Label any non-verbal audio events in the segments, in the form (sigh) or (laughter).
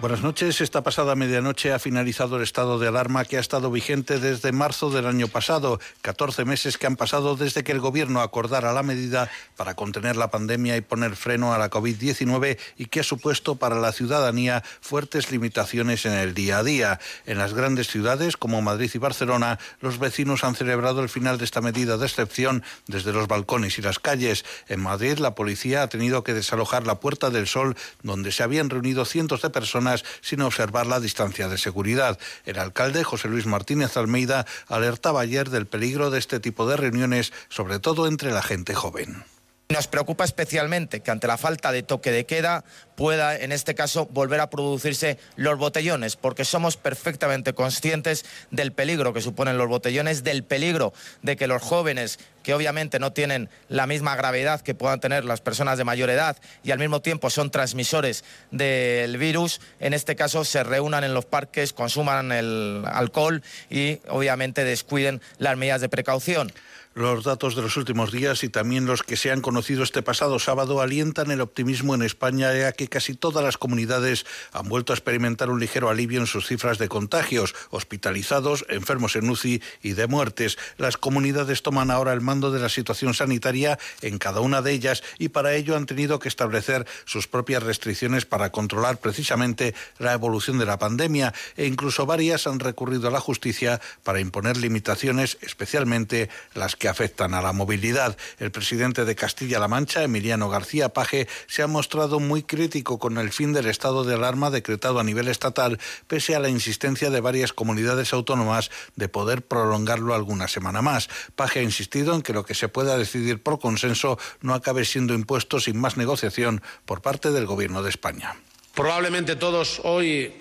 Buenas noches. Esta pasada medianoche ha finalizado el estado de alarma que ha estado vigente desde marzo del año pasado, 14 meses que han pasado desde que el Gobierno acordara la medida para contener la pandemia y poner freno a la COVID-19 y que ha supuesto para la ciudadanía fuertes limitaciones en el día a día. En las grandes ciudades como Madrid y Barcelona, los vecinos han celebrado el final de esta medida de excepción desde los balcones y las calles. En Madrid, la policía ha tenido que desalojar la Puerta del Sol, donde se habían reunido cientos de personas sin observar la distancia de seguridad. El alcalde José Luis Martínez Almeida alertaba ayer del peligro de este tipo de reuniones, sobre todo entre la gente joven. Nos preocupa especialmente que ante la falta de toque de queda pueda, en este caso, volver a producirse los botellones, porque somos perfectamente conscientes del peligro que suponen los botellones, del peligro de que los jóvenes, que obviamente no tienen la misma gravedad que puedan tener las personas de mayor edad y al mismo tiempo son transmisores del virus, en este caso se reúnan en los parques, consuman el alcohol y obviamente descuiden las medidas de precaución. Los datos de los últimos días y también los que se han conocido este pasado sábado alientan el optimismo en España, ya que casi todas las comunidades han vuelto a experimentar un ligero alivio en sus cifras de contagios, hospitalizados, enfermos en UCI y de muertes. Las comunidades toman ahora el mando de la situación sanitaria en cada una de ellas y para ello han tenido que establecer sus propias restricciones para controlar precisamente la evolución de la pandemia e incluso varias han recurrido a la justicia para imponer limitaciones, especialmente las que afectan a la movilidad. El presidente de Castilla-La Mancha, Emiliano García Paje, se ha mostrado muy crítico con el fin del estado de alarma decretado a nivel estatal, pese a la insistencia de varias comunidades autónomas de poder prolongarlo alguna semana más. Paje ha insistido en que lo que se pueda decidir por consenso no acabe siendo impuesto sin más negociación por parte del Gobierno de España. Probablemente todos hoy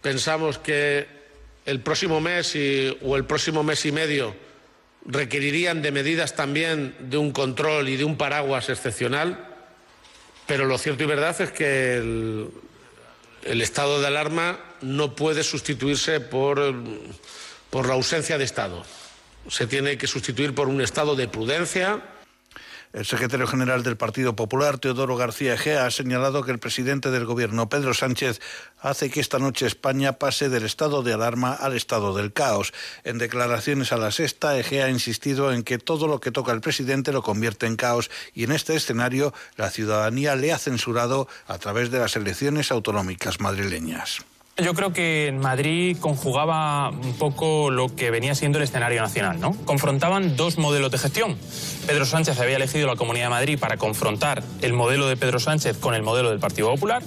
pensamos que el próximo mes o el próximo mes y medio requerirían de medidas también de un control y de un paraguas excepcional, pero lo cierto y verdad es que el, estado de alarma no puede sustituirse por, por la ausencia de Estado. Se tiene que sustituir por un estado de prudencia, el secretario general del Partido Popular, Teodoro García Egea, ha señalado que el presidente del Gobierno, Pedro Sánchez, hace que esta noche España pase del estado de alarma al estado del caos. En declaraciones a la sexta, Egea ha insistido en que todo lo que toca el presidente lo convierte en caos y en este escenario la ciudadanía le ha censurado a través de las elecciones autonómicas madrileñas. Yo creo que en Madrid conjugaba un poco lo que venía siendo el escenario nacional, ¿no? Confrontaban dos modelos de gestión. Pedro Sánchez había elegido la Comunidad de Madrid para confrontar el modelo de Pedro Sánchez con el modelo del Partido Popular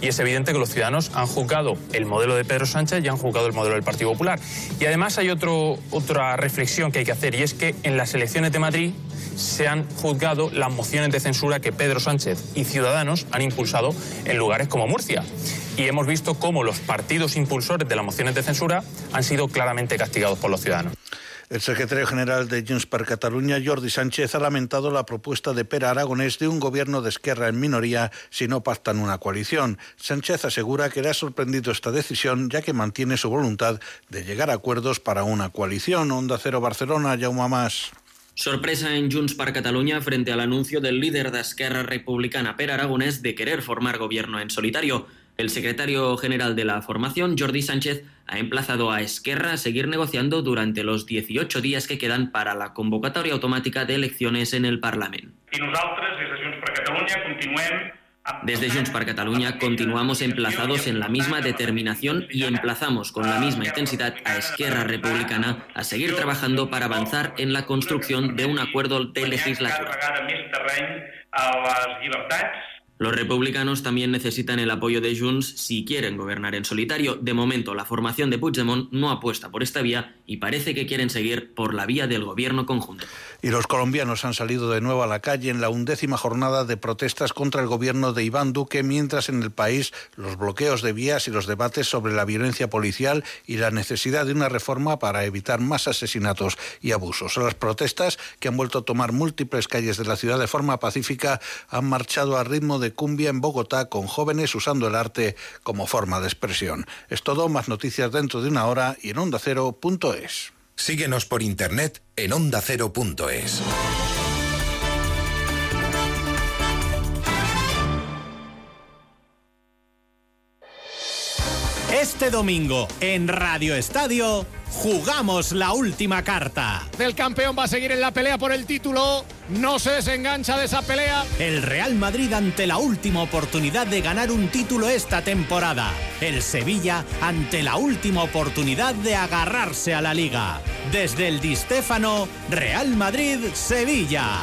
y es evidente que los ciudadanos han juzgado el modelo de Pedro Sánchez y han juzgado el modelo del Partido Popular. Y además hay otra reflexión que hay que hacer y es que en las elecciones de Madrid se han juzgado las mociones de censura que Pedro Sánchez y Ciudadanos han impulsado en lugares como Murcia y hemos visto cómo los partidos impulsores de las mociones de censura han sido claramente castigados por los ciudadanos. El secretario general de Junts per Catalunya, Jordi Sánchez, ha lamentado la propuesta de Pera Aragonés de un gobierno de izquierda en minoría si no pactan una coalición. Sánchez asegura que le ha sorprendido esta decisión ya que mantiene su voluntad de llegar a acuerdos para una coalición. Onda Cero Barcelona, Jaume Más. Sorpresa en Junts per Catalunya frente al anuncio del líder de Esquerra Republicana, Per Aragonés, de querer formar gobierno en solitario. El secretario general de la formación, Jordi Sánchez, ha emplazado a Esquerra a seguir negociando durante los 18 días que quedan para la convocatoria automática de elecciones en el Parlamento. Desde Junts per Catalunya continuamos emplazados en la misma determinación y emplazamos con la misma intensidad a Esquerra Republicana a seguir trabajando para avanzar en la construcción de un acuerdo de legislatura. Los republicanos también necesitan el apoyo de Junts si quieren gobernar en solitario. De momento, la formación de Puigdemont no apuesta por esta vía y parece que quieren seguir por la vía del gobierno conjunto. Y los colombianos han salido de nuevo a la calle en la undécima jornada de protestas contra el gobierno de Iván Duque, mientras en el país los bloqueos de vías y los debates sobre la violencia policial y la necesidad de una reforma para evitar más asesinatos y abusos. Las protestas, que han vuelto a tomar múltiples calles de la ciudad de forma pacífica, han marchado a ritmo de cumbia en Bogotá con jóvenes usando el arte como forma de expresión. Es todo, más noticias dentro de una hora y en ondacero.es. Síguenos por internet en ondacero.es. Este domingo en Radio Estadio jugamos la última carta. El campeón va a seguir en la pelea por el título. No se desengancha de esa pelea. El Real Madrid ante la última oportunidad de ganar un título esta temporada. El Sevilla ante la última oportunidad de agarrarse a la liga. Desde el Di Stéfano, Real Madrid-Sevilla.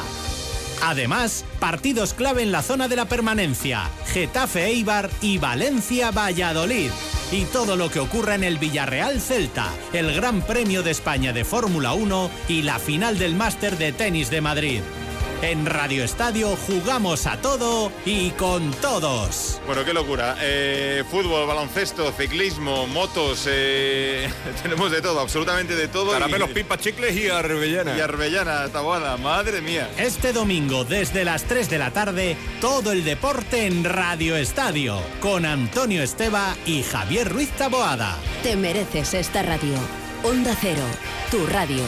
Además, partidos clave en la zona de la permanencia, Getafe Eibar y Valencia Valladolid. Y todo lo que ocurra en el Villarreal Celta, el Gran Premio de España de Fórmula 1 y la final del Máster de Tenis de Madrid. En Radio Estadio jugamos a todo y con todos. Bueno, qué locura. Eh, fútbol, baloncesto, ciclismo, motos, eh, (laughs) tenemos de todo, absolutamente de todo. Caramelos, pipas, chicles y arbellana. Y arbellana, tabuada, madre mía. Este domingo, desde las 3 de la tarde, todo el deporte en Radio Estadio, con Antonio Esteba y Javier Ruiz Taboada. Te mereces esta radio. Onda Cero, tu radio.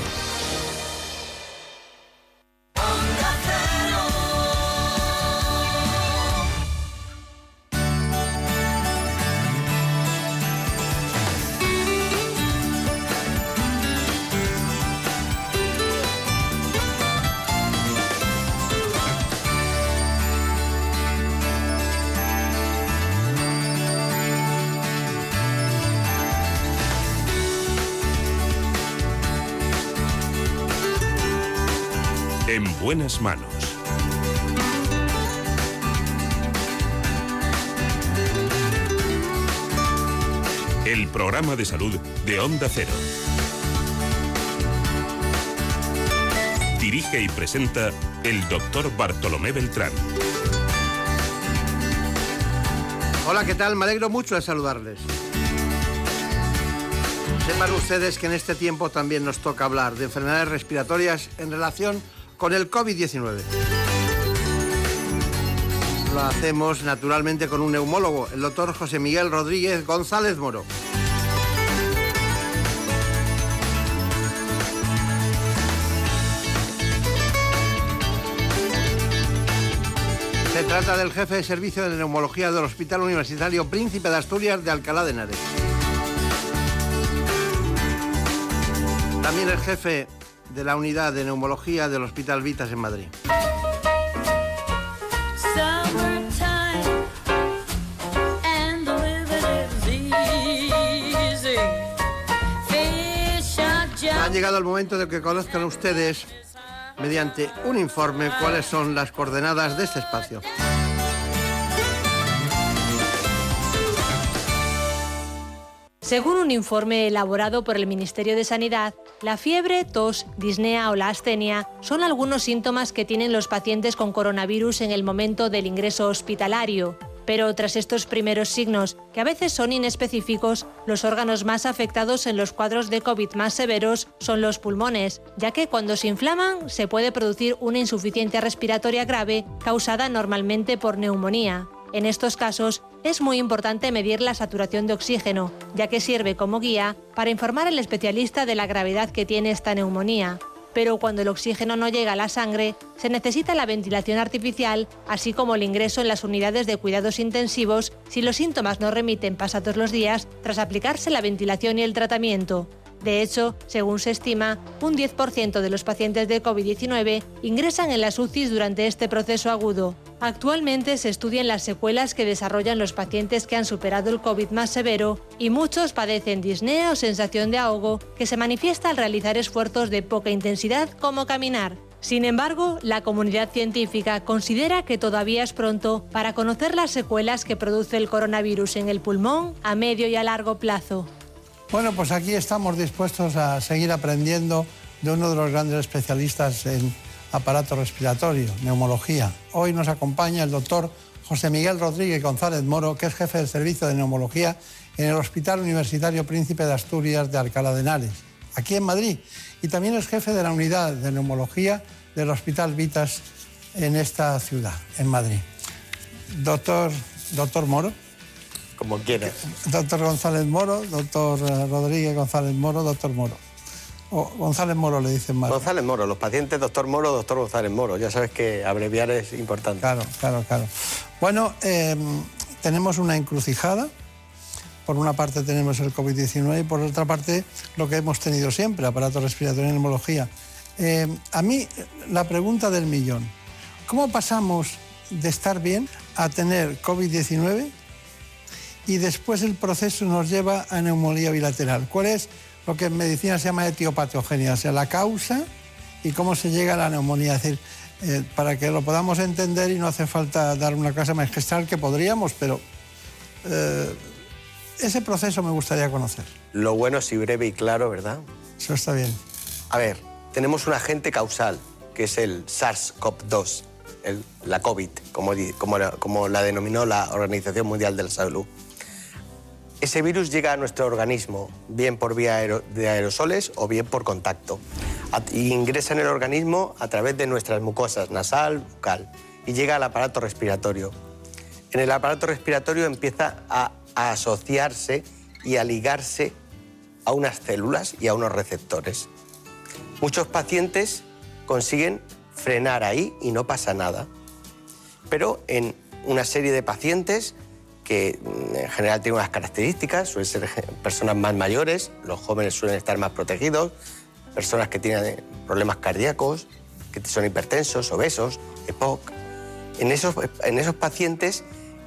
Buenas manos. El programa de salud de Onda Cero. Dirige y presenta el doctor Bartolomé Beltrán. Hola, ¿qué tal? Me alegro mucho de saludarles. Sepan ustedes que en este tiempo también nos toca hablar de enfermedades respiratorias en relación con el COVID-19. Lo hacemos naturalmente con un neumólogo, el doctor José Miguel Rodríguez González Moro. Se trata del jefe de servicio de neumología del Hospital Universitario Príncipe de Asturias de Alcalá de Henares. También el jefe de la unidad de neumología del Hospital Vitas en Madrid. Ha llegado el momento de que conozcan ustedes, mediante un informe, cuáles son las coordenadas de este espacio. Según un informe elaborado por el Ministerio de Sanidad, la fiebre, tos, disnea o la astenia son algunos síntomas que tienen los pacientes con coronavirus en el momento del ingreso hospitalario. Pero tras estos primeros signos, que a veces son inespecíficos, los órganos más afectados en los cuadros de COVID más severos son los pulmones, ya que cuando se inflaman se puede producir una insuficiencia respiratoria grave causada normalmente por neumonía. En estos casos, es muy importante medir la saturación de oxígeno, ya que sirve como guía para informar al especialista de la gravedad que tiene esta neumonía. Pero cuando el oxígeno no llega a la sangre, se necesita la ventilación artificial, así como el ingreso en las unidades de cuidados intensivos si los síntomas no remiten pasados los días tras aplicarse la ventilación y el tratamiento. De hecho, según se estima, un 10% de los pacientes de COVID-19 ingresan en las UCIs durante este proceso agudo. Actualmente se estudian las secuelas que desarrollan los pacientes que han superado el COVID más severo y muchos padecen disnea o sensación de ahogo que se manifiesta al realizar esfuerzos de poca intensidad como caminar. Sin embargo, la comunidad científica considera que todavía es pronto para conocer las secuelas que produce el coronavirus en el pulmón a medio y a largo plazo. Bueno, pues aquí estamos dispuestos a seguir aprendiendo de uno de los grandes especialistas en aparato respiratorio, neumología. Hoy nos acompaña el doctor José Miguel Rodríguez González Moro, que es jefe del servicio de neumología en el Hospital Universitario Príncipe de Asturias de Alcalá de Henares, aquí en Madrid. Y también es jefe de la unidad de neumología del Hospital Vitas en esta ciudad, en Madrid. Doctor, doctor Moro. Como quieras. Doctor González Moro, doctor Rodríguez González Moro, doctor Moro. O González Moro le dicen más. González Moro, los pacientes doctor Moro, doctor González Moro. Ya sabes que abreviar es importante. Claro, claro, claro. Bueno, eh, tenemos una encrucijada. Por una parte tenemos el COVID-19 y por otra parte lo que hemos tenido siempre, aparato respiratorio y neumología. Eh, a mí la pregunta del millón, ¿cómo pasamos de estar bien a tener COVID-19 y después el proceso nos lleva a neumonía bilateral? ¿Cuál es lo que en medicina se llama etiopatogenia? O sea, la causa y cómo se llega a la neumonía. Es decir, eh, para que lo podamos entender y no hace falta dar una clase magistral que podríamos, pero eh, ese proceso me gustaría conocer. Lo bueno si breve y claro, ¿verdad? Eso está bien. A ver, tenemos un agente causal, que es el SARS-CoV-2, la COVID, como, como, como la denominó la Organización Mundial de la Salud. Ese virus llega a nuestro organismo, bien por vía de aerosoles o bien por contacto. Ingresa en el organismo a través de nuestras mucosas nasal, bucal, y llega al aparato respiratorio. En el aparato respiratorio empieza a asociarse y a ligarse a unas células y a unos receptores. Muchos pacientes consiguen frenar ahí y no pasa nada. Pero en una serie de pacientes que mm, en general tienen unas características, suelen ser personas más mayores, los jóvenes suelen estar más protegidos, personas que tienen problemas cardíacos, que son hipertensos, obesos, EPOC. En esos, en esos pacientes,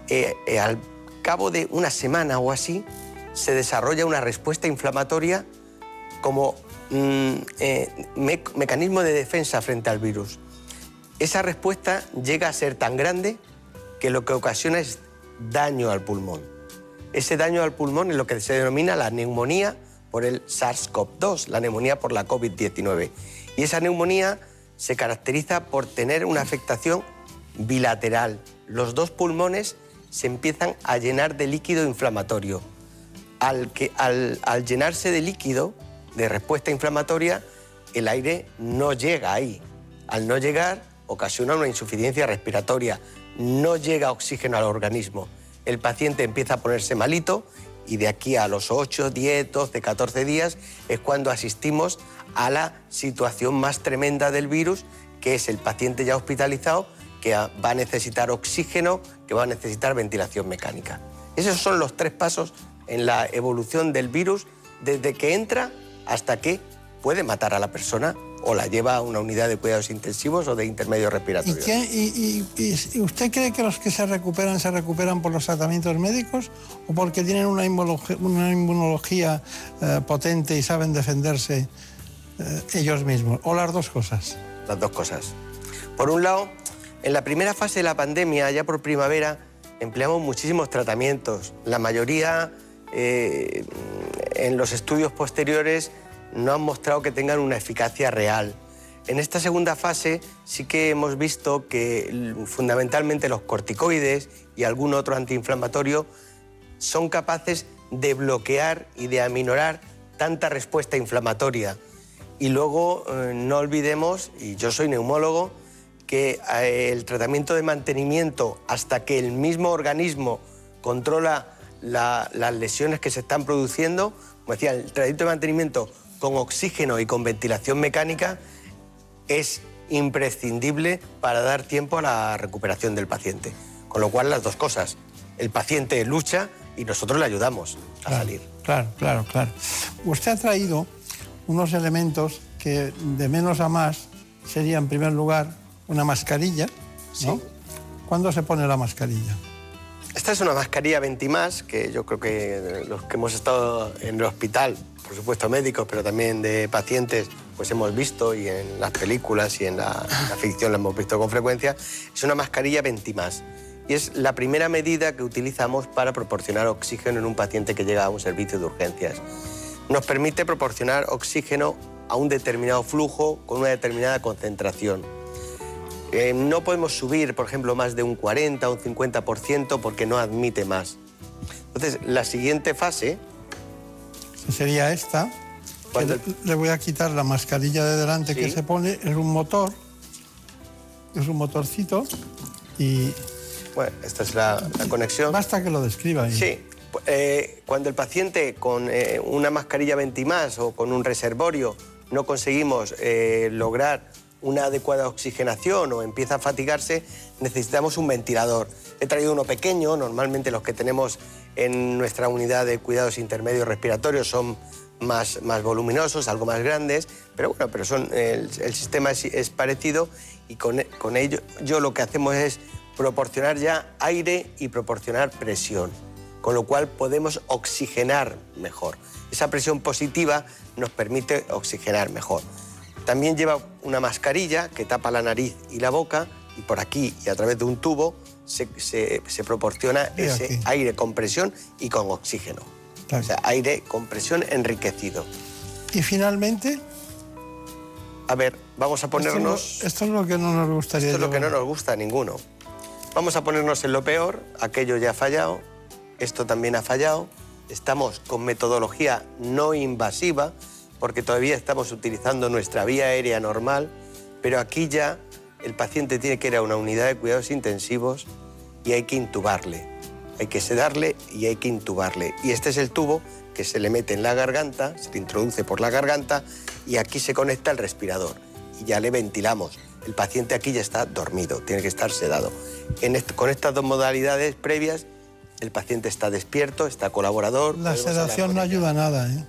eh, eh, al cabo de una semana o así, se desarrolla una respuesta inflamatoria como mm, eh, mecanismo de defensa frente al virus. Esa respuesta llega a ser tan grande que lo que ocasiona es daño al pulmón. Ese daño al pulmón es lo que se denomina la neumonía por el SARS-CoV-2, la neumonía por la COVID-19. Y esa neumonía se caracteriza por tener una afectación bilateral. Los dos pulmones se empiezan a llenar de líquido inflamatorio. Al, que, al, al llenarse de líquido, de respuesta inflamatoria, el aire no llega ahí. Al no llegar, ocasiona una insuficiencia respiratoria, no llega oxígeno al organismo. El paciente empieza a ponerse malito y de aquí a los 8, 10, 12, 14 días es cuando asistimos a la situación más tremenda del virus, que es el paciente ya hospitalizado que va a necesitar oxígeno, que va a necesitar ventilación mecánica. Esos son los tres pasos en la evolución del virus desde que entra hasta que puede matar a la persona o la lleva a una unidad de cuidados intensivos o de intermedios respiratorios. ¿Y, usted cree que los que se recuperan se recuperan por los tratamientos médicos o porque tienen una inmunología, eh, potente y saben defenderse eh, ellos mismos? ¿O las dos cosas? Las dos cosas. Por un lado, en la primera fase de la pandemia, ya por primavera, empleamos muchísimos tratamientos. La mayoría eh, en los estudios posteriores no han mostrado que tengan una eficacia real. En esta segunda fase sí que hemos visto que fundamentalmente los corticoides y algún otro antiinflamatorio son capaces de bloquear y de aminorar tanta respuesta inflamatoria. Y luego eh, no olvidemos, y yo soy neumólogo, que eh, el tratamiento de mantenimiento hasta que el mismo organismo controla las lesiones que se están produciendo, como decía, el tratamiento de mantenimiento con oxígeno y con ventilación mecánica es imprescindible para dar tiempo a la recuperación del paciente. Con lo cual las dos cosas, el paciente lucha y nosotros le ayudamos a salir. Claro, claro, claro. Usted ha traído unos elementos que de menos a más sería en primer lugar una mascarilla, ¿no? ¿Cuándo se pone la mascarilla? Esta es una mascarilla 20 más, que yo creo que los que hemos estado en el hospital, por supuesto médicos, pero también de pacientes, pues hemos visto y en las películas y en la, ficción la hemos visto con frecuencia, es una mascarilla 20 más. Y es la primera medida que utilizamos para proporcionar oxígeno en un paciente que llega a un servicio de urgencias. Nos permite proporcionar oxígeno a un determinado flujo con una determinada concentración. Eh, no podemos subir, por ejemplo, más de un 40 o un 50% porque no admite más. Entonces, la siguiente fase... Sería esta. Le, voy a quitar la mascarilla de delante que se pone. Es un motor. Es un motorcito. Y... Bueno, esta es la, conexión. Basta que lo describa. Ahí. Sí. Eh, cuando el paciente con eh, una mascarilla 20 más o con un reservorio no conseguimos eh, lograr una adecuada oxigenación o empieza a fatigarse, necesitamos un ventilador. He traído uno pequeño, normalmente los que tenemos en nuestra unidad de cuidados intermedios respiratorios son más, más voluminosos, algo más grandes, pero bueno, pero son, el, sistema es, parecido y con, con ello yo lo que hacemos es proporcionar ya aire y proporcionar presión, con lo cual podemos oxigenar mejor. Esa presión positiva nos permite oxigenar mejor. También lleva una mascarilla que tapa la nariz y la boca y por aquí y a través de un tubo se, proporciona ese aire con presión y con oxígeno. O sea, aire con presión enriquecido. Y finalmente... A ver, vamos a ponernos... Esto, es lo que no nos gustaría. Esto es lo que no nos gusta a ninguno. Vamos a ponernos en lo peor, aquello ya ha fallado, esto también ha fallado, estamos con metodología no invasiva, porque todavía estamos utilizando nuestra vía aérea normal, pero aquí ya el paciente tiene que ir a una unidad de cuidados intensivos y hay que intubarle. Hay que sedarle y hay que intubarle. Y este es el tubo que se le mete en la garganta, se le introduce por la garganta y aquí se conecta el respirador y ya le ventilamos. El paciente aquí ya está dormido, tiene que estar sedado. con estas dos modalidades previas, el paciente está despierto, está colaborador. La sedación no ayuda a nada. ¿eh?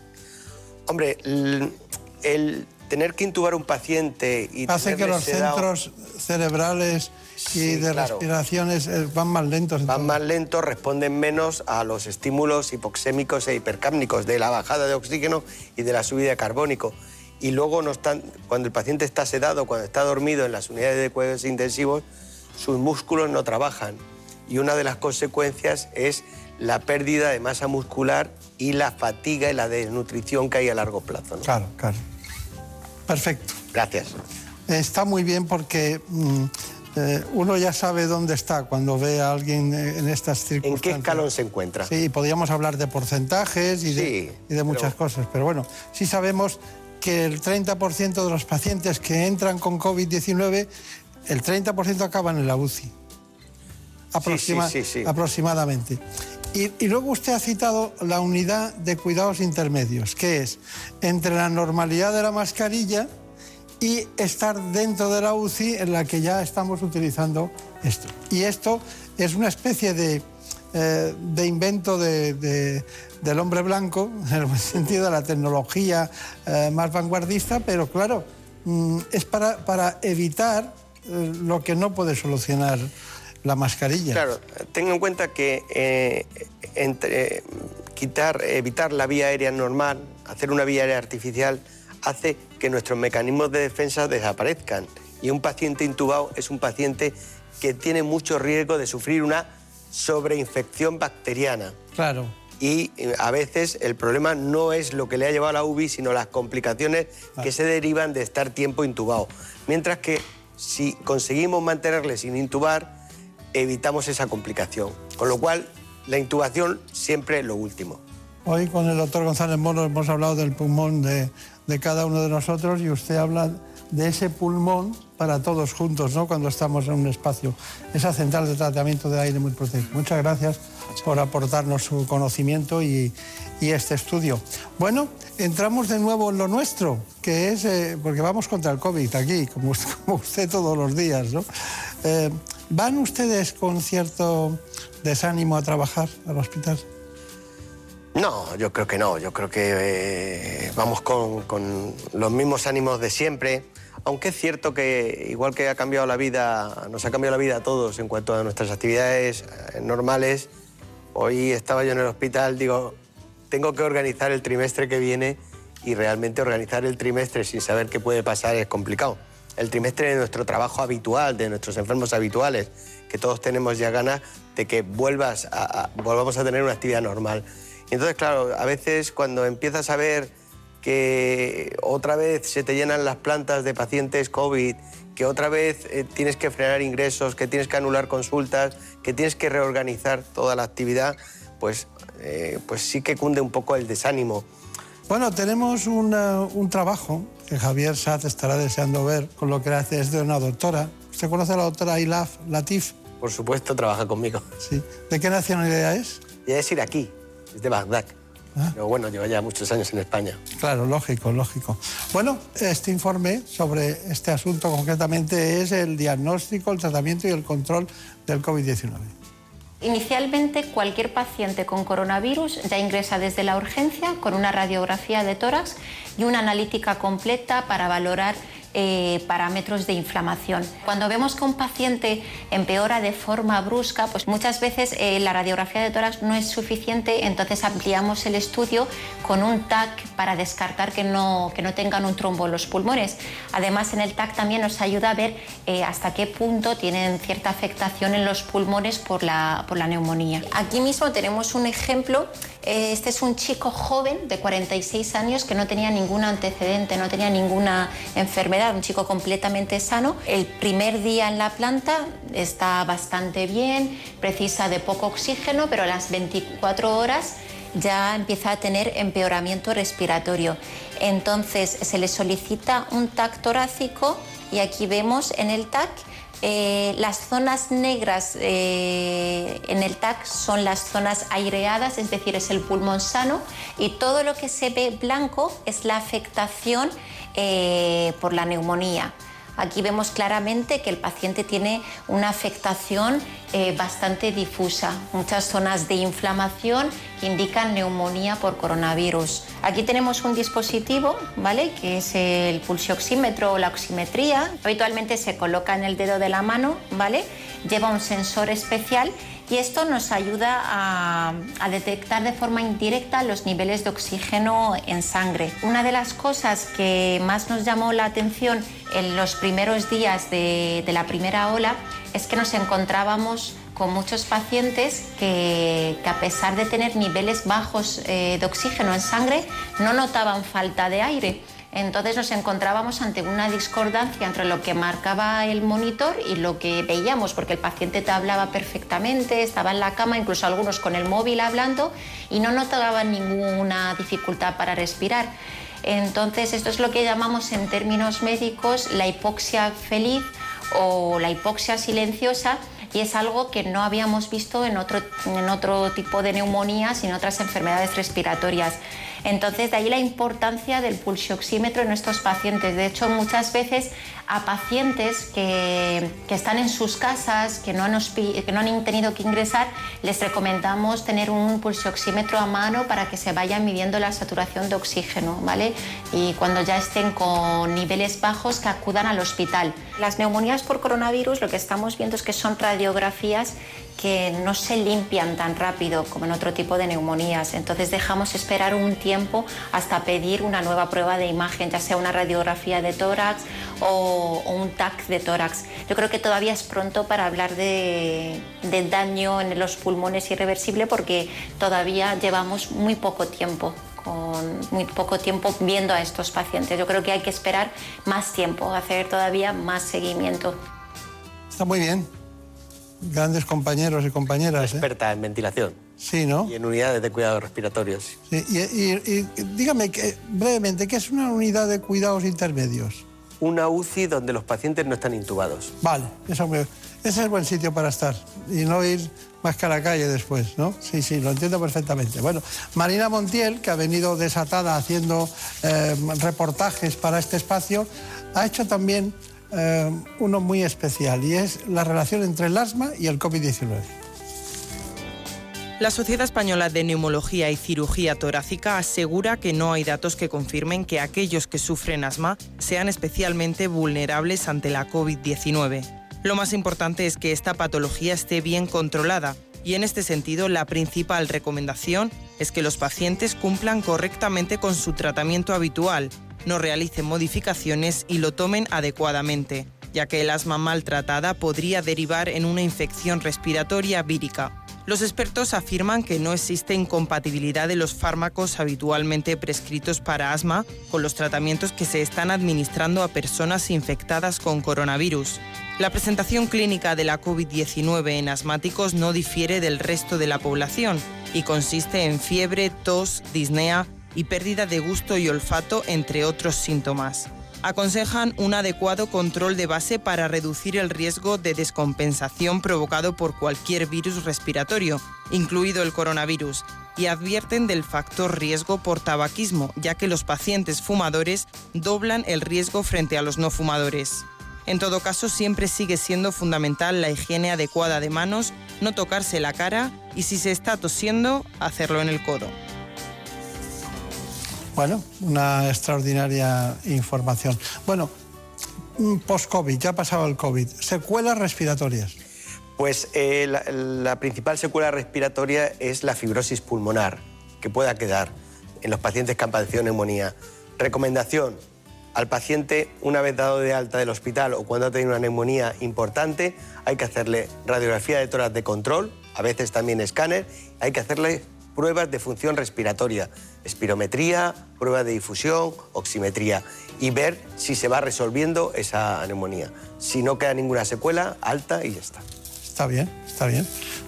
Hombre, el, tener que intubar un paciente y hace que los centros cerebrales y de respiraciones eh, van más lentos. Van más lentos, responden menos a los estímulos hipoxémicos e hipercámnicos de la bajada de oxígeno y de la subida de carbónico. Y luego no están, cuando el paciente está sedado, cuando está dormido en las unidades de cuidados intensivos, sus músculos no trabajan. Y una de las consecuencias es la pérdida de masa muscular y la fatiga y la desnutrición que hay a largo plazo. Claro, claro. Perfecto. Gracias. Está muy bien porque mm, eh, uno ya sabe dónde está cuando ve a alguien en estas circunstancias. ¿En qué escalón se encuentra? Sí, podríamos hablar de porcentajes y, de, y de, muchas cosas, pero bueno, sí sabemos que el 30% de los pacientes que entran con COVID-19, el 30% acaban en la UCI. aproximadamente. Y, luego usted ha citado la unidad de cuidados intermedios, que es entre la normalidad de la mascarilla y estar dentro de la UCI en la que ya estamos utilizando esto. Y esto es una especie de, eh, invento del hombre blanco, (laughs) en el sentido de la tecnología eh, más vanguardista, pero claro, mm, es para, evitar eh, lo que no puede solucionar la mascarilla. Claro, tenga en cuenta que eh, entre, quitar, evitar la vía aérea normal, hacer una vía aérea artificial, hace que nuestros mecanismos de defensa desaparezcan. Y un paciente intubado es un paciente que tiene mucho riesgo de sufrir una sobreinfección bacteriana. Claro. Y eh, a veces el problema no es lo que le ha llevado a la UBI, sino las complicaciones que se derivan de estar tiempo intubado. Mientras que si conseguimos mantenerle sin intubar, evitamos esa complicación. Con lo cual, la intubación siempre es lo último. Hoy con el doctor González Moro hemos hablado del pulmón de, cada uno de nosotros y usted habla de ese pulmón para todos juntos, ¿no? Cuando estamos en un espacio, esa central de tratamiento de aire muy protegido. Muchas gracias por aportarnos su conocimiento y, este estudio. Bueno, entramos de nuevo en lo nuestro, que es, eh, porque vamos contra el COVID aquí, como (laughs) usted, todos los días, ¿no? Eh, ¿Van ustedes con cierto desánimo a trabajar al hospital? No, yo creo que no. Yo creo que eh, vamos con, los mismos ánimos de siempre. Aunque es cierto que, igual que ha cambiado la vida, nos ha cambiado la vida a todos en cuanto a nuestras actividades eh, normales, hoy estaba yo en el hospital, digo, tengo que organizar el trimestre que viene y realmente organizar el trimestre sin saber qué puede pasar es complicado el trimestre de nuestro trabajo habitual, de nuestros enfermos habituales, que todos tenemos ya ganas de que vuelvas a, volvamos a tener una actividad normal. Y entonces, claro, a veces cuando empiezas a ver que otra vez se te llenan las plantas de pacientes COVID, que otra vez eh, tienes que frenar ingresos, que tienes que anular consultas, que tienes que reorganizar toda la actividad, pues, eh, pues sí que cunde un poco el desánimo. Bueno, tenemos un trabajo que Javier Saz estará deseando ver con lo que hace es de una doctora. ¿Usted conoce a la doctora Ilaf Latif? Por supuesto, trabaja conmigo. Sí. ¿De qué nacionalidad es? Ella es iraquí, es de Bagdad. Pero bueno, lleva ya muchos años en España. Claro, lógico, lógico. Bueno, este informe sobre este asunto concretamente es el diagnóstico, el tratamiento y el control del COVID-19. Inicialmente, cualquier paciente con coronavirus ya ingresa desde la urgencia con una radiografía de tórax y una analítica completa para valorar eh, parámetros de inflamación. Cuando vemos que un paciente empeora de forma brusca, pues muchas veces eh, la radiografía de tórax no es suficiente, entonces ampliamos el estudio con un TAC para descartar que no, que no tengan un trombo en los pulmones. Además, en el TAC también nos ayuda a ver eh, hasta qué punto tienen cierta afectación en los pulmones por la, por la neumonía. Aquí mismo tenemos un ejemplo este es un chico joven de 46 años que no tenía ningún antecedente, no tenía ninguna enfermedad, un chico completamente sano. El primer día en la planta está bastante bien, precisa de poco oxígeno, pero a las 24 horas ya empieza a tener empeoramiento respiratorio. Entonces se le solicita un TAC torácico y aquí vemos en el TAC eh, las zonas negras eh, en el TAC son las zonas aireadas, es decir, es el pulmón sano, y todo lo que se ve blanco es la afectación eh, por la neumonía. Aquí vemos claramente que el paciente tiene una afectación eh, bastante difusa, muchas zonas de inflamación que indican neumonía por coronavirus. Aquí tenemos un dispositivo, ¿vale? Que es el pulsioxímetro o la oximetría. Habitualmente se coloca en el dedo de la mano, ¿vale? Lleva un sensor especial y esto nos ayuda a, detectar de forma indirecta los niveles de oxígeno en sangre. Una de las cosas que más nos llamó la atención en los primeros días de, la primera ola es que nos encontrábamos con muchos pacientes que, a pesar de tener niveles bajos eh, de oxígeno en sangre no notaban falta de aire entonces nos encontrábamos ante una discordancia entre lo que marcaba el monitor y lo que veíamos, porque el paciente te hablaba perfectamente, estaba en la cama, incluso algunos con el móvil hablando y no notaban ninguna dificultad para respirar. Entonces esto es lo que llamamos en términos médicos la hipoxia feliz o la hipoxia silenciosa y es algo que no habíamos visto en otro, en otro tipo de neumonías y en otras enfermedades respiratorias. Entonces, de ahí la importancia del pulsioxímetro en estos pacientes. De hecho, muchas veces a pacientes que, están en sus casas, que no, han, que no han tenido que ingresar, les recomendamos tener un pulsioxímetro a mano para que se vayan midiendo la saturación de oxígeno, ¿vale? Y cuando ya estén con niveles bajos, que acudan al hospital. Las neumonías por coronavirus lo que estamos viendo es que son radiografías que no se limpian tan rápido como en otro tipo de neumonías. Entonces dejamos esperar un tiempo hasta pedir una nueva prueba de imagen, ya sea una radiografía de tórax o, un TAC de tórax. Yo creo que todavía es pronto para hablar de, de daño en los pulmones irreversible porque todavía llevamos muy poco tiempo con muy poco tiempo viendo a estos pacientes. Yo creo que hay que esperar más tiempo, hacer todavía más seguimiento. Está muy bien grandes compañeros y compañeras. ¿eh? Experta en ventilación. Sí, ¿no? Y en unidades de cuidados respiratorios. Sí, y, dígame que, brevemente, ¿qué es una unidad de cuidados intermedios? Una UCI donde los pacientes no están intubados. Vale, eso ese es el buen sitio para estar y no ir más que a la calle después, ¿no? Sí, sí, lo entiendo perfectamente. Bueno, Marina Montiel, que ha venido desatada haciendo eh, reportajes para este espacio, ha hecho también eh, uno muy especial y es la relación entre el asma y el COVID-19. La Sociedad Española de Neumología y Cirugía Torácica asegura que no hay datos que confirmen que aquellos que sufren asma sean especialmente vulnerables ante la COVID-19. Lo más importante es que esta patología esté bien controlada y en este sentido la principal recomendación es que los pacientes cumplan correctamente con su tratamiento habitual no realicen modificaciones y lo tomen adecuadamente, ya que el asma maltratada podría derivar en una infección respiratoria vírica. Los expertos afirman que no existe incompatibilidad de los fármacos habitualmente prescritos para asma con los tratamientos que se están administrando a personas infectadas con coronavirus. La presentación clínica de la COVID-19 en asmáticos no difiere del resto de la población y consiste en fiebre, tos, disnea, y pérdida de gusto y olfato, entre otros síntomas. aconsejan un adecuado control de base para reducir el riesgo de descompensación provocado por cualquier virus respiratorio, incluido el coronavirus, y advierten del factor riesgo por tabaquismo, ya que los pacientes fumadores doblan el riesgo frente a los no fumadores. En todo caso, siempre sigue siendo fundamental la higiene adecuada de manos, no tocarse la cara y si se está tosiendo, hacerlo en el codo. Bueno, una extraordinaria información. Bueno, post-COVID, ya ha pasado el COVID. ¿Secuelas respiratorias? Pues eh, la, la principal secuela respiratoria es la fibrosis pulmonar, que pueda quedar en los pacientes que han padecido neumonía. Recomendación, al paciente, una vez dado de alta del hospital o cuando ha tenido una neumonía importante, hay que hacerle radiografía de tórax de control, a veces también escáner, hay que hacerle pruebas de función respiratoria, espirometría, pruebas de difusión, oximetría y ver si se va resolviendo esa neumonía. Si no queda ninguna secuela, alta y ya está. Está bien, está bien.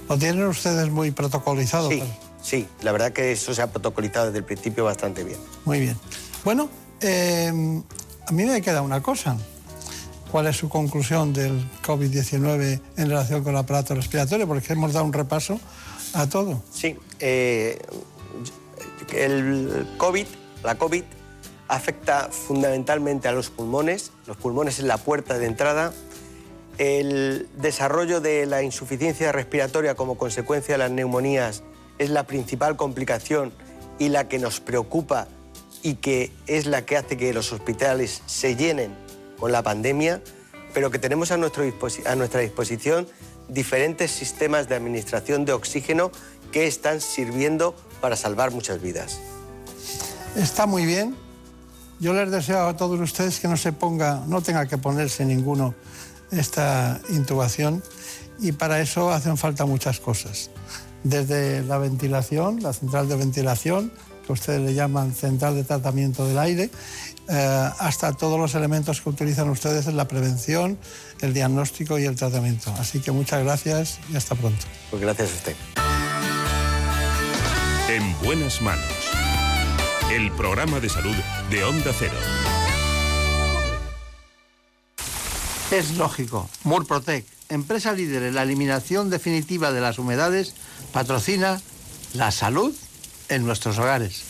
¿Lo tienen ustedes muy protocolizado? Sí, sí, la verdad que eso se ha protocolizado desde el principio bastante bien. Muy bien. Bueno, eh, a mí me queda una cosa. ¿Cuál es su conclusión del COVID-19 en relación con el aparato respiratorio? Porque hemos dado un repaso a todo. Sí, eh, el COVID, la COVID, afecta fundamentalmente a los pulmones. Los pulmones es la puerta de entrada. El desarrollo de la insuficiencia respiratoria como consecuencia de las neumonías es la principal complicación y la que nos preocupa y que es la que hace que los hospitales se llenen con la pandemia, pero que tenemos a, nuestro a nuestra disposición diferentes sistemas de administración de oxígeno que están sirviendo para salvar muchas vidas. Está muy bien. Yo les deseo a todos ustedes que no se ponga, no tenga que ponerse ninguno esta intubación y para eso hacen falta muchas cosas. Desde la ventilación, la central de ventilación, que ustedes le llaman central de tratamiento del aire, eh, hasta todos los elementos que utilizan ustedes en la prevención, el diagnóstico y el tratamiento. Así que muchas gracias y hasta pronto. Pues gracias a usted. En buenas manos. El programa de salud de Onda Cero. Es lógico. Murprotec, empresa líder en la eliminación definitiva de las humedades, patrocina la salud en nuestros hogares.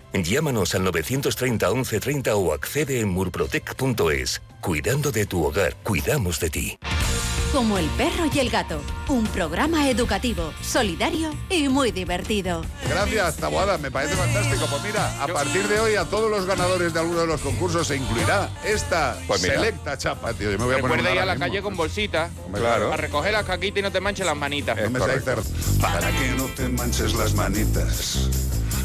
Llámanos al 930 1130 o accede en murprotec.es. Cuidando de tu hogar, cuidamos de ti. Como el perro y el gato, un programa educativo, solidario y muy divertido. Gracias, Taboada, me parece fantástico. Pues mira, a partir de hoy a todos los ganadores de alguno de los concursos se incluirá esta Pues selecta chapa, tío. Yo me voy a poner Recuerda ir a la calle con bolsita. Claro. A recoger las caquitas y no te manches las manitas. Para que no te manches las manitas.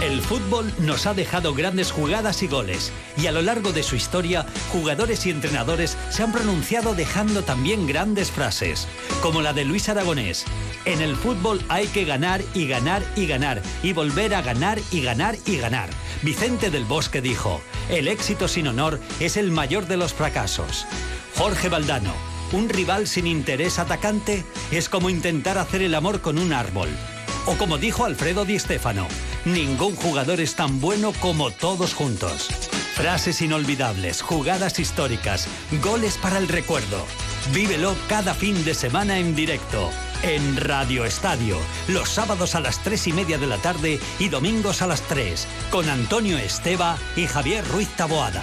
El fútbol nos ha dejado grandes jugadas y goles, y a lo largo de su historia, jugadores y entrenadores se han pronunciado dejando también grandes frases, como la de Luis Aragonés. En el fútbol hay que ganar y ganar y ganar, y volver a ganar y ganar y ganar. Vicente del Bosque dijo, el éxito sin honor es el mayor de los fracasos. Jorge Valdano, un rival sin interés atacante es como intentar hacer el amor con un árbol. O como dijo Alfredo Di Stéfano, ningún jugador es tan bueno como todos juntos. Frases inolvidables, jugadas históricas, goles para el recuerdo. Vívelo cada fin de semana en directo. en Radio Estadio, los sábados a las 3 y media de la tarde y domingos a las 3, con Antonio Esteba y Javier Ruiz Taboada.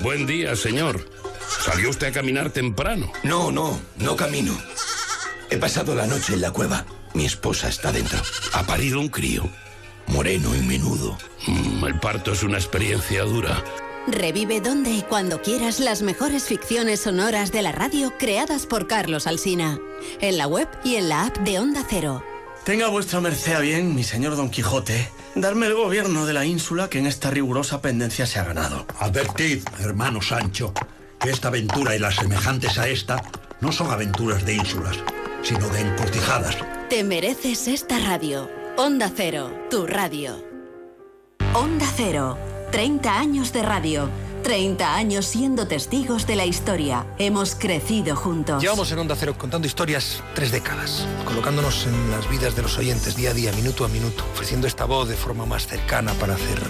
Buen día, señor. ¿Salió usted a caminar temprano? No, no, no camino. He pasado la noche en la cueva. Mi esposa está dentro. Ha parido un crío. Moreno y menudo. Mm, el parto es una experiencia dura. Revive donde y cuando quieras las mejores ficciones sonoras de la radio creadas por Carlos Alsina. En la web y en la app de Onda Cero. Tenga vuestra merced a bien, mi señor Don Quijote, darme el gobierno de la ínsula que en esta rigurosa pendencia se ha ganado. Advertid, hermano Sancho, que esta aventura y las semejantes a esta no son aventuras de ínsulas, sino de encortijadas. Te mereces esta radio. Onda Cero, tu radio. Onda Cero, 30 años de radio. 30 años siendo testigos de la historia. Hemos crecido juntos. Llevamos en Onda Cero contando historias tres décadas, colocándonos en las vidas de los oyentes día a día, minuto a minuto, ofreciendo esta voz de forma más cercana para hacer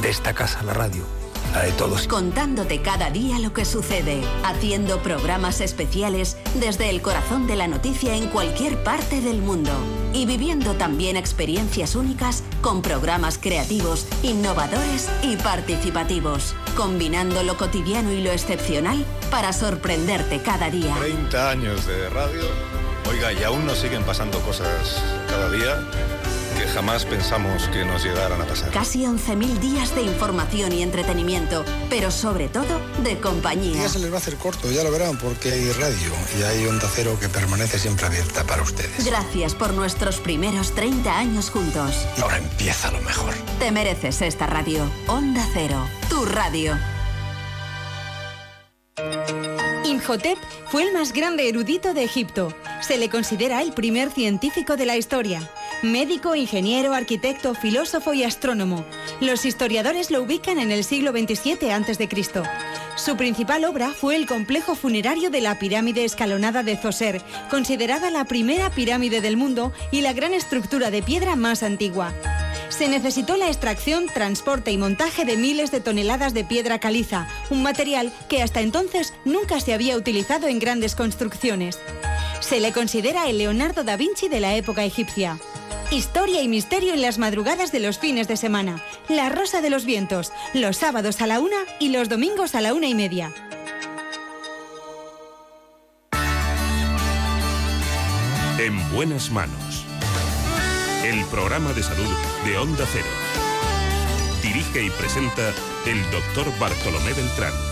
de esta casa la radio, la de todos. Contándote cada día lo que sucede, haciendo programas especiales desde el corazón de la noticia en cualquier parte del mundo y viviendo también experiencias únicas con programas creativos, innovadores y participativos, combinando lo cotidiano y lo excepcional para sorprenderte cada día. 30 años de radio. Oiga, y aún nos siguen pasando cosas cada día que jamás pensamos que nos llegaran a pasar. Casi 11.000 días de información y entretenimiento, pero sobre todo de compañía. Ya se les va a hacer corto, ya lo verán, porque hay radio y hay onda cero que permanece siempre abierta para ustedes. Gracias por nuestros primeros 30 años juntos. Y ahora empieza lo mejor. Te mereces esta radio. Onda Cero, tu radio. Imhotep fue el más grande erudito de Egipto. Se le considera el primer científico de la historia. Médico, ingeniero, arquitecto, filósofo y astrónomo. Los historiadores lo ubican en el siglo XXVII a.C. Su principal obra fue el complejo funerario de la pirámide escalonada de Zoser, considerada la primera pirámide del mundo y la gran estructura de piedra más antigua. Se necesitó la extracción, transporte y montaje de miles de toneladas de piedra caliza, un material que hasta entonces nunca se había utilizado en grandes construcciones. Se le considera el Leonardo da Vinci de la época egipcia. Historia y misterio en las madrugadas de los fines de semana. La Rosa de los Vientos, los sábados a la una y los domingos a la una y media. En buenas manos. El programa de salud de Onda Cero. Dirige y presenta el doctor Bartolomé Beltrán.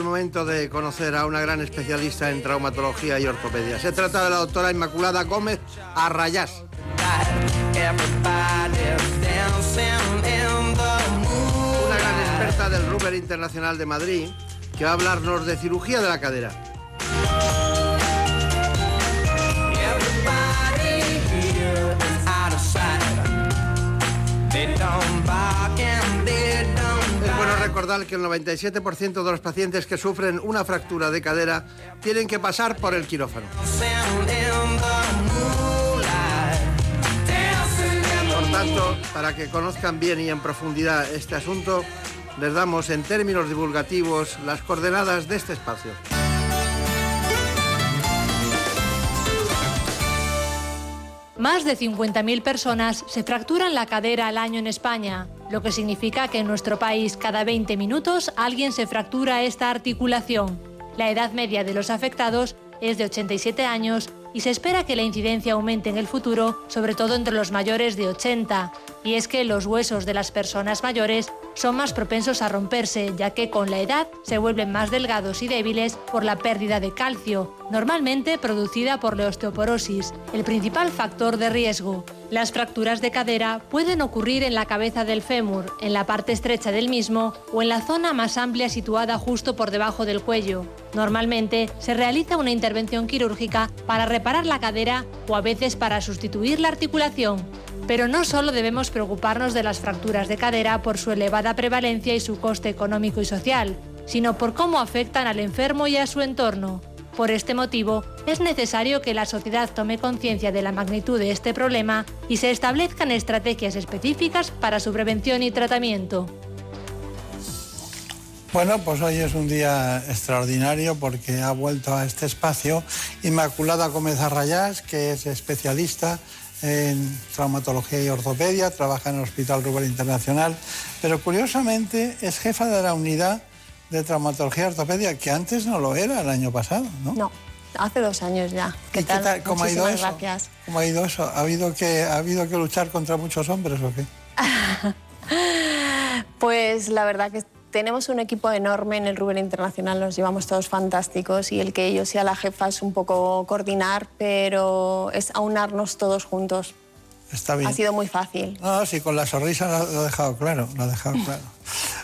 El momento de conocer a una gran especialista en traumatología y ortopedia. Se trata de la doctora Inmaculada Gómez Arrayás. Una gran experta del Ruber Internacional de Madrid que va a hablarnos de cirugía de la cadera. Recordar que el 97% de los pacientes que sufren una fractura de cadera tienen que pasar por el quirófano. Por tanto, para que conozcan bien y en profundidad este asunto, les damos en términos divulgativos las coordenadas de este espacio. Más de 50.000 personas se fracturan la cadera al año en España, lo que significa que en nuestro país cada 20 minutos alguien se fractura esta articulación. La edad media de los afectados es de 87 años y se espera que la incidencia aumente en el futuro, sobre todo entre los mayores de 80. Y es que los huesos de las personas mayores son más propensos a romperse, ya que con la edad se vuelven más delgados y débiles por la pérdida de calcio, normalmente producida por la osteoporosis, el principal factor de riesgo. Las fracturas de cadera pueden ocurrir en la cabeza del fémur, en la parte estrecha del mismo o en la zona más amplia situada justo por debajo del cuello. Normalmente se realiza una intervención quirúrgica para reparar la cadera o a veces para sustituir la articulación. Pero no solo debemos preocuparnos de las fracturas de cadera por su elevada prevalencia y su coste económico y social, sino por cómo afectan al enfermo y a su entorno. Por este motivo, es necesario que la sociedad tome conciencia de la magnitud de este problema y se establezcan estrategias específicas para su prevención y tratamiento. Bueno, pues hoy es un día extraordinario porque ha vuelto a este espacio Inmaculada Gómez Arrayás, que es especialista en traumatología y ortopedia, trabaja en el Hospital Ruber Internacional, pero curiosamente es jefa de la unidad de traumatología y ortopedia, que antes no lo era el año pasado, ¿no? No, hace dos años ya. ¿Qué, tal? ¿Cómo ha ido eso? Gracias. ¿Cómo ha ido eso? ¿Ha habido, que, ¿Ha habido que luchar contra muchos hombres o qué? (laughs) pues la verdad que tenemos un equipo enorme en el Ruber Internacional, nos llevamos todos fantásticos y el que yo sea la jefa es un poco coordinar, pero es aunarnos todos juntos. Está bien. Ha sido muy fácil. No, sí, con la sonrisa lo, ha dejado claro, lo ha dejado (laughs) claro.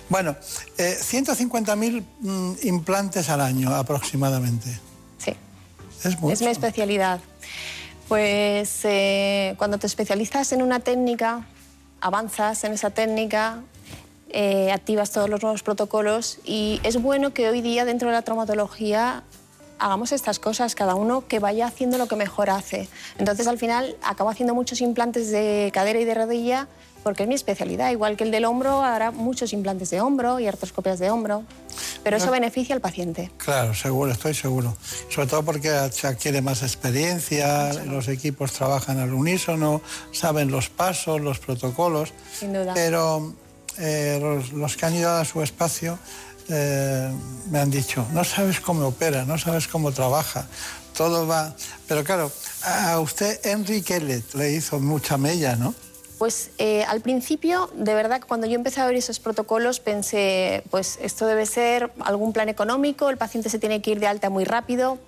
Bueno, eh, 150.000 mm, implantes al año aproximadamente. Sí. Es mucho. Es mi especialidad. Pues eh, cuando te especializas en una técnica, avanzas en esa técnica, eh, activas todos los nuevos protocolos y es bueno que hoy día dentro de la traumatología hagamos estas cosas, cada uno que vaya haciendo lo que mejor hace. Entonces al final acabo haciendo muchos implantes de cadera y de rodilla porque es mi especialidad, igual que el del hombro, hará muchos implantes de hombro y artroscopias de hombro, pero eso beneficia al paciente. Claro, seguro, estoy seguro. Sobre todo porque se adquiere más experiencia, los equipos trabajan al unísono, saben los pasos, los protocolos. Sin duda. Pero eh, los, que han ido a su espacio eh, me han dicho, no sabes cómo opera, no sabes cómo trabaja, todo va... Pero claro, a usted Enrique le hizo mucha mella, ¿no? Pues eh, al principio, de verdad, cuando yo empecé a ver esos protocolos, pensé, pues esto debe ser algún plan económico, el paciente se tiene que ir de alta muy rápido.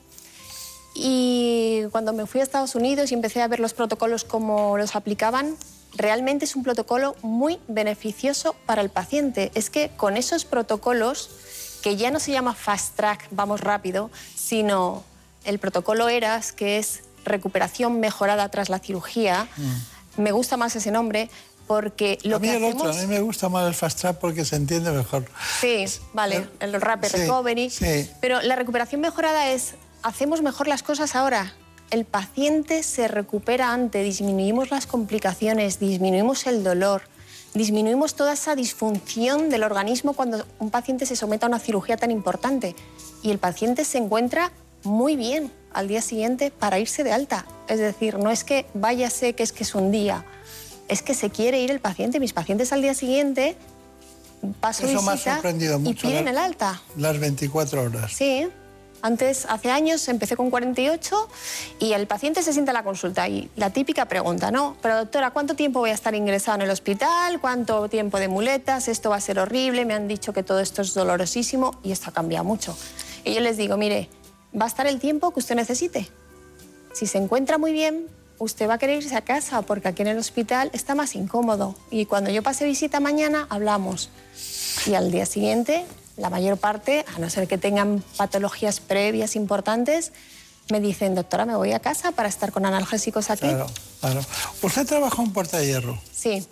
Y cuando me fui a Estados Unidos y empecé a ver los protocolos como los aplicaban, realmente es un protocolo muy beneficioso para el paciente. Es que con esos protocolos, que ya no se llama fast track, vamos rápido, sino el protocolo ERAS, que es recuperación mejorada tras la cirugía, mm. Me gusta más ese nombre porque lo a mí que el hacemos... otro, a mí me gusta más el fast track porque se entiende mejor. Sí, vale, el rapid recovery. Sí. Pero la recuperación mejorada es, hacemos mejor las cosas ahora el paciente se recupera antes, disminuimos las complicaciones, disminuimos el dolor, disminuimos toda esa disfunción del organismo cuando un paciente se somete a una cirugía tan importante y el paciente se encuentra muy bien al día siguiente para irse de alta. Es decir, no es que váyase que es que es un día, es que se quiere ir el paciente. Mis pacientes al día siguiente paso Eso me ha sorprendido y mucho. piden el alta. Las 24 horas. Sí, antes, hace años, empecé con 48 y el paciente se sienta a la consulta y la típica pregunta, ¿no? Pero doctora, ¿cuánto tiempo voy a estar ingresado en el hospital? ¿Cuánto tiempo de muletas? Esto va a ser horrible, me han dicho que todo esto es dolorosísimo y esto ha cambiado mucho. Y yo les digo, mire, va a estar el tiempo que usted necesite. Si se encuentra muy bien, usted va a querer irse a casa porque aquí en el hospital está más incómodo. Y cuando yo pase visita mañana, hablamos. Y al día siguiente la mayor parte, a no ser que tengan patologías previas importantes, me dicen, doctora, me voy a casa para estar con analgésicos aquí. Claro, claro. ¿Usted trabajó en Puerta de Hierro? Sí.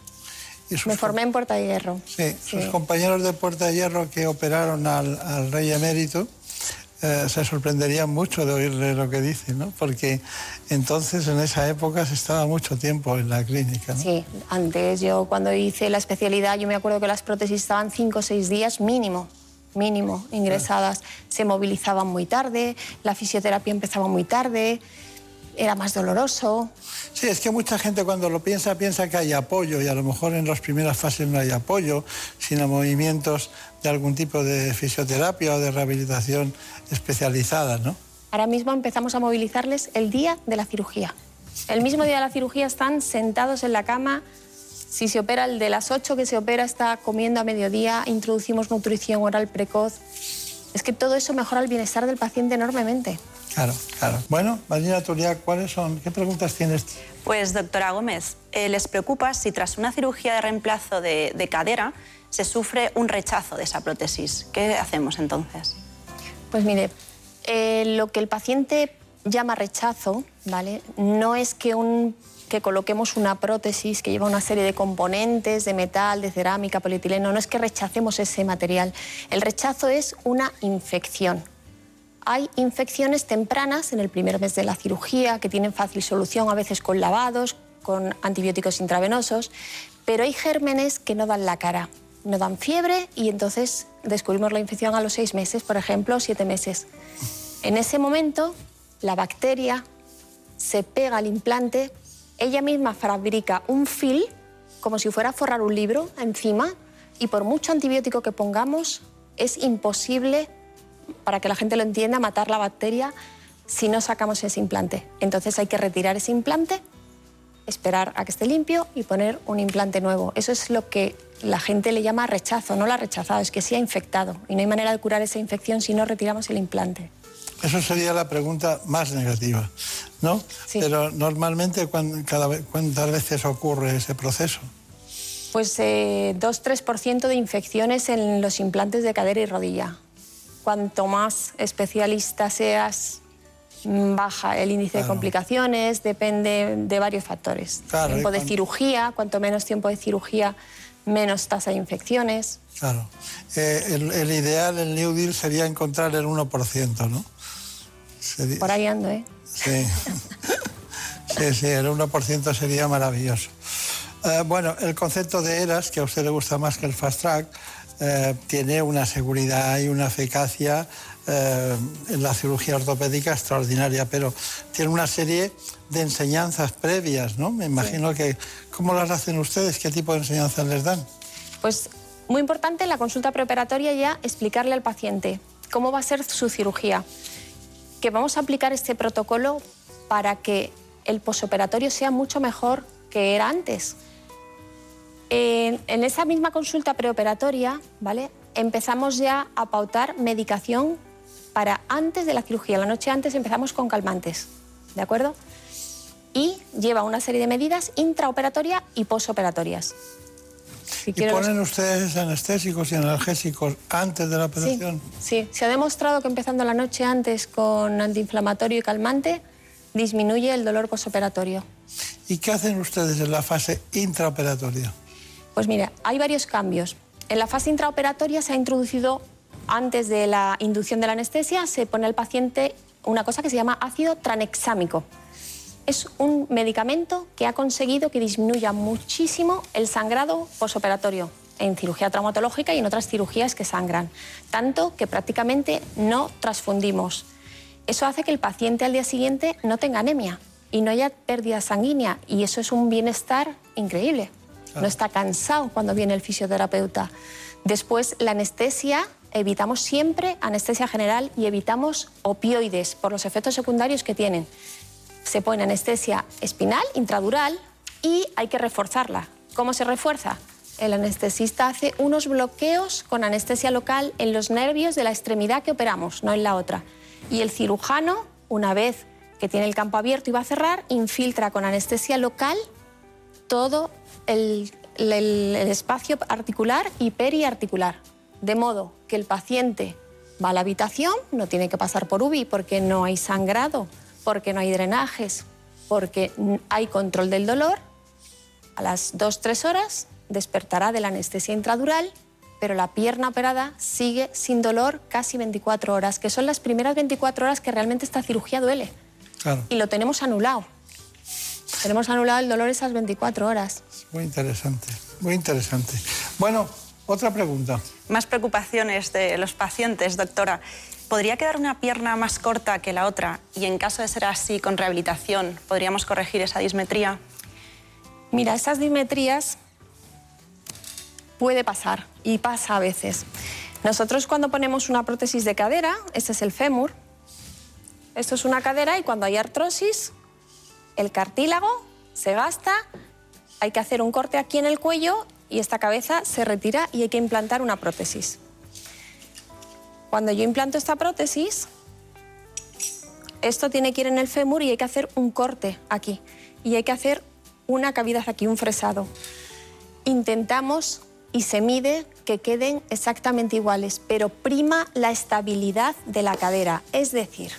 Me formé en Puerta de Hierro. Sí, sus compañeros de Puerta de Hierro que operaron al, rey emérito eh, se sorprenderían mucho de oírle lo que dice, ¿no? Porque entonces en esa época se estaba mucho tiempo en la clínica. ¿no? Sí, antes yo cuando hice la especialidad, yo me acuerdo que las prótesis estaban cinco o seis días mínimo mínimo ingresadas, se movilizaban muy tarde, la fisioterapia empezaba muy tarde, era más doloroso. Sí, es que mucha gente cuando lo piensa piensa que hay apoyo y a lo mejor en las primeras fases no hay apoyo, sino movimientos de algún tipo de fisioterapia o de rehabilitación especializada, ¿no? Ahora mismo empezamos a movilizarles el día de la cirugía. El mismo día de la cirugía están sentados en la cama Si se opera el de las 8 que se opera, está comiendo a mediodía, introducimos nutrición oral precoz. Es que todo eso mejora el bienestar del paciente enormemente. Claro, claro. Bueno, Marina Turia, ¿cuáles son? ¿Qué preguntas tienes? Pues, doctora Gómez, eh, ¿les preocupa si tras una cirugía de reemplazo de, de cadera se sufre un rechazo de esa prótesis? ¿Qué hacemos entonces? Pues mire, eh, lo que el paciente llama rechazo, ¿vale? No es que, un, que coloquemos una prótesis que lleva una serie de componentes de metal, de cerámica, polietileno, no es que rechacemos ese material. El rechazo es una infección. Hay infecciones tempranas en el primer mes de la cirugía que tienen fácil solución, a veces con lavados, con antibióticos intravenosos, pero hay gérmenes que no dan la cara, no dan fiebre y entonces descubrimos la infección a los seis meses, por ejemplo, siete meses. En ese momento, la bacteria se pega al implante, ella misma fabrica un fil, como si fuera a forrar un libro encima, y por mucho antibiótico que pongamos, es imposible, para que la gente lo entienda, matar la bacteria si no sacamos ese implante. Entonces hay que retirar ese implante, esperar a que esté limpio y poner un implante nuevo. Eso es lo que la gente le llama rechazo, no la ha rechazado, es que sí ha infectado. Y no hay manera de curar esa infección si no retiramos el implante. Eso sería la pregunta más negativa, ¿no? Pero normalmente, ¿cuántas veces ocurre ese proceso? Pues eh, 2-3% de infecciones en los implantes de cadera y rodilla. Cuanto más especialista seas, mm, baja el índice de complicaciones, depende de varios factores. tiempo de cirugía, cuanto menos tiempo de cirugía, menos tasa de infecciones. Claro. Eh, el, el, ideal, el New Deal, sería encontrar el 1%, ¿no? Por ahí ando, ¿eh? Sí. (laughs) sí, sí, el 1% sería maravilloso. Eh, bueno, el concepto de ERAS, que a usted le gusta más que el Fast Track, eh, tiene una seguridad y una eficacia eh, en la cirugía ortopédica extraordinaria, pero tiene una serie de enseñanzas previas, ¿no? Me imagino que... ¿Cómo las hacen ustedes? ¿Qué tipo de enseñanzas les dan? Pues muy importante en la consulta preoperatoria ya explicarle al paciente cómo va a ser su cirugía vamos a aplicar este protocolo para que el posoperatorio sea mucho mejor que era antes. En, esa misma consulta preoperatoria, ¿vale? Empezamos ya a pautar medicación para antes de la cirugía. La noche antes empezamos con calmantes, ¿de acuerdo? Y lleva una serie de medidas intraoperatorias y posoperatorias. ¿Y ponen ustedes anestésicos y analgésicos antes de la operación? Sí, se ha demostrado que empezando la noche antes con antiinflamatorio y calmante disminuye el dolor posoperatorio. ¿Y qué hacen ustedes en la fase intraoperatoria? Pues mira, hay varios cambios. En la fase intraoperatoria se ha introducido, antes de la inducción de la anestesia, se pone al paciente una cosa que se llama ácido tranexámico es un medicamento que ha conseguido que disminuya muchísimo el sangrado posoperatorio en cirugía traumatológica y en otras cirugías que sangran, tanto que prácticamente no transfundimos. Eso hace que el paciente al día siguiente no tenga anemia y no haya pérdida sanguínea y eso es un bienestar increíble. No está cansado cuando viene el fisioterapeuta. Después, la anestesia, evitamos siempre anestesia general y evitamos opioides por los efectos secundarios que tienen se pone anestesia espinal, intradural, y hay que reforzarla. ¿Cómo se refuerza? El anestesista hace unos bloqueos con anestesia local en los nervios de la extremidad que operamos, no en la otra. Y el cirujano, una vez que tiene el campo abierto y va a cerrar, infiltra con anestesia local todo el, el espacio articular y periarticular. De modo que el paciente va a la habitación, no tiene que pasar por UBI porque no hay sangrado, porque no hay drenajes, porque hay control del dolor, a las 2-3 horas despertará de la anestesia intradural, pero la pierna operada sigue sin dolor casi 24 horas, que son las primeras 24 horas que realmente esta cirugía duele. Y lo tenemos anulado. Tenemos anulado el dolor esas 24 horas. Muy interesante, muy interesante. Bueno, otra pregunta. Más preocupaciones de los pacientes, doctora. ¿Podría quedar una pierna más corta que la otra y en caso de ser así, con rehabilitación, podríamos corregir esa dismetría? Mira, esas dismetrías puede pasar y pasa a veces. Nosotros cuando ponemos una prótesis de cadera, este es el fémur, esto es una cadera y cuando hay artrosis, el cartílago se gasta hay que hacer un corte aquí en el cuello y esta cabeza se retira y hay que implantar una prótesis. Cuando yo implanto esta prótesis, esto tiene que ir en el fémur y hay que hacer un corte aquí. Y hay que hacer una cavidad aquí, un fresado. Intentamos y se mide que queden exactamente iguales, pero prima la estabilidad de la cadera. Es decir,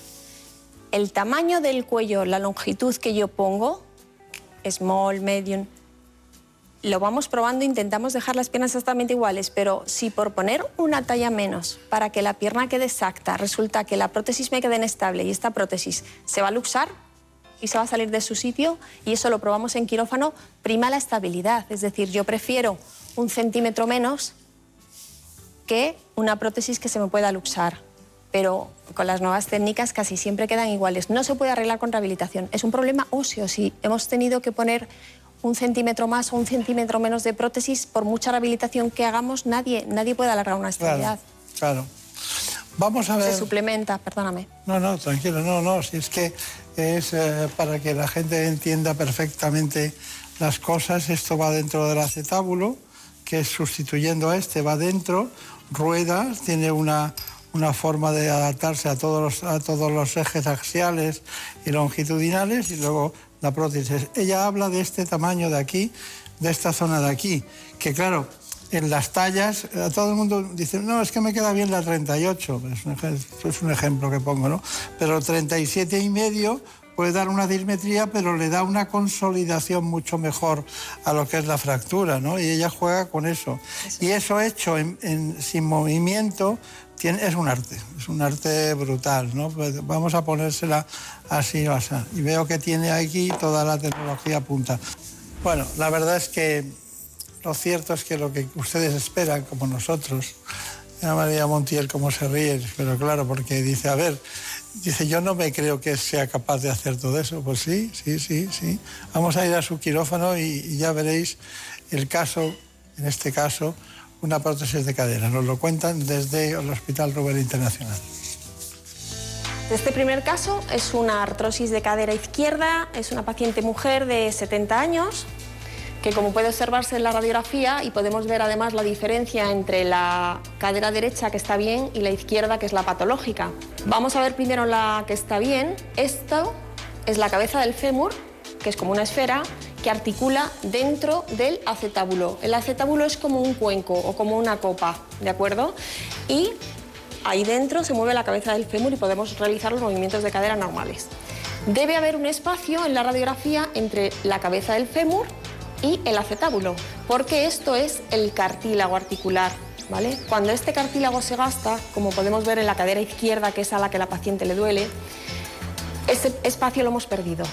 el tamaño del cuello, la longitud que yo pongo, small, medium, lo vamos probando, intentamos dejar las piernas exactamente iguales, pero si por poner una talla menos para que la pierna quede exacta, resulta que la prótesis me quede inestable y esta prótesis se va a luxar y se va a salir de su sitio y eso lo probamos en quirófano, prima la estabilidad. Es decir, yo prefiero un centímetro menos que una prótesis que se me pueda luxar. Pero con las nuevas técnicas casi siempre quedan iguales. No se puede arreglar con rehabilitación. Es un problema óseo. Si hemos tenido que poner un centímetro más o un centímetro menos de prótesis, por mucha rehabilitación que hagamos, nadie, nadie puede alargar una estabilidad. Claro, Vamos a ver. Se suplementa, perdóname. No, no, tranquilo, no, no. Si es que es eh, para que la gente entienda perfectamente las cosas, esto va dentro del acetábulo, que es sustituyendo a este, va dentro, rueda, tiene una, una forma de adaptarse a todos, los, a todos los ejes axiales y longitudinales y luego la prótesis. Ella habla de este tamaño de aquí, de esta zona de aquí, que claro, en las tallas, a todo el mundo dice, no, es que me queda bien la 38, es un, es un ejemplo que pongo, ¿no? Pero 37 y medio puede dar una dismetría, pero le da una consolidación mucho mejor a lo que es la fractura, ¿no? Y ella juega con eso. Y eso hecho en, sin movimiento es un arte, es un arte brutal, ¿no? Pues vamos a ponérsela así. Y veo que tiene aquí toda la tecnología punta. Bueno, la verdad es que lo cierto es que lo que ustedes esperan, como nosotros, María Montiel cómo se ríe, pero claro, porque dice, a ver, Dice, yo no me creo que sea capaz de hacer todo eso. Pues sí, sí, sí, sí. Vamos a ir a su quirófano y, ya veréis el caso, en este caso, una prótesis de cadera. Nos lo cuentan desde el Hospital Rubén Internacional. Este primer caso es una artrosis de cadera izquierda, es una paciente mujer de 70 años que como puede observarse en la radiografía y podemos ver además la diferencia entre la cadera derecha que está bien y la izquierda que es la patológica. Vamos a ver primero la que está bien. Esto es la cabeza del fémur, que es como una esfera que articula dentro del acetábulo. El acetábulo es como un cuenco o como una copa, ¿de acuerdo? Y ahí dentro se mueve la cabeza del fémur y podemos realizar los movimientos de cadera normales. Debe haber un espacio en la radiografía entre la cabeza del fémur y el acetábulo, porque esto es el cartílago articular. ¿vale? Cuando este cartílago se gasta, como podemos ver en la cadera izquierda, que es a la que la paciente le duele, ese espacio lo hemos perdido.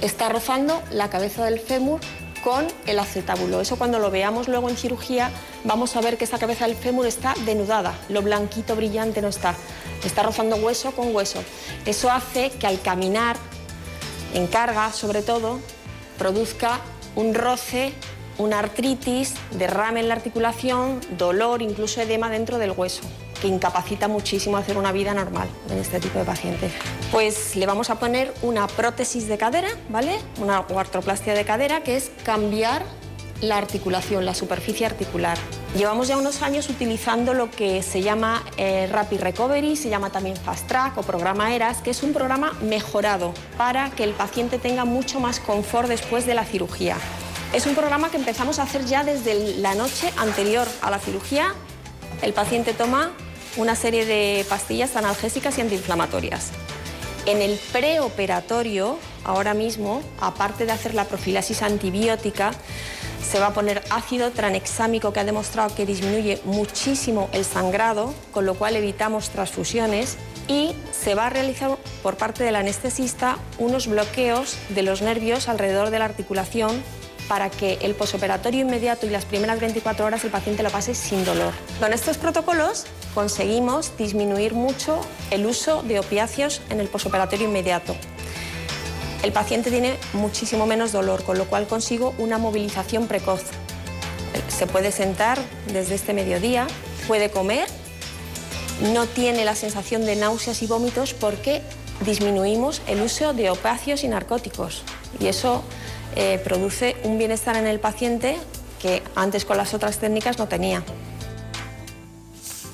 Está rozando la cabeza del fémur con el acetábulo. Eso cuando lo veamos luego en cirugía vamos a ver que esa cabeza del fémur está denudada, lo blanquito brillante no está, está rozando hueso con hueso. Eso hace que al caminar, en carga sobre todo, produzca un roce, una artritis, derrame en la articulación, dolor, incluso edema dentro del hueso que incapacita muchísimo hacer una vida normal en este tipo de pacientes. Pues le vamos a poner una prótesis de cadera, ¿vale? Una artroplastia de cadera, que es cambiar la articulación, la superficie articular. Llevamos ya unos años utilizando lo que se llama eh, Rapid Recovery, se llama también Fast Track o programa ERAS, que es un programa mejorado para que el paciente tenga mucho más confort después de la cirugía. Es un programa que empezamos a hacer ya desde la noche anterior a la cirugía. El paciente toma una serie de pastillas analgésicas y antiinflamatorias. En el preoperatorio, ahora mismo, aparte de hacer la profilaxis antibiótica, se va a poner ácido tranexámico que ha demostrado que disminuye muchísimo el sangrado, con lo cual evitamos transfusiones y se va a realizar por parte del anestesista unos bloqueos de los nervios alrededor de la articulación para que el posoperatorio inmediato y las primeras 24 horas el paciente lo pase sin dolor. Con estos protocolos conseguimos disminuir mucho el uso de opiáceos en el posoperatorio inmediato el paciente tiene muchísimo menos dolor, con lo cual consigo una movilización precoz. Se puede sentar desde este mediodía, puede comer, no tiene la sensación de náuseas y vómitos porque disminuimos el uso de opacios y narcóticos. Y eso eh, produce un bienestar en el paciente que antes con las otras técnicas no tenía.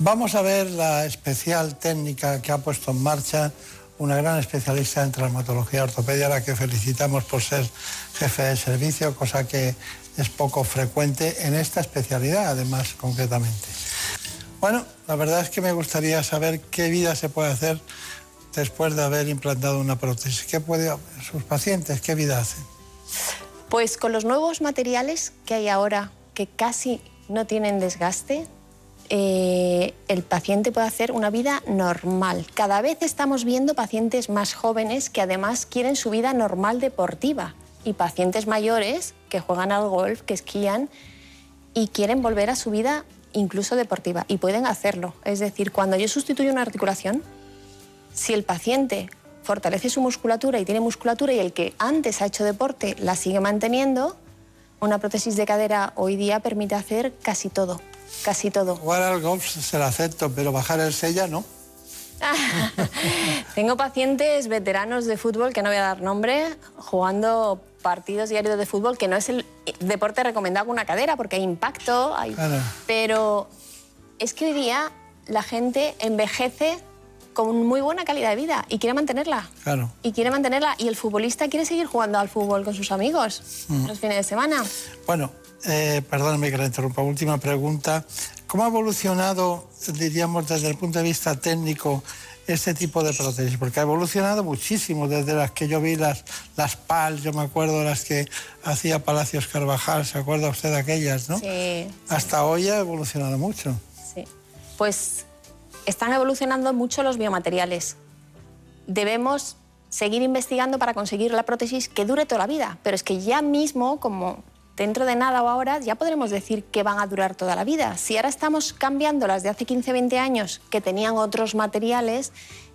Vamos a ver la especial técnica que ha puesto en marcha una gran especialista en traumatología ortopedia, a la que felicitamos por ser jefe de servicio, cosa que es poco frecuente en esta especialidad, además, concretamente. Bueno, la verdad es que me gustaría saber qué vida se puede hacer después de haber implantado una prótesis. ¿Qué puede sus pacientes? ¿Qué vida hacen? Pues con los nuevos materiales que hay ahora, que casi no tienen desgaste, eh, el paciente puede hacer una vida normal. Cada vez estamos viendo pacientes más jóvenes que además quieren su vida normal deportiva y pacientes mayores que juegan al golf, que esquían y quieren volver a su vida incluso deportiva y pueden hacerlo. Es decir, cuando yo sustituyo una articulación, si el paciente fortalece su musculatura y tiene musculatura y el que antes ha hecho deporte la sigue manteniendo, una prótesis de cadera hoy día permite hacer casi todo, casi todo. Jugar al golf se lo acepto, pero bajar el sella no. (laughs) Tengo pacientes veteranos de fútbol, que no voy a dar nombre, jugando partidos diarios de fútbol, que no es el deporte recomendado con una cadera, porque hay impacto, hay... pero es que hoy día la gente envejece con muy buena calidad de vida y quiere mantenerla. Claro. Y quiere mantenerla. Y el futbolista quiere seguir jugando al fútbol con sus amigos Mm. los fines de semana. Bueno, eh, perdóname que la interrumpa. Última pregunta. ¿Cómo ha evolucionado, diríamos, desde el punto de vista técnico, este tipo de prótesis? Porque ha evolucionado muchísimo desde las que yo vi, las, las PAL, yo me acuerdo las que hacía Palacios Carvajal, ¿se acuerda usted de aquellas, no? Sí. Hasta hoy ha evolucionado mucho. Sí. Pues están evolucionando mucho los biomateriales. Debemos seguir investigando para conseguir la prótesis que dure toda la vida, pero es que ya mismo, como dentro de nada o ahora, ya podremos decir que van a durar toda la vida. Si ahora estamos cambiando las de hace 15, 20 años que tenían otros materiales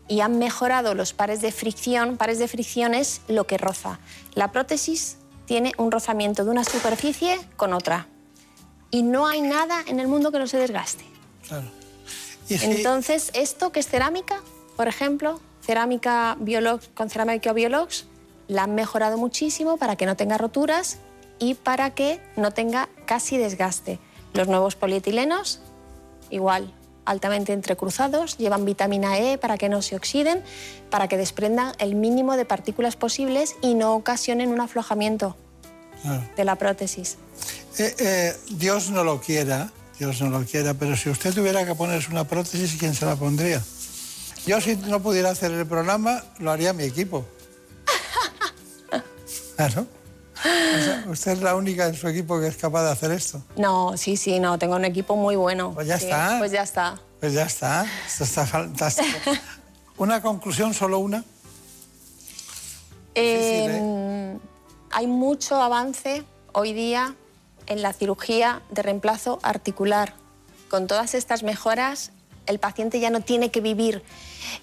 y han mejorado los pares de fricción, pares de fricción es lo que roza. La prótesis tiene un rozamiento de una superficie con otra y no hay nada en el mundo que no se desgaste. Claro. Y Entonces, esto que es cerámica, por ejemplo, cerámica Biolox con cerámica Biolox, la han mejorado muchísimo para que no tenga roturas y para que no tenga casi desgaste. Los nuevos polietilenos, igual, altamente entrecruzados, llevan vitamina E para que no se oxiden, para que desprendan el mínimo de partículas posibles y no ocasionen un aflojamiento Claro. de la prótesis. Eh, eh, Dios no lo quiera, Dios no lo quiera, pero si usted tuviera que ponerse una prótesis, ¿quién se la pondría? Yo si no pudiera hacer el programa, lo haría mi equipo. (laughs) Claro. O sea, usted es la única en su equipo que es capaz de hacer esto. No, sí, sí, no, tengo un equipo muy bueno. Pues ya Sí, está. Pues ya está. Pues ya está, esto está fantástico. (laughs) Una conclusión, solo una. Eh, Hay mucho avance hoy día en la cirugía de reemplazo articular. Con todas estas mejoras, el paciente ya no tiene que vivir,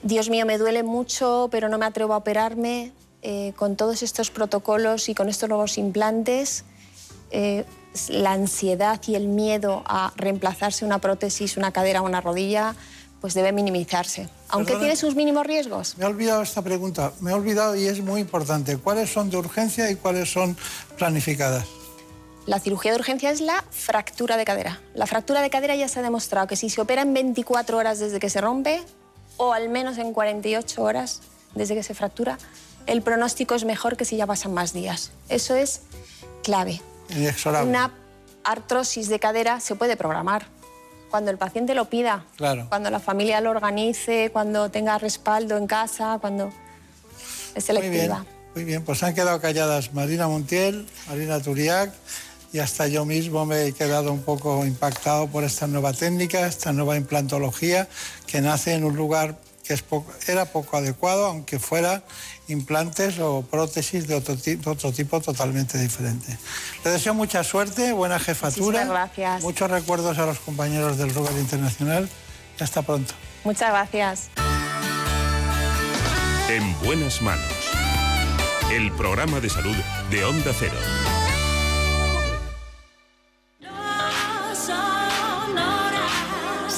Dios mío, me duele mucho, pero no me atrevo a operarme. Eh, con todos estos protocolos y con estos nuevos implantes, eh, la ansiedad y el miedo a reemplazarse una prótesis, una cadera o una rodilla, pues debe minimizarse. Aunque Perdona. tiene sus mínimos riesgos. Me he olvidado esta pregunta, me he olvidado y es muy importante. ¿Cuáles son de urgencia y cuáles son planificadas? La cirugía de urgencia es la fractura de cadera. La fractura de cadera ya se ha demostrado que si se opera en 24 horas desde que se rompe o al menos en 48 horas desde que se fractura, el pronóstico es mejor que si ya pasan más días. Eso es clave. Inexorable. Una artrosis de cadera se puede programar cuando el paciente lo pida, Claro. cuando la familia lo organice, cuando tenga respaldo en casa, cuando es Muy bien, selectiva. muy bien. Pues han quedado calladas Marina Montiel, Marina Turiac y hasta yo mismo me he quedado un poco impactado por esta nueva técnica, esta nueva implantología que nace en un lugar que es poco- era poco adecuado, aunque fuera implantes o prótesis de otro, de otro tipo totalmente diferente. Le deseo mucha suerte, buena jefatura, Muchísimas gracias. muchos recuerdos a los compañeros del Ruber Internacional y hasta pronto. Muchas gracias. En buenas manos. El programa de salud de Onda Cero.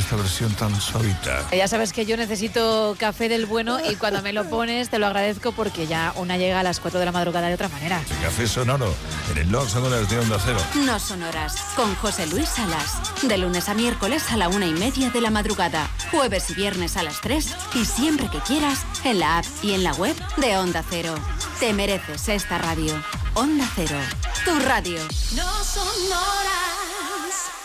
Esta versión tan suavita. Ya sabes que yo necesito café del bueno y cuando me lo pones te lo agradezco porque ya una llega a las 4 de la madrugada de otra manera. café sonoro en el No Sonoras de Onda Cero. No Sonoras con José Luis Salas. De lunes a miércoles a la una y media de la madrugada. Jueves y viernes a las 3 y siempre que quieras en la app y en la web de Onda Cero. Te mereces esta radio. Onda Cero. Tu radio. No Sonoras.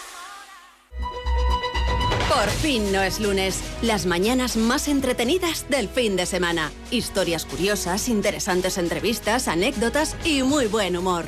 Por fin no es lunes. Las mañanas más entretenidas del fin de semana. Historias curiosas, interesantes entrevistas, anécdotas y muy buen humor.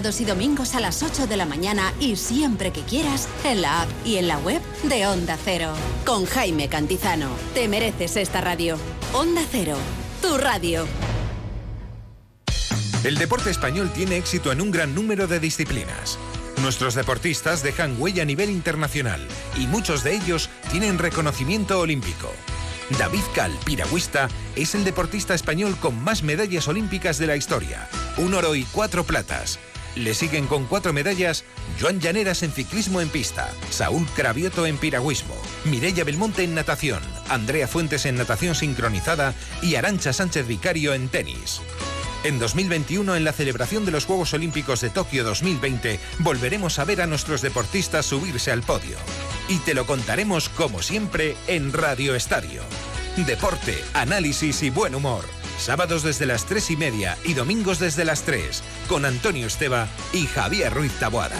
y domingos a las 8 de la mañana y siempre que quieras en la app y en la web de Onda Cero. Con Jaime Cantizano. Te mereces esta radio. Onda Cero. Tu radio. El deporte español tiene éxito en un gran número de disciplinas. Nuestros deportistas dejan huella a nivel internacional y muchos de ellos tienen reconocimiento olímpico. David Cal, piragüista, es el deportista español con más medallas olímpicas de la historia. Un oro y cuatro platas. Le siguen con cuatro medallas Joan Llaneras en ciclismo en pista, Saúl Cravioto en piragüismo, Mireia Belmonte en natación, Andrea Fuentes en natación sincronizada y Arancha Sánchez Vicario en tenis. En 2021, en la celebración de los Juegos Olímpicos de Tokio 2020, volveremos a ver a nuestros deportistas subirse al podio. Y te lo contaremos como siempre en Radio Estadio. Deporte, análisis y buen humor. Sábados desde las 3 y media y domingos desde las 3, con Antonio Esteba y Javier Ruiz Taboada.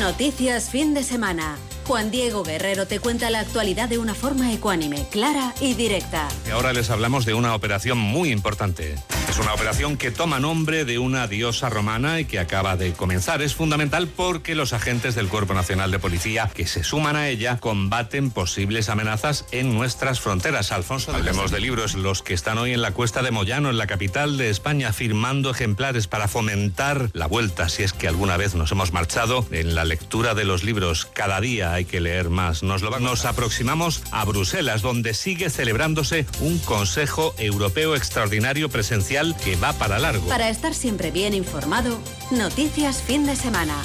Noticias fin de semana. Juan Diego Guerrero te cuenta la actualidad de una forma ecuánime, clara y directa. Y ahora les hablamos de una operación muy importante. Es una operación que toma nombre de una diosa romana y que acaba de comenzar. Es fundamental porque los agentes del Cuerpo Nacional de Policía que se suman a ella combaten posibles amenazas en nuestras fronteras. Alfonso, hablemos de libros. Los que están hoy en la cuesta de Moyano, en la capital de España, firmando ejemplares para fomentar la vuelta, si es que alguna vez nos hemos marchado, en la lectura de los libros. Cada día hay que leer más. Nos, nos aproximamos a Bruselas, donde sigue celebrándose un Consejo Europeo Extraordinario Presencial que va para largo. Para estar siempre bien informado, noticias fin de semana.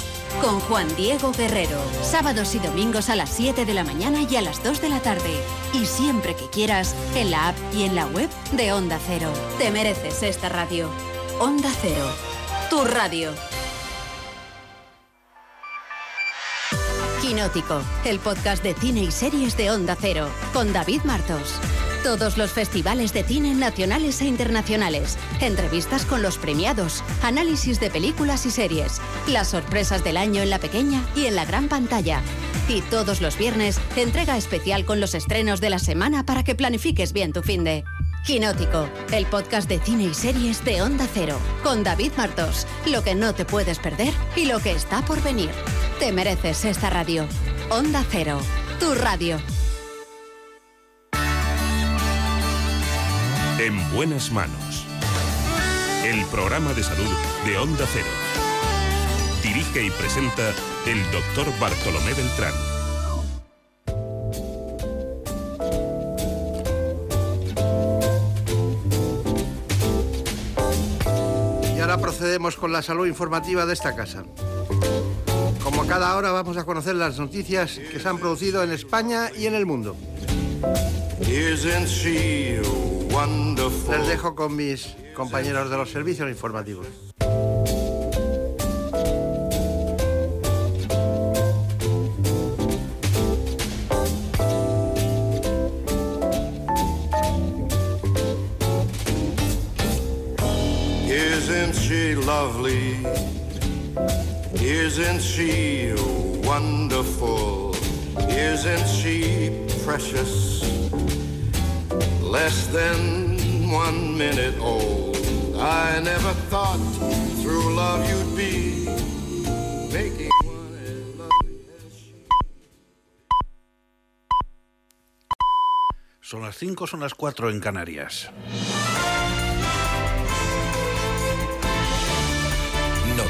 Con Juan Diego Guerrero. Sábados y domingos a las 7 de la mañana y a las 2 de la tarde. Y siempre que quieras, en la app y en la web de Onda Cero. Te mereces esta radio. Onda Cero. Tu radio. El podcast de cine y series de Onda Cero, con David Martos. Todos los festivales de cine nacionales e internacionales, entrevistas con los premiados, análisis de películas y series, las sorpresas del año en la pequeña y en la gran pantalla. Y todos los viernes, entrega especial con los estrenos de la semana para que planifiques bien tu fin de. Quinótico, el podcast de cine y series de Onda Cero, con David Martos, lo que no te puedes perder y lo que está por venir. Te mereces esta radio. Onda Cero, tu radio. En buenas manos. El programa de salud de Onda Cero. Dirige y presenta el doctor Bartolomé Beltrán. Procedemos con la salud informativa de esta casa. Como cada hora vamos a conocer las noticias que se han producido en España y en el mundo. Les dejo con mis compañeros de los servicios informativos. Lovely? Isn't she wonderful? Isn't she precious? Less than one minute old. I never thought through love you'd be making. Son las 5, son las 4 en Canarias.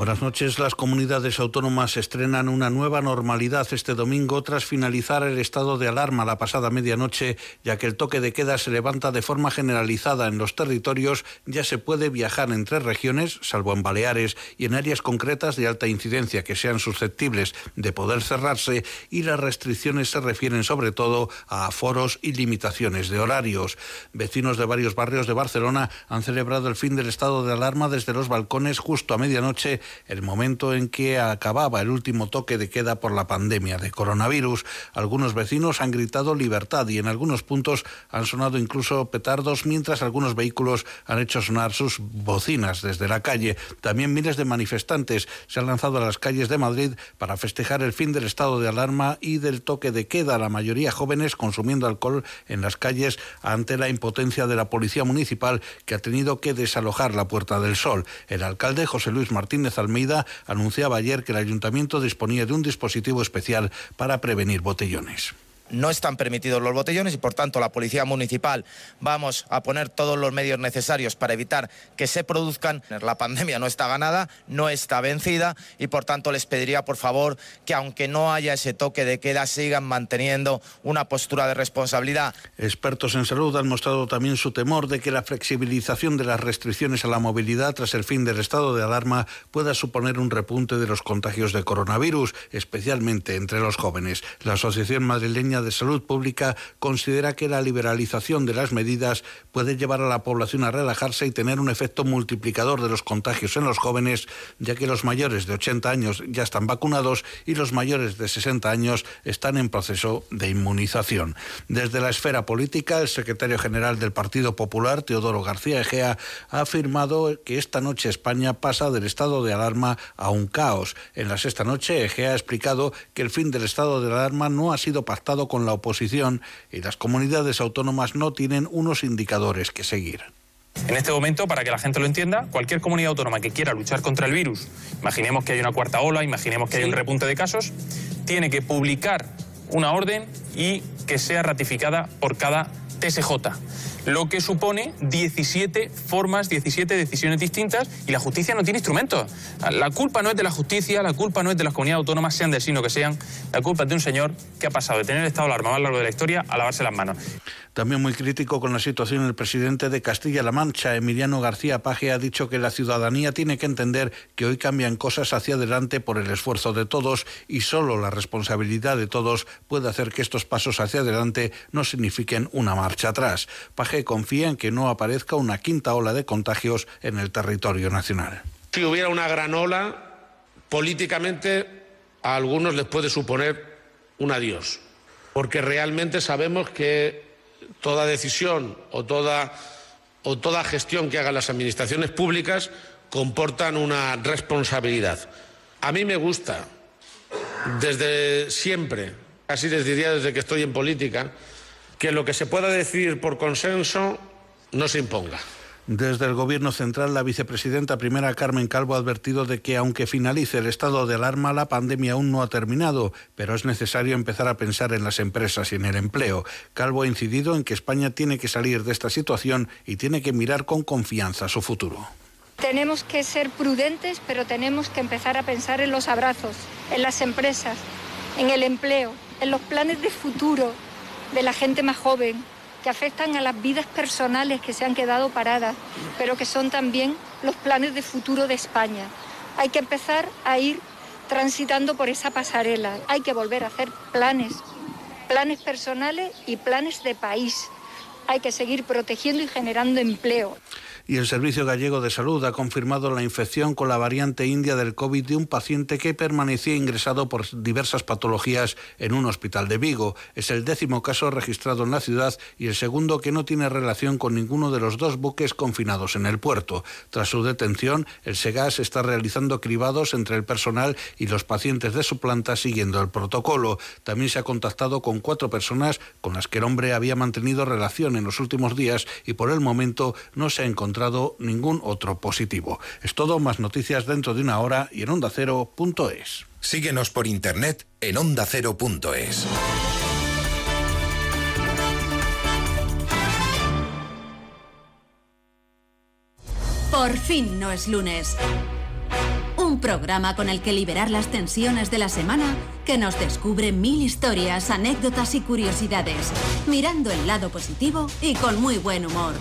Buenas noches. Las comunidades autónomas estrenan una nueva normalidad este domingo tras finalizar el estado de alarma la pasada medianoche, ya que el toque de queda se levanta de forma generalizada en los territorios. Ya se puede viajar entre regiones, salvo en Baleares y en áreas concretas de alta incidencia que sean susceptibles de poder cerrarse, y las restricciones se refieren sobre todo a aforos y limitaciones de horarios. Vecinos de varios barrios de Barcelona han celebrado el fin del estado de alarma desde los balcones justo a medianoche el momento en que acababa el último toque de queda por la pandemia de coronavirus. Algunos vecinos han gritado libertad y en algunos puntos han sonado incluso petardos mientras algunos vehículos han hecho sonar sus bocinas desde la calle. También miles de manifestantes se han lanzado a las calles de Madrid para festejar el fin del estado de alarma y del toque de queda, la mayoría jóvenes consumiendo alcohol en las calles ante la impotencia de la policía municipal que ha tenido que desalojar la Puerta del Sol. El alcalde José Luis Martínez Almeida anunciaba ayer que el ayuntamiento disponía de un dispositivo especial para prevenir botellones no están permitidos los botellones y por tanto la Policía Municipal vamos a poner todos los medios necesarios para evitar que se produzcan. La pandemia no está ganada, no está vencida y por tanto les pediría por favor que aunque no haya ese toque de queda sigan manteniendo una postura de responsabilidad. Expertos en salud han mostrado también su temor de que la flexibilización de las restricciones a la movilidad tras el fin del estado de alarma pueda suponer un repunte de los contagios de coronavirus, especialmente entre los jóvenes. La Asociación Madrileña de Salud Pública considera que la liberalización de las medidas puede llevar a la población a relajarse y tener un efecto multiplicador de los contagios en los jóvenes, ya que los mayores de 80 años ya están vacunados y los mayores de 60 años están en proceso de inmunización. Desde la esfera política, el secretario general del Partido Popular, Teodoro García Egea, ha afirmado que esta noche España pasa del estado de alarma a un caos. En la sexta noche, Egea ha explicado que el fin del estado de alarma no ha sido pactado con la oposición y las comunidades autónomas no tienen unos indicadores que seguir. En este momento, para que la gente lo entienda, cualquier comunidad autónoma que quiera luchar contra el virus, imaginemos que hay una cuarta ola, imaginemos que hay un repunte de casos, tiene que publicar una orden y que sea ratificada por cada TSJ lo que supone 17 formas, 17 decisiones distintas y la justicia no tiene instrumentos. La culpa no es de la justicia, la culpa no es de las comunidades autónomas, sean del signo que sean, la culpa es de un señor que ha pasado de tener el estado de alarma más largo de la historia a lavarse las manos. También muy crítico con la situación el presidente de Castilla-La Mancha, Emiliano García Paje, ha dicho que la ciudadanía tiene que entender que hoy cambian cosas hacia adelante por el esfuerzo de todos y solo la responsabilidad de todos puede hacer que estos pasos hacia adelante no signifiquen una marcha atrás. Paje confía en que no aparezca una quinta ola de contagios en el territorio nacional. Si hubiera una gran ola, políticamente a algunos les puede suponer un adiós, porque realmente sabemos que toda decisión o toda, o toda gestión que hagan las administraciones públicas comportan una responsabilidad. A mí me gusta, desde siempre, casi desde, desde que estoy en política, que lo que se pueda decidir por consenso no se imponga. Desde el Gobierno central, la vicepresidenta primera Carmen Calvo ha advertido de que aunque finalice el estado de alarma, la pandemia aún no ha terminado, pero es necesario empezar a pensar en las empresas y en el empleo. Calvo ha incidido en que España tiene que salir de esta situación y tiene que mirar con confianza su futuro. Tenemos que ser prudentes, pero tenemos que empezar a pensar en los abrazos, en las empresas, en el empleo, en los planes de futuro de la gente más joven, que afectan a las vidas personales que se han quedado paradas, pero que son también los planes de futuro de España. Hay que empezar a ir transitando por esa pasarela. Hay que volver a hacer planes, planes personales y planes de país. Hay que seguir protegiendo y generando empleo. Y el Servicio Gallego de Salud ha confirmado la infección con la variante india del COVID de un paciente que permanecía ingresado por diversas patologías en un hospital de Vigo. Es el décimo caso registrado en la ciudad y el segundo que no tiene relación con ninguno de los dos buques confinados en el puerto. Tras su detención, el SEGAS está realizando cribados entre el personal y los pacientes de su planta siguiendo el protocolo. También se ha contactado con cuatro personas con las que el hombre había mantenido relación en los últimos días y por el momento no se ha encontrado ningún otro positivo. Es todo, más noticias dentro de una hora y en ondacero.es. Síguenos por internet en ondacero.es. Por fin no es lunes. Un programa con el que liberar las tensiones de la semana que nos descubre mil historias, anécdotas y curiosidades, mirando el lado positivo y con muy buen humor.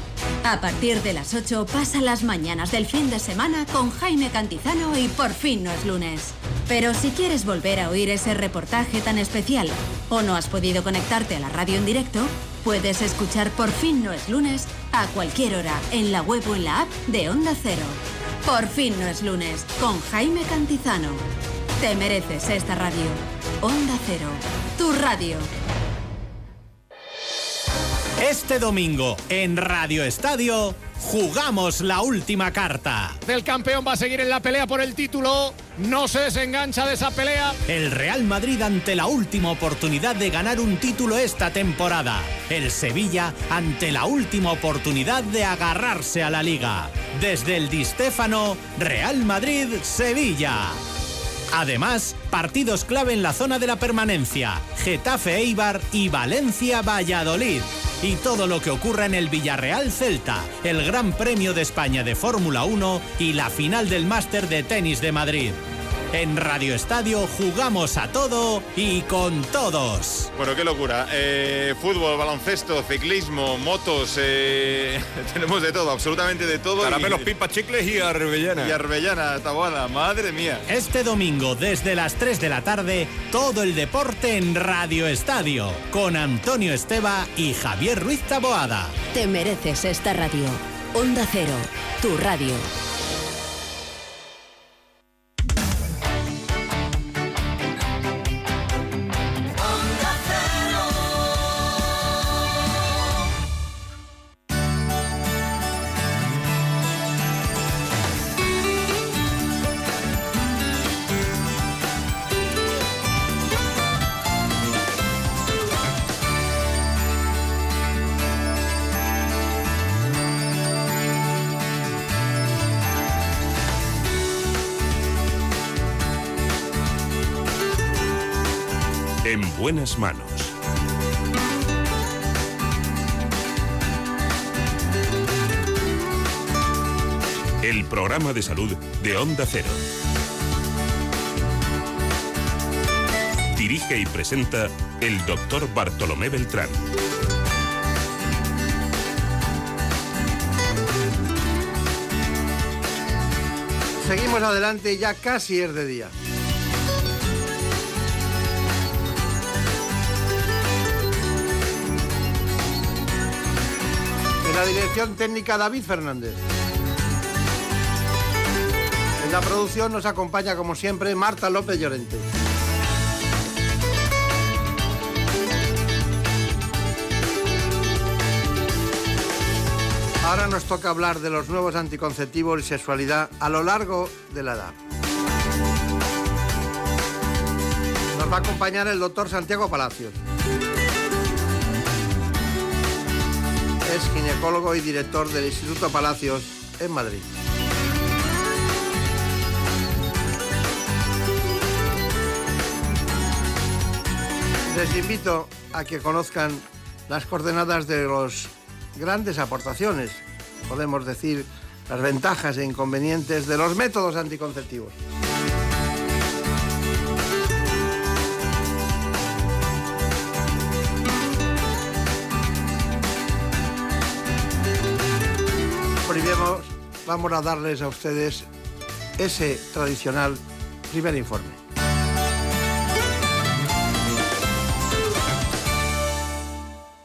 A partir de las 8 pasa las mañanas del fin de semana con Jaime Cantizano y por fin no es lunes. Pero si quieres volver a oír ese reportaje tan especial o no has podido conectarte a la radio en directo, puedes escuchar Por fin no es lunes a cualquier hora en la web o en la app de Onda Cero. Por fin no es lunes con Jaime Cantizano. Te mereces esta radio. Onda Cero, tu radio. Este domingo en Radio Estadio jugamos la última carta. El campeón va a seguir en la pelea por el título. No se desengancha de esa pelea. El Real Madrid ante la última oportunidad de ganar un título esta temporada. El Sevilla ante la última oportunidad de agarrarse a la liga. Desde el Di Stéfano, Real Madrid-Sevilla. Además, partidos clave en la zona de la permanencia, Getafe Eibar y Valencia Valladolid. Y todo lo que ocurra en el Villarreal Celta, el Gran Premio de España de Fórmula 1 y la final del Máster de Tenis de Madrid. En Radio Estadio jugamos a todo y con todos. Bueno, qué locura. Eh, fútbol, baloncesto, ciclismo, motos, eh, (laughs) tenemos de todo, absolutamente de todo. Caramelos, pipas, chicles y arbellana. Y arbellana, tabuada, madre mía. Este domingo, desde las 3 de la tarde, todo el deporte en Radio Estadio, con Antonio Esteba y Javier Ruiz Taboada. Te mereces esta radio. Onda Cero, tu radio. Buenas manos. El programa de salud de Onda Cero. Dirige y presenta el doctor Bartolomé Beltrán. Seguimos adelante, ya casi es de día. La dirección técnica David Fernández. En la producción nos acompaña como siempre Marta López Llorente. Ahora nos toca hablar de los nuevos anticonceptivos y sexualidad a lo largo de la edad. Nos va a acompañar el doctor Santiago Palacios. Es ginecólogo y director del Instituto Palacios en Madrid. Les invito a que conozcan las coordenadas de los grandes aportaciones, podemos decir, las ventajas e inconvenientes de los métodos anticonceptivos. Vamos a darles a ustedes ese tradicional primer informe.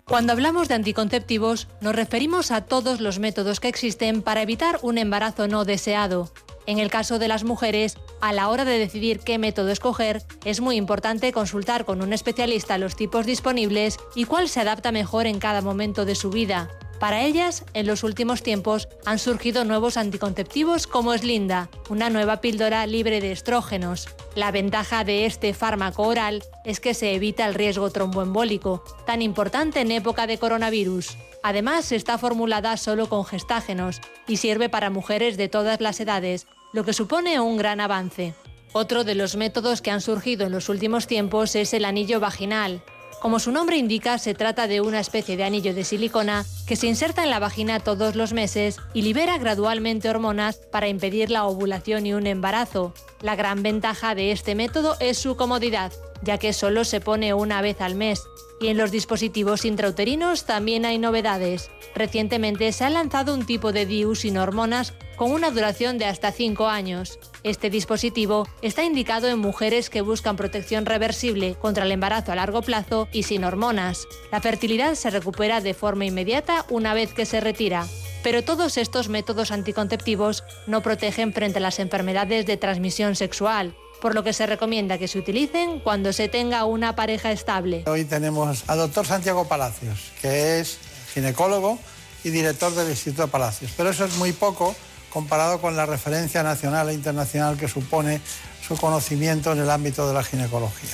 Cuando hablamos de anticonceptivos, nos referimos a todos los métodos que existen para evitar un embarazo no deseado. En el caso de las mujeres, a la hora de decidir qué método escoger, es muy importante consultar con un especialista los tipos disponibles y cuál se adapta mejor en cada momento de su vida. Para ellas, en los últimos tiempos han surgido nuevos anticonceptivos como es Linda, una nueva píldora libre de estrógenos. La ventaja de este fármaco oral es que se evita el riesgo tromboembólico, tan importante en época de coronavirus. Además, está formulada solo con gestágenos y sirve para mujeres de todas las edades, lo que supone un gran avance. Otro de los métodos que han surgido en los últimos tiempos es el anillo vaginal, como su nombre indica, se trata de una especie de anillo de silicona que se inserta en la vagina todos los meses y libera gradualmente hormonas para impedir la ovulación y un embarazo. La gran ventaja de este método es su comodidad, ya que solo se pone una vez al mes. Y en los dispositivos intrauterinos también hay novedades. Recientemente se ha lanzado un tipo de DIU sin hormonas con una duración de hasta 5 años. Este dispositivo está indicado en mujeres que buscan protección reversible contra el embarazo a largo plazo y sin hormonas. La fertilidad se recupera de forma inmediata una vez que se retira. Pero todos estos métodos anticonceptivos no protegen frente a las enfermedades de transmisión sexual, por lo que se recomienda que se utilicen cuando se tenga una pareja estable. Hoy tenemos al doctor Santiago Palacios, que es ginecólogo y director del Instituto Palacios. Pero eso es muy poco comparado con la referencia nacional e internacional que supone su conocimiento en el ámbito de la ginecología.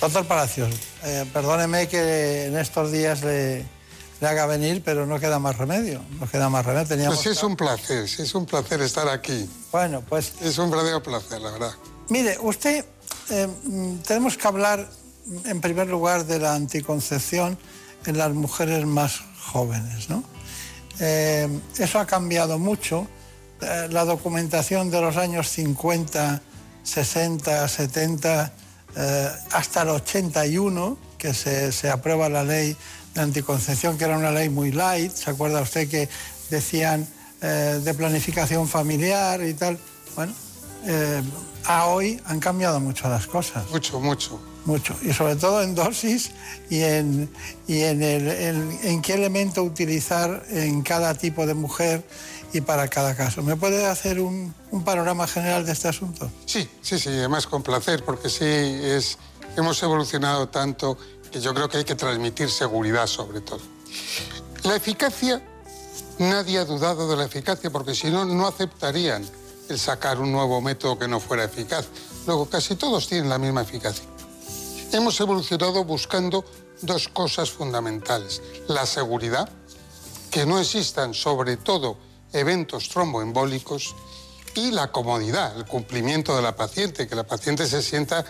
Doctor Palacios, eh, perdóneme que en estos días le, haga venir, pero no queda más remedio. No queda más remedio. Teníamos pues es un placer, es un placer estar aquí. Bueno, pues... Es un verdadero placer, la verdad. Mire, usted, eh, tenemos que hablar en primer lugar de la anticoncepción en las mujeres más jóvenes, ¿no? Eh, eso ha cambiado mucho eh, la documentación de los años 50, 60, 70, hasta el 81, que se, aprueba la ley de anticoncepción, que era una ley muy light, ¿se acuerda usted que decían de planificación familiar y tal? Bueno, eh, a hoy han cambiado mucho las cosas. Mucho, mucho. Mucho, y sobre todo en dosis y en, y en, el, en qué elemento utilizar en cada tipo de mujer y para cada caso. ¿Me puede hacer un, panorama general de este asunto? Sí, sí, sí, además con placer, porque sí, es, hemos evolucionado tanto que yo creo que hay que transmitir seguridad sobre todo. La eficacia, nadie ha dudado de la eficacia, porque si no, no aceptarían el sacar un nuevo método que no fuera eficaz. Luego, casi todos tienen la misma eficacia. Hemos evolucionado buscando dos cosas fundamentales. La seguridad, que no existan sobre todo eventos tromboembólicos y la comodidad, el cumplimiento de la paciente, que la paciente se sienta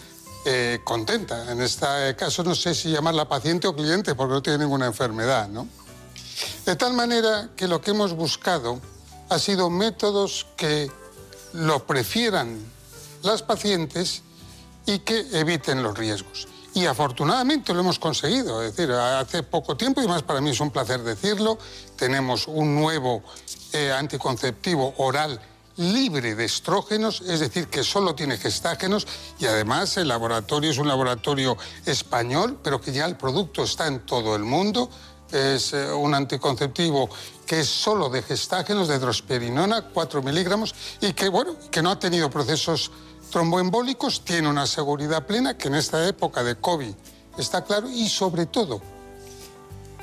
eh, contenta. En este caso no sé si llamarla paciente o cliente porque no tiene ninguna enfermedad, ¿no? De tal manera que lo que hemos buscado ha sido métodos que lo prefieran las pacientes y que eviten los riesgos. Y afortunadamente lo hemos conseguido. Es decir, hace poco tiempo, y más para mí es un placer decirlo, tenemos un nuevo eh, anticonceptivo oral libre de estrógenos, es decir, que solo tiene gestágenos y además el laboratorio es un laboratorio español, pero que ya el producto está en todo el mundo. Es eh, un anticonceptivo que es solo de gestágenos, de drosperinona, 4 miligramos, y que, bueno, que no ha tenido procesos tromboembólicos, tiene una seguridad plena que en esta época de COVID está claro y sobre todo,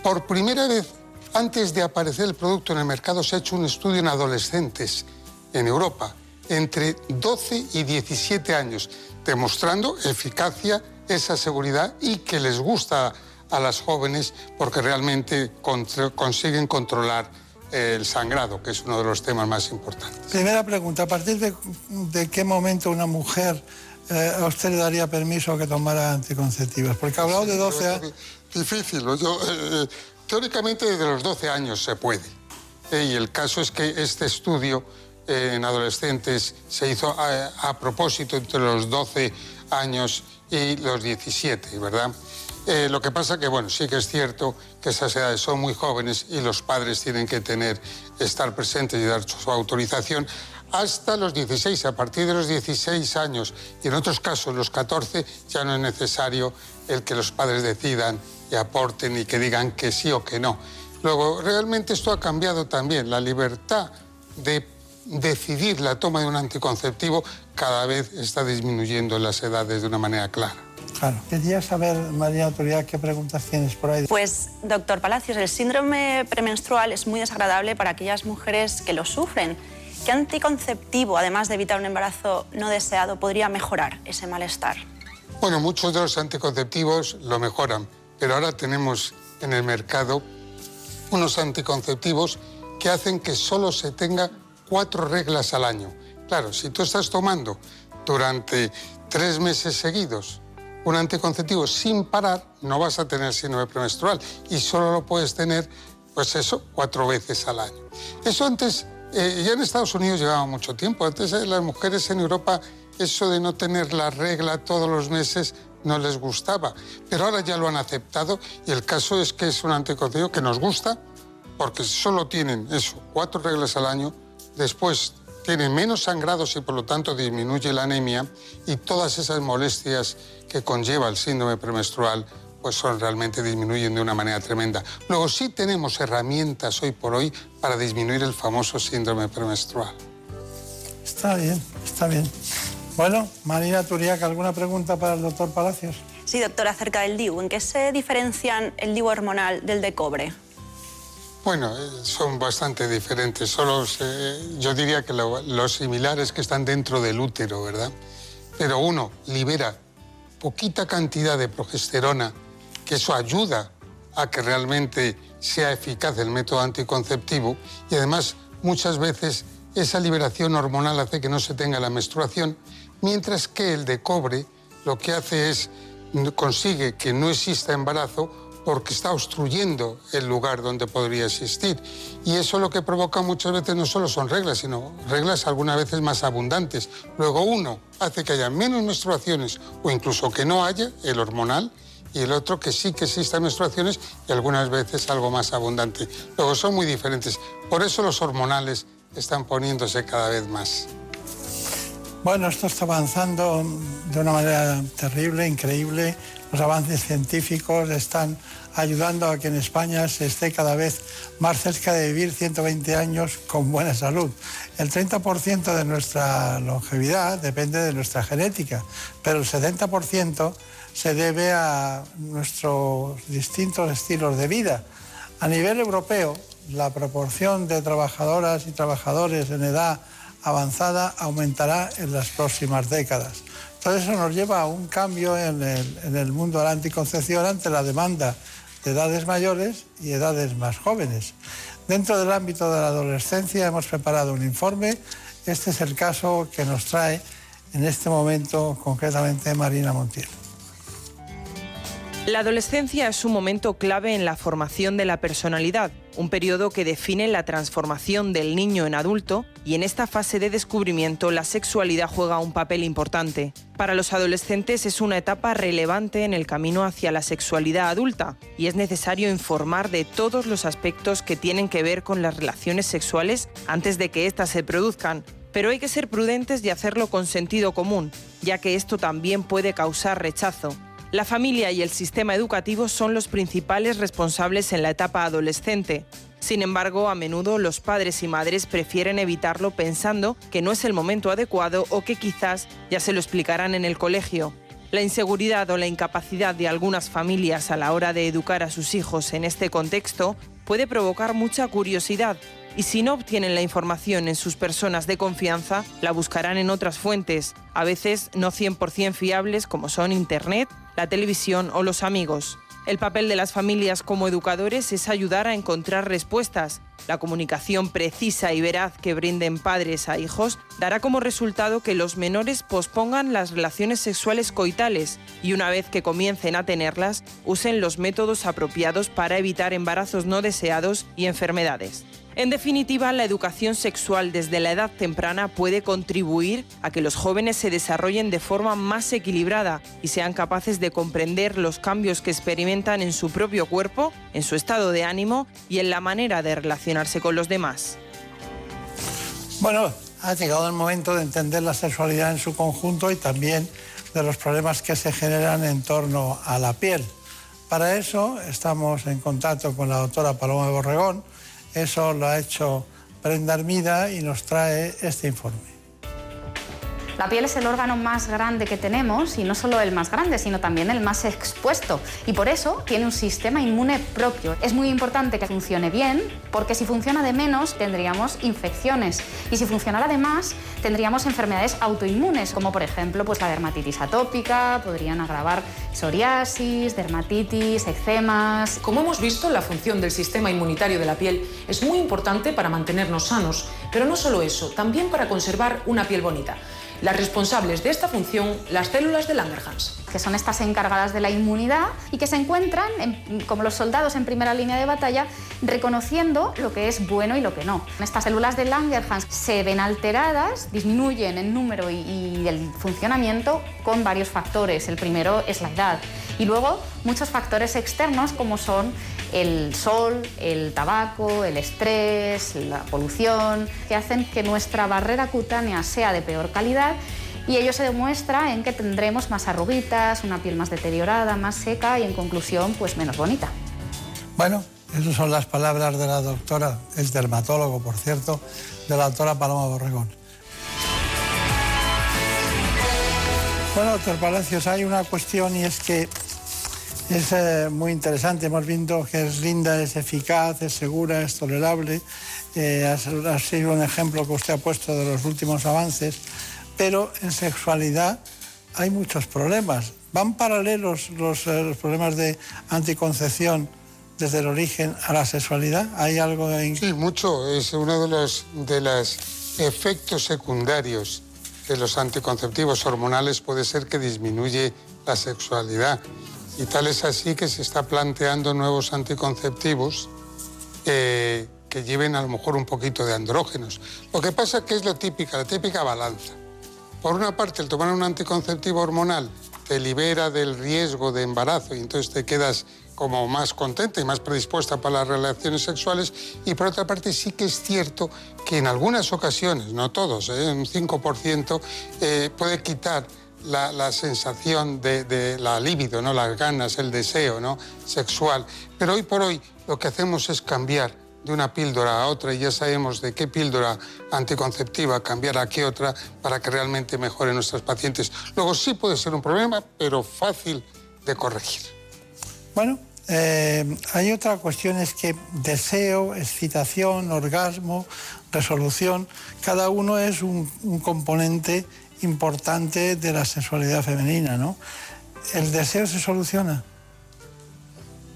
por primera vez antes de aparecer el producto en el mercado se ha hecho un estudio en adolescentes en Europa entre 12 y 17 años, demostrando eficacia, esa seguridad y que les gusta a las jóvenes porque realmente consiguen controlar el sangrado, que es uno de los temas más importantes. Primera pregunta, ¿a partir de, qué momento una mujer eh, a usted le daría permiso a que tomara anticonceptivos? Porque ha hablado de 12 años. Difícil, yo, eh, eh, teóricamente desde los 12 años se puede. y el caso es que este estudio en adolescentes se hizo a, a propósito entre los 12 años y los 17, ¿verdad? Eh, lo que pasa que, bueno, sí que es cierto que esas edades son muy jóvenes y los padres tienen que tener, estar presentes y dar su autorización. hasta los 16. A partir de los 16 años y en otros casos los 14 ya no es necesario el que los padres decidan y aporten y que digan que sí o que no. Luego, realmente esto ha cambiado también. La libertad de decidir la toma de un anticonceptivo cada vez está disminuyendo en las edades de una manera clara. Claro. Quería saber, María Autoridad, qué preguntas tienes por ahí. Pues, doctor Palacios, el síndrome premenstrual es muy desagradable para aquellas mujeres que lo sufren. ¿Qué anticonceptivo, además de evitar un embarazo no deseado, podría mejorar ese malestar? Bueno, muchos de los anticonceptivos lo mejoran, pero ahora tenemos en el mercado unos anticonceptivos que hacen que solo se tenga cuatro reglas al año. Claro, si tú estás tomando durante tres meses seguidos un anticonceptivo sin parar, no vas a tener síndrome premenstrual y solo lo puedes tener, pues eso, cuatro veces al año. Eso antes, eh, ya en Estados Unidos llevaba mucho tiempo. Antes eh, las mujeres en Europa, eso de no tener la regla todos los meses no les gustaba. Pero ahora ya lo han aceptado y el caso es que es un anticonceptivo que nos gusta porque solo tienen eso, cuatro reglas al año. Después tienen menos sangrados y por lo tanto disminuye la anemia y todas esas molestias que conlleva el síndrome premenstrual pues son realmente disminuyen de una manera tremenda. Luego sí tenemos herramientas hoy por hoy para disminuir el famoso síndrome premenstrual. Está bien, está bien. Bueno, Marina Turiac, ¿alguna pregunta para el doctor Palacios? Sí, doctor, acerca del DIU. ¿En qué se diferencian el DIU hormonal del de cobre? Bueno, eh, son bastante diferentes. Solo yo diría que los similares que están dentro del útero, ¿verdad? Pero uno libera poquita cantidad de progesterona, que eso ayuda a que realmente sea eficaz el método anticonceptivo y además muchas veces esa liberación hormonal hace que no se tenga la menstruación, mientras que el de cobre lo que hace es consigue que no exista embarazo porque está obstruyendo el lugar donde podría existir. Y eso lo que provoca muchas veces no solo son reglas, sino reglas algunas veces más abundantes. Luego uno hace que haya menos menstruaciones o incluso que no haya el hormonal y el otro que sí que existan menstruaciones y algunas veces algo más abundante. Luego son muy diferentes. Por eso los hormonales están poniéndose cada vez más. Bueno, esto está avanzando de una manera terrible, increíble. Los avances científicos están ayudando a que en España se esté cada vez más cerca de vivir 120 años con buena salud. El 30% de nuestra longevidad depende de nuestra genética, pero el 70% se debe a nuestros distintos estilos de vida. A nivel europeo, la proporción de trabajadoras y trabajadores en edad avanzada aumentará en las próximas décadas. Todo eso nos lleva a un cambio en el, mundo de la anticoncepción ante la demanda de edades mayores y edades más jóvenes. Dentro del ámbito de la adolescencia hemos preparado un informe. Este es el caso que nos trae en este momento concretamente Marina Montiel. La adolescencia es un momento clave en la formación de la personalidad, un periodo que define la transformación del niño en adulto y en esta fase de descubrimiento la sexualidad juega un papel importante. Para los adolescentes es una etapa relevante en el camino hacia la sexualidad adulta y es necesario informar de todos los aspectos que tienen que ver con las relaciones sexuales antes de que éstas se produzcan. Pero hay que ser prudentes y hacerlo con sentido común, ya que esto también puede causar rechazo. La familia y el sistema educativo son los principales responsables en la etapa adolescente. Sin embargo, a menudo los padres y madres prefieren evitarlo pensando que no es el momento adecuado o que quizás ya se lo explicarán en el colegio. La inseguridad o la incapacidad de algunas familias a la hora de educar a sus hijos en este contexto puede provocar mucha curiosidad y si no obtienen la información en sus personas de confianza, la buscarán en otras fuentes, a veces no 100% fiables como son Internet, la televisión o los amigos. El papel de las familias como educadores es ayudar a encontrar respuestas. La comunicación precisa y veraz que brinden padres a hijos dará como resultado que los menores pospongan las relaciones sexuales coitales y una vez que comiencen a tenerlas, usen los métodos apropiados para evitar embarazos no deseados y enfermedades. En definitiva, la educación sexual desde la edad temprana puede contribuir a que los jóvenes se desarrollen de forma más equilibrada y sean capaces de comprender los cambios que experimentan en su propio cuerpo, en su estado de ánimo y en la manera de relacionarse con los demás. Bueno, ha llegado el momento de entender la sexualidad en su conjunto y también de los problemas que se generan en torno a la piel. Para eso estamos en contacto con la doctora Paloma Borregón. Eso lo ha hecho Brenda Armida y nos trae este informe. La piel es el órgano más grande que tenemos y no solo el más grande, sino también el más expuesto. Y por eso tiene un sistema inmune propio. Es muy importante que funcione bien, porque si funciona de menos tendríamos infecciones. Y si funcionara de más, tendríamos enfermedades autoinmunes, como por ejemplo pues, la dermatitis atópica, podrían agravar psoriasis, dermatitis, eczemas. Como hemos visto, la función del sistema inmunitario de la piel es muy importante para mantenernos sanos, pero no solo eso, también para conservar una piel bonita las responsables de esta función, las células de Langerhans. Que son estas encargadas de la inmunidad y que se encuentran, como los soldados en primera línea de batalla, reconociendo lo que es bueno y lo que no. Estas células de Langerhans se ven alteradas, disminuyen en número y, y el funcionamiento con varios factores. El primero es la edad y luego muchos factores externos como son el sol, el tabaco, el estrés, la polución, que hacen que nuestra barrera cutánea sea de peor calidad y ello se demuestra en que tendremos más arruguitas, una piel más deteriorada, más seca y en conclusión pues menos bonita. Bueno, esas son las palabras de la doctora, es dermatólogo por cierto, de la doctora Paloma Borregón. Bueno, doctor Palacios, hay una cuestión y es que es eh, muy interesante, hemos visto que es linda, es eficaz, es segura, es tolerable. Eh, ha, sido un ejemplo que usted ha puesto de los últimos avances, pero en sexualidad hay muchos problemas. ¿Van paralelos los, eh, los problemas de anticoncepción desde el origen a la sexualidad? ¿Hay algo en... Sí, mucho. Es uno de los de los efectos secundarios de los anticonceptivos hormonales puede ser que disminuye la sexualidad. Y tal es así que se está planteando nuevos anticonceptivos que lleven a lo mejor un poquito de andrógenos. Lo que pasa es que es lo típica, la típica balanza. Por una parte, el tomar un anticonceptivo hormonal te libera del riesgo de embarazo y entonces te quedas como más contenta y más predispuesta para las relaciones sexuales. Y por otra parte, sí que es cierto que en algunas ocasiones, no todos, ¿eh? un 5%, eh, puede quitar la, sensación de, la libido, ¿no? las ganas, el deseo ¿no? sexual. Pero hoy por hoy lo que hacemos es cambiar de una píldora a otra y ya sabemos de qué píldora anticonceptiva cambiar a qué otra para que realmente mejore nuestros pacientes. Luego sí puede ser un problema, pero fácil de corregir. Bueno, eh, hay otra cuestión, es que deseo, excitación, orgasmo, resolución, cada uno es un componente importante de la sexualidad femenina, ¿no? ¿El deseo se soluciona?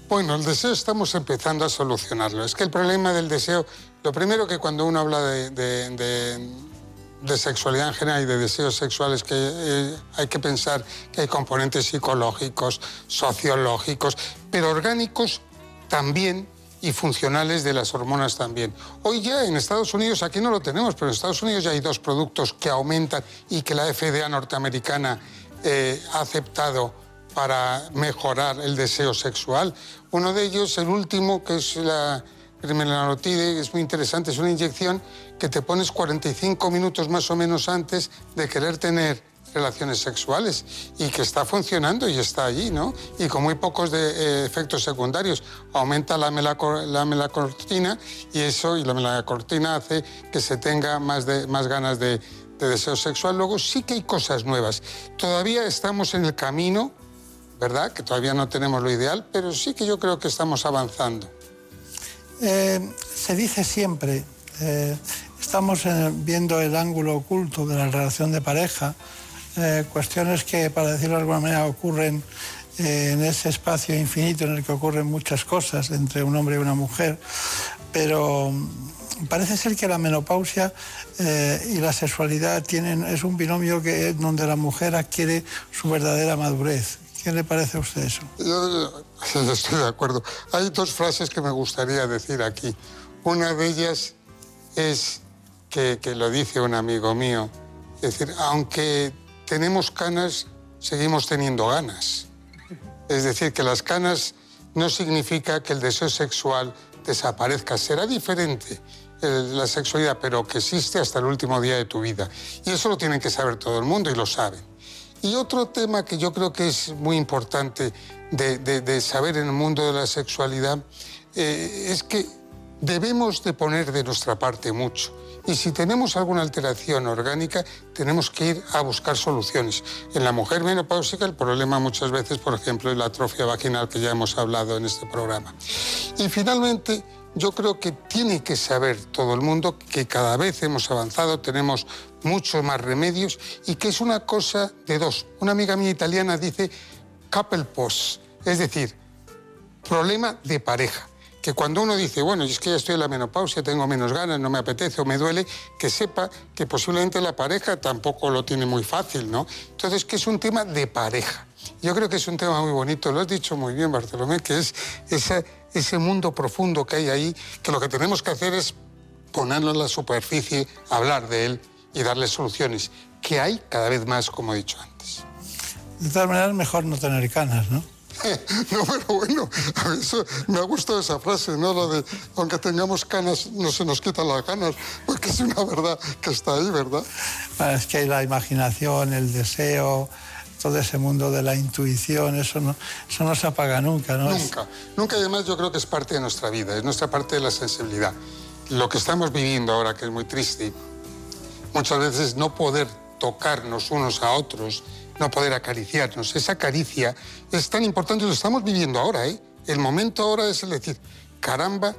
Bueno, el deseo estamos empezando a solucionarlo. Es que el problema del deseo, lo primero que cuando uno habla de, sexualidad en general y de deseos sexuales, que eh, hay que pensar que hay componentes psicológicos, sociológicos, pero orgánicos también y funcionales de las hormonas también. Hoy ya en Estados Unidos, aquí no lo tenemos, pero en Estados Unidos ya hay dos productos que aumentan y que la FDA norteamericana eh, ha aceptado para mejorar el deseo sexual. Uno de ellos, el último, que es la primeranotide, es muy interesante, es una inyección que te pones 45 minutos más o menos antes de querer tener relaciones sexuales y que está funcionando y está allí, ¿no? Y con muy pocos de, eh, efectos secundarios. Aumenta la, la melacortina y eso, y la melacortina hace que se tenga más, de, más ganas de, de deseo sexual. Luego sí que hay cosas nuevas. Todavía estamos en el camino, ¿verdad? Que todavía no tenemos lo ideal, pero sí que yo creo que estamos avanzando. Eh, se dice siempre, eh, estamos viendo el ángulo oculto de la relación de pareja, eh, cuestiones que, para decirlo de alguna manera, ocurren eh, en ese espacio infinito en el que ocurren muchas cosas entre un hombre y una mujer, pero mm, parece ser que la menopausia eh, y la sexualidad tienen, es un binomio que, donde la mujer adquiere su verdadera madurez. ¿Qué le parece a usted eso? Yo, estoy de acuerdo. Hay dos frases que me gustaría decir aquí. Una de ellas es que, que lo dice un amigo mío. Es decir, aunque tenemos canas, seguimos teniendo ganas. Es decir, que las canas no significa que el deseo sexual desaparezca. Será diferente eh, la sexualidad, pero que existe hasta el último día de tu vida. Y eso lo tiene que saber todo el mundo y lo saben. Y otro tema que yo creo que es muy importante de, saber en el mundo de la sexualidad eh, es que debemos de poner de nuestra parte mucho. Y si tenemos alguna alteración orgánica, tenemos que ir a buscar soluciones. En la mujer menopáusica el problema muchas veces, por ejemplo, es la atrofia vaginal que ya hemos hablado en este programa. Y finalmente, yo creo que tiene que saber todo el mundo que cada vez hemos avanzado, tenemos muchos más remedios y que es una cosa de dos. Una amiga mía italiana dice couple post, es decir, problema de pareja que cuando uno dice, bueno, es que ya estoy en la menopausia, tengo menos ganas, no me apetece o me duele, que sepa que posiblemente la pareja tampoco lo tiene muy fácil, ¿no? Entonces, que es un tema de pareja. Yo creo que es un tema muy bonito, lo has dicho muy bien, Bartolomé, que es ese, ese mundo profundo que hay ahí, que lo que tenemos que hacer es ponerlo en la superficie, hablar de él y darle soluciones, que hay cada vez más, como he dicho antes. De todas maneras, mejor no tener canas, ¿no? (laughs) no, pero bueno, eso, me ha gustado esa frase, ¿no? Lo de, aunque tengamos canas, no se nos quitan las ganas, porque es una verdad que está ahí, ¿verdad? Es que hay la imaginación, el deseo, todo ese mundo de la intuición, eso no, eso no se apaga nunca, ¿no? Nunca, nunca además yo creo que es parte de nuestra vida, es nuestra parte de la sensibilidad. Lo que estamos viviendo ahora, que es muy triste, muchas veces no poder tocarnos unos a otros, no poder acariciarnos. Esa caricia es tan importante, lo estamos viviendo ahora, ¿eh? El momento ahora es el decir, caramba,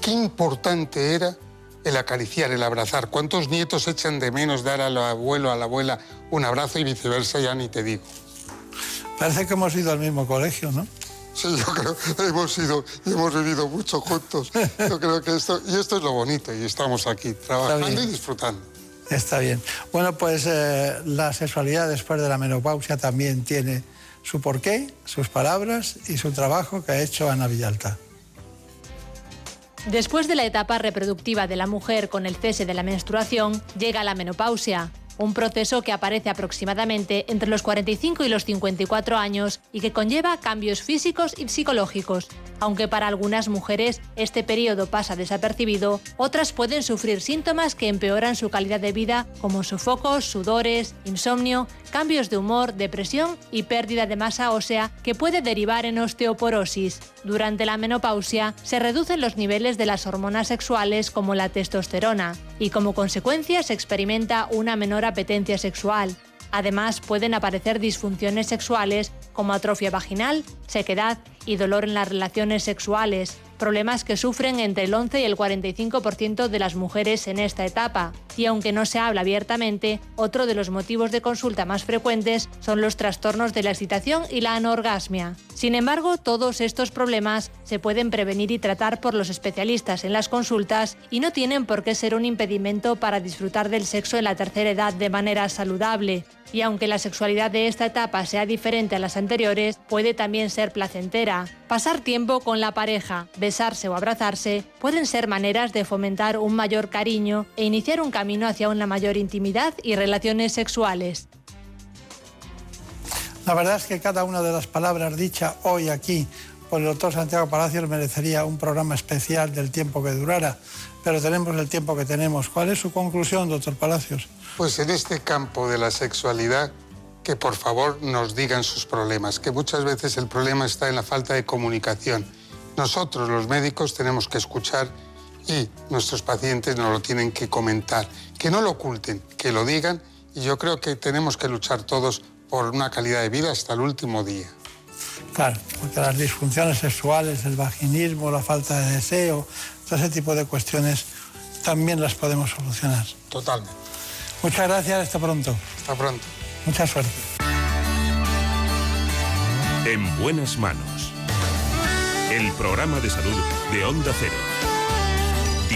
qué importante era el acariciar, el abrazar. ¿Cuántos nietos echan de menos dar al abuelo, a la abuela un abrazo y viceversa? Ya ni te digo. Parece que hemos ido al mismo colegio, ¿no? Sí, yo creo que hemos ido y hemos vivido mucho juntos. Yo creo que esto, y esto es lo bonito, y estamos aquí trabajando y disfrutando. Está bien. Bueno, pues eh, la sexualidad después de la menopausia también tiene su porqué, sus palabras y su trabajo que ha hecho Ana Villalta. Después de la etapa reproductiva de la mujer con el cese de la menstruación, llega la menopausia, un proceso que aparece aproximadamente entre los 45 y los 54 años y que conlleva cambios físicos y psicológicos. Aunque para algunas mujeres este periodo pasa desapercibido, otras pueden sufrir síntomas que empeoran su calidad de vida como sofocos, sudores, insomnio, cambios de humor, depresión y pérdida de masa ósea que puede derivar en osteoporosis. Durante la menopausia se reducen los niveles de las hormonas sexuales como la testosterona y como consecuencia se experimenta una menor apetencia sexual. Además, pueden aparecer disfunciones sexuales como atrofia vaginal, sequedad y dolor en las relaciones sexuales, problemas que sufren entre el 11 y el 45% de las mujeres en esta etapa. Y aunque no se habla abiertamente, otro de los motivos de consulta más frecuentes son los trastornos de la excitación y la anorgasmia. Sin embargo, todos estos problemas se pueden prevenir y tratar por los especialistas en las consultas y no tienen por qué ser un impedimento para disfrutar del sexo en la tercera edad de manera saludable. Y aunque la sexualidad de esta etapa sea diferente a las anteriores, puede también ser placentera. Pasar tiempo con la pareja, besarse o abrazarse pueden ser maneras de fomentar un mayor cariño e iniciar un camino hacia una mayor intimidad y relaciones sexuales. La verdad es que cada una de las palabras dichas hoy aquí por el doctor Santiago Palacios merecería un programa especial del tiempo que durara, pero tenemos el tiempo que tenemos. ¿Cuál es su conclusión, doctor Palacios? Pues en este campo de la sexualidad, que por favor nos digan sus problemas, que muchas veces el problema está en la falta de comunicación. Nosotros, los médicos, tenemos que escuchar y nuestros pacientes nos lo tienen que comentar. Que no lo oculten, que lo digan y yo creo que tenemos que luchar todos por una calidad de vida hasta el último día. Claro, porque las disfunciones sexuales, el vaginismo, la falta de deseo, todo ese tipo de cuestiones también las podemos solucionar. Totalmente. Muchas gracias, hasta pronto. Hasta pronto. Mucha suerte. En buenas manos. El programa de salud de Onda Cero.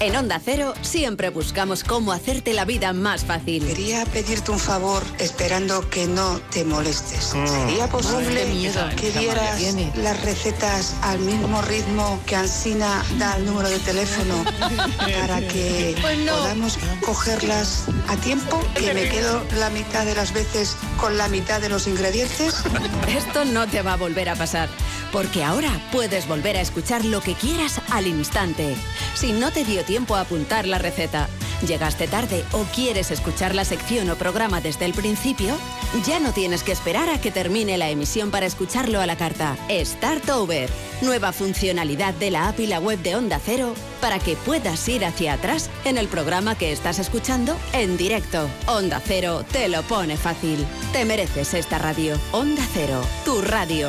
En Onda Cero siempre buscamos cómo hacerte la vida más fácil. Quería pedirte un favor esperando que no te molestes. Mm. ¿Sería posible miedo. que dieras las recetas al mismo ritmo que Ansina da el número de teléfono (laughs) para que Pues no. podamos cogerlas a tiempo? Que me quedo la mitad de las veces con la mitad de los ingredientes. (laughs) Esto no te va a volver a pasar, porque ahora puedes volver a escuchar lo que quieras al instante. Si no te dio tiempo a apuntar la receta, llegaste tarde o quieres escuchar la sección o programa desde el principio, ya no tienes que esperar a que termine la emisión para escucharlo a la carta. Start Over, nueva funcionalidad de la app y la web de Onda Cero para que puedas ir hacia atrás en el programa que estás escuchando en directo. Onda Cero te lo pone fácil. Te mereces esta radio. Onda Cero, tu radio.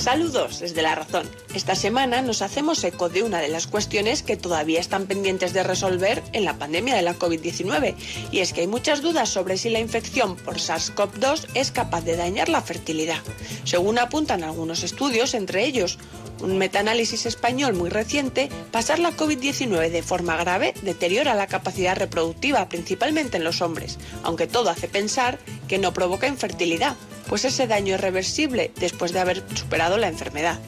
Saludos desde La Razón. Esta semana nos hacemos eco de una de las cuestiones que todavía están pendientes de resolver en la pandemia de la COVID-19, y es que hay muchas dudas sobre si la infección por SARS-CoV-2 es capaz de dañar la fertilidad. Según apuntan algunos estudios, entre ellos un metaanálisis español muy reciente, pasar la COVID-19 de forma grave deteriora la capacidad reproductiva, principalmente en los hombres, aunque todo hace pensar que no provoca infertilidad, pues ese daño es reversible después de haber superado la enfermedad.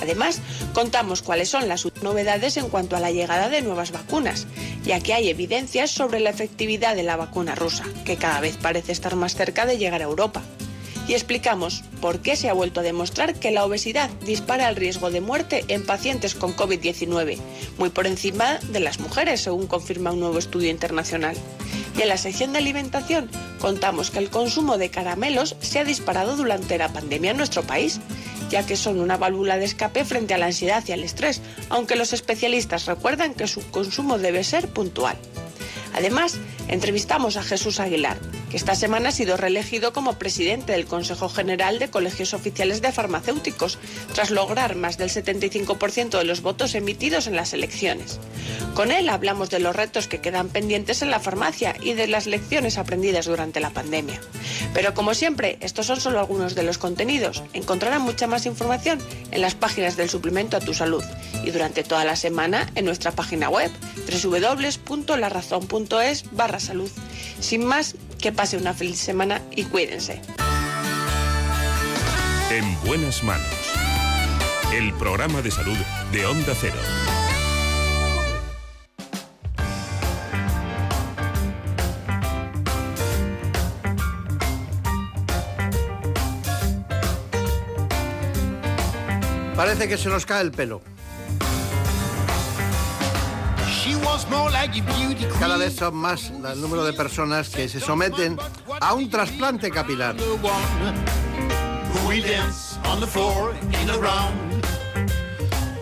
Además, contamos cuáles son las novedades en cuanto a la llegada de nuevas vacunas, ya que hay evidencias sobre la efectividad de la vacuna rusa, que cada vez parece estar más cerca de llegar a Europa. Y explicamos por qué se ha vuelto a demostrar que la obesidad dispara el riesgo de muerte en pacientes con COVID-19, muy por encima de las mujeres, según confirma un nuevo estudio internacional. Y en la sección de alimentación contamos que el consumo de caramelos se ha disparado durante la pandemia en nuestro país, ya que son una válvula de escape frente a la ansiedad y al estrés, aunque los especialistas recuerdan que su consumo debe ser puntual. Además, entrevistamos a Jesús Aguilar, que esta semana ha sido reelegido como presidente del Consejo General de Colegios Oficiales de Farmacéuticos, tras lograr más del 75% de los votos emitidos en las elecciones. Con él hablamos de los retos que quedan pendientes en la farmacia y de las lecciones aprendidas durante la pandemia. Pero como siempre, estos son solo algunos de los contenidos. Encontrarán mucha más información en las páginas del suplemento a tu salud y durante toda la semana en nuestra página web www.larazón.es barra salud. Sin más, que pase una feliz semana y cuídense. En buenas manos. El programa de salud de Onda Cero. Parece que se nos cae el pelo. Cada vez son más el número de personas que se someten a un trasplante capilar.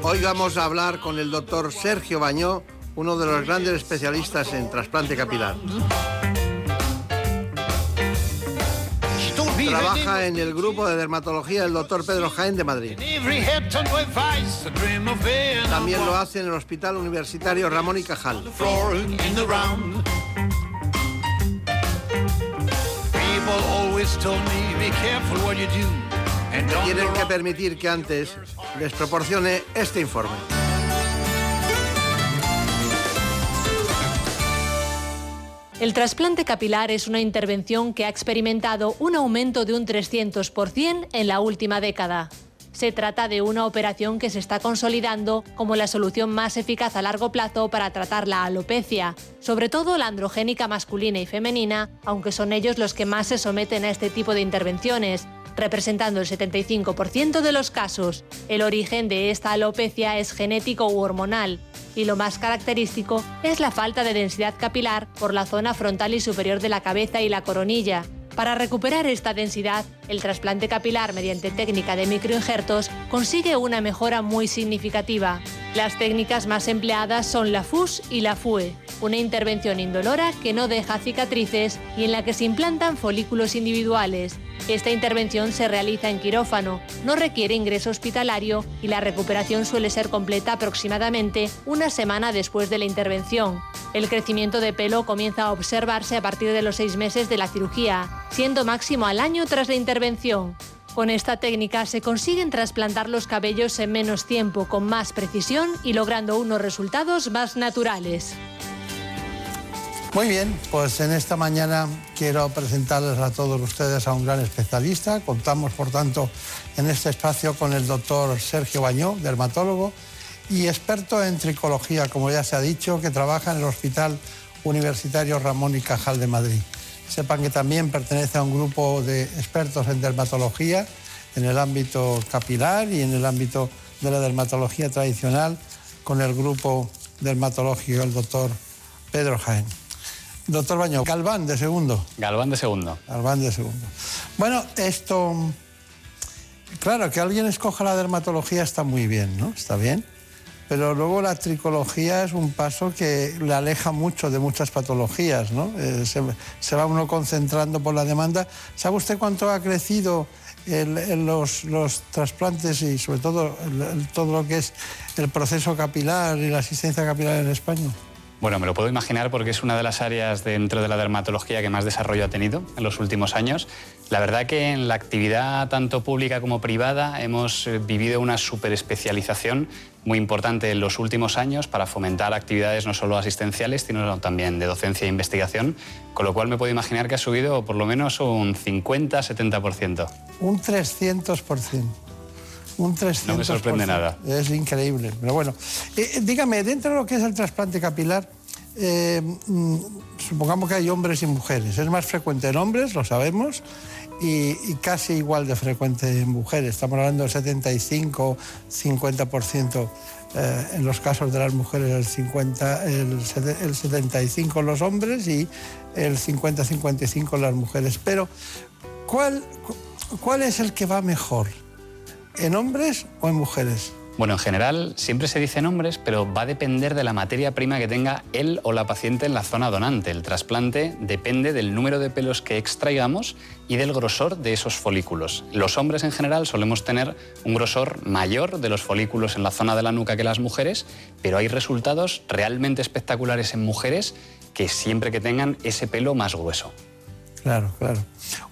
Hoy vamos a hablar con el doctor Sergio Bañó, uno de los grandes especialistas en trasplante capilar. Trabaja en el grupo de dermatología del doctor Pedro Jaén de Madrid. También lo hace en el Hospital Universitario Ramón y Cajal. Tienen que permitir que antes les proporcione este informe. El trasplante capilar es una intervención que ha experimentado un aumento de un 300% en la última década. Se trata de una operación que se está consolidando como la solución más eficaz a largo plazo para tratar la alopecia, sobre todo la androgénica masculina y femenina, aunque son ellos los que más se someten a este tipo de intervenciones, representando el 75% de los casos. El origen de esta alopecia es genético u hormonal, y lo más característico es la falta de densidad capilar por la zona frontal y superior de la cabeza y la coronilla. Para recuperar esta densidad, el trasplante capilar mediante técnica de microinjertos consigue una mejora muy significativa. Las técnicas más empleadas son la FUS y la FUE, una intervención indolora que no deja cicatrices y en la que se implantan folículos individuales. Esta intervención se realiza en quirófano, no requiere ingreso hospitalario y la recuperación suele ser completa aproximadamente una semana después de la intervención. El crecimiento de pelo comienza a observarse a partir de los seis meses de la cirugía, siendo máximo al año tras la intervención. Con esta técnica se consiguen trasplantar los cabellos en menos tiempo, con más precisión y logrando unos resultados más naturales. Muy bien, pues en esta mañana quiero presentarles a todos ustedes a un gran especialista. Contamos, por tanto, en este espacio con el doctor Sergio Bañó, dermatólogo y experto en tricología, como ya se ha dicho, que trabaja en el Hospital Universitario Ramón y Cajal de Madrid. Sepan que también pertenece a un grupo de expertos en dermatología, en el ámbito capilar y en el ámbito de la dermatología tradicional, con el grupo dermatológico del doctor Pedro Jaén. Doctor Baño, Galván de segundo. Galván de segundo. Galván de segundo. Bueno, esto. Claro, que alguien escoja la dermatología está muy bien, ¿no? Está bien. Pero luego la tricología es un paso que le aleja mucho de muchas patologías, ¿no? Eh, se, va uno concentrando por la demanda. ¿Sabe usted cuánto ha crecido los, trasplantes y sobre todo todo lo que es el proceso capilar y la asistencia capilar en España? Bueno, me lo puedo imaginar porque es una de las áreas dentro de la dermatología que más desarrollo ha tenido en los últimos años. La verdad que en la actividad tanto pública como privada hemos eh, vivido una superespecialización muy importante en los últimos años para fomentar actividades no solo asistenciales, sino también de docencia e investigación, con lo cual me puedo imaginar que ha subido por lo menos un 50-70%. Un 300%. Un 300%. No me sorprende nada. Es increíble. Pero bueno, eh, dígame, dentro de lo que es el trasplante capilar, eh, mm, supongamos que hay hombres y mujeres. Es más frecuente en hombres, lo sabemos, y, casi igual de frecuente en mujeres. Estamos hablando del 75-50% eh, en los casos de las mujeres, el, 50, el, el 75 los hombres y el 50-55 las mujeres. Pero, ¿cuál, ¿cuál es el que va mejor? ¿En hombres o en mujeres? Bueno, en general siempre se dice en hombres, pero va a depender de la materia prima que tenga él o la paciente en la zona donante. El trasplante depende del número de pelos que extraigamos y del grosor de esos folículos. Los hombres en general solemos tener un grosor mayor de los folículos en la zona de la nuca que las mujeres, pero hay resultados realmente espectaculares en mujeres que siempre que tengan ese pelo más grueso. Claro, claro.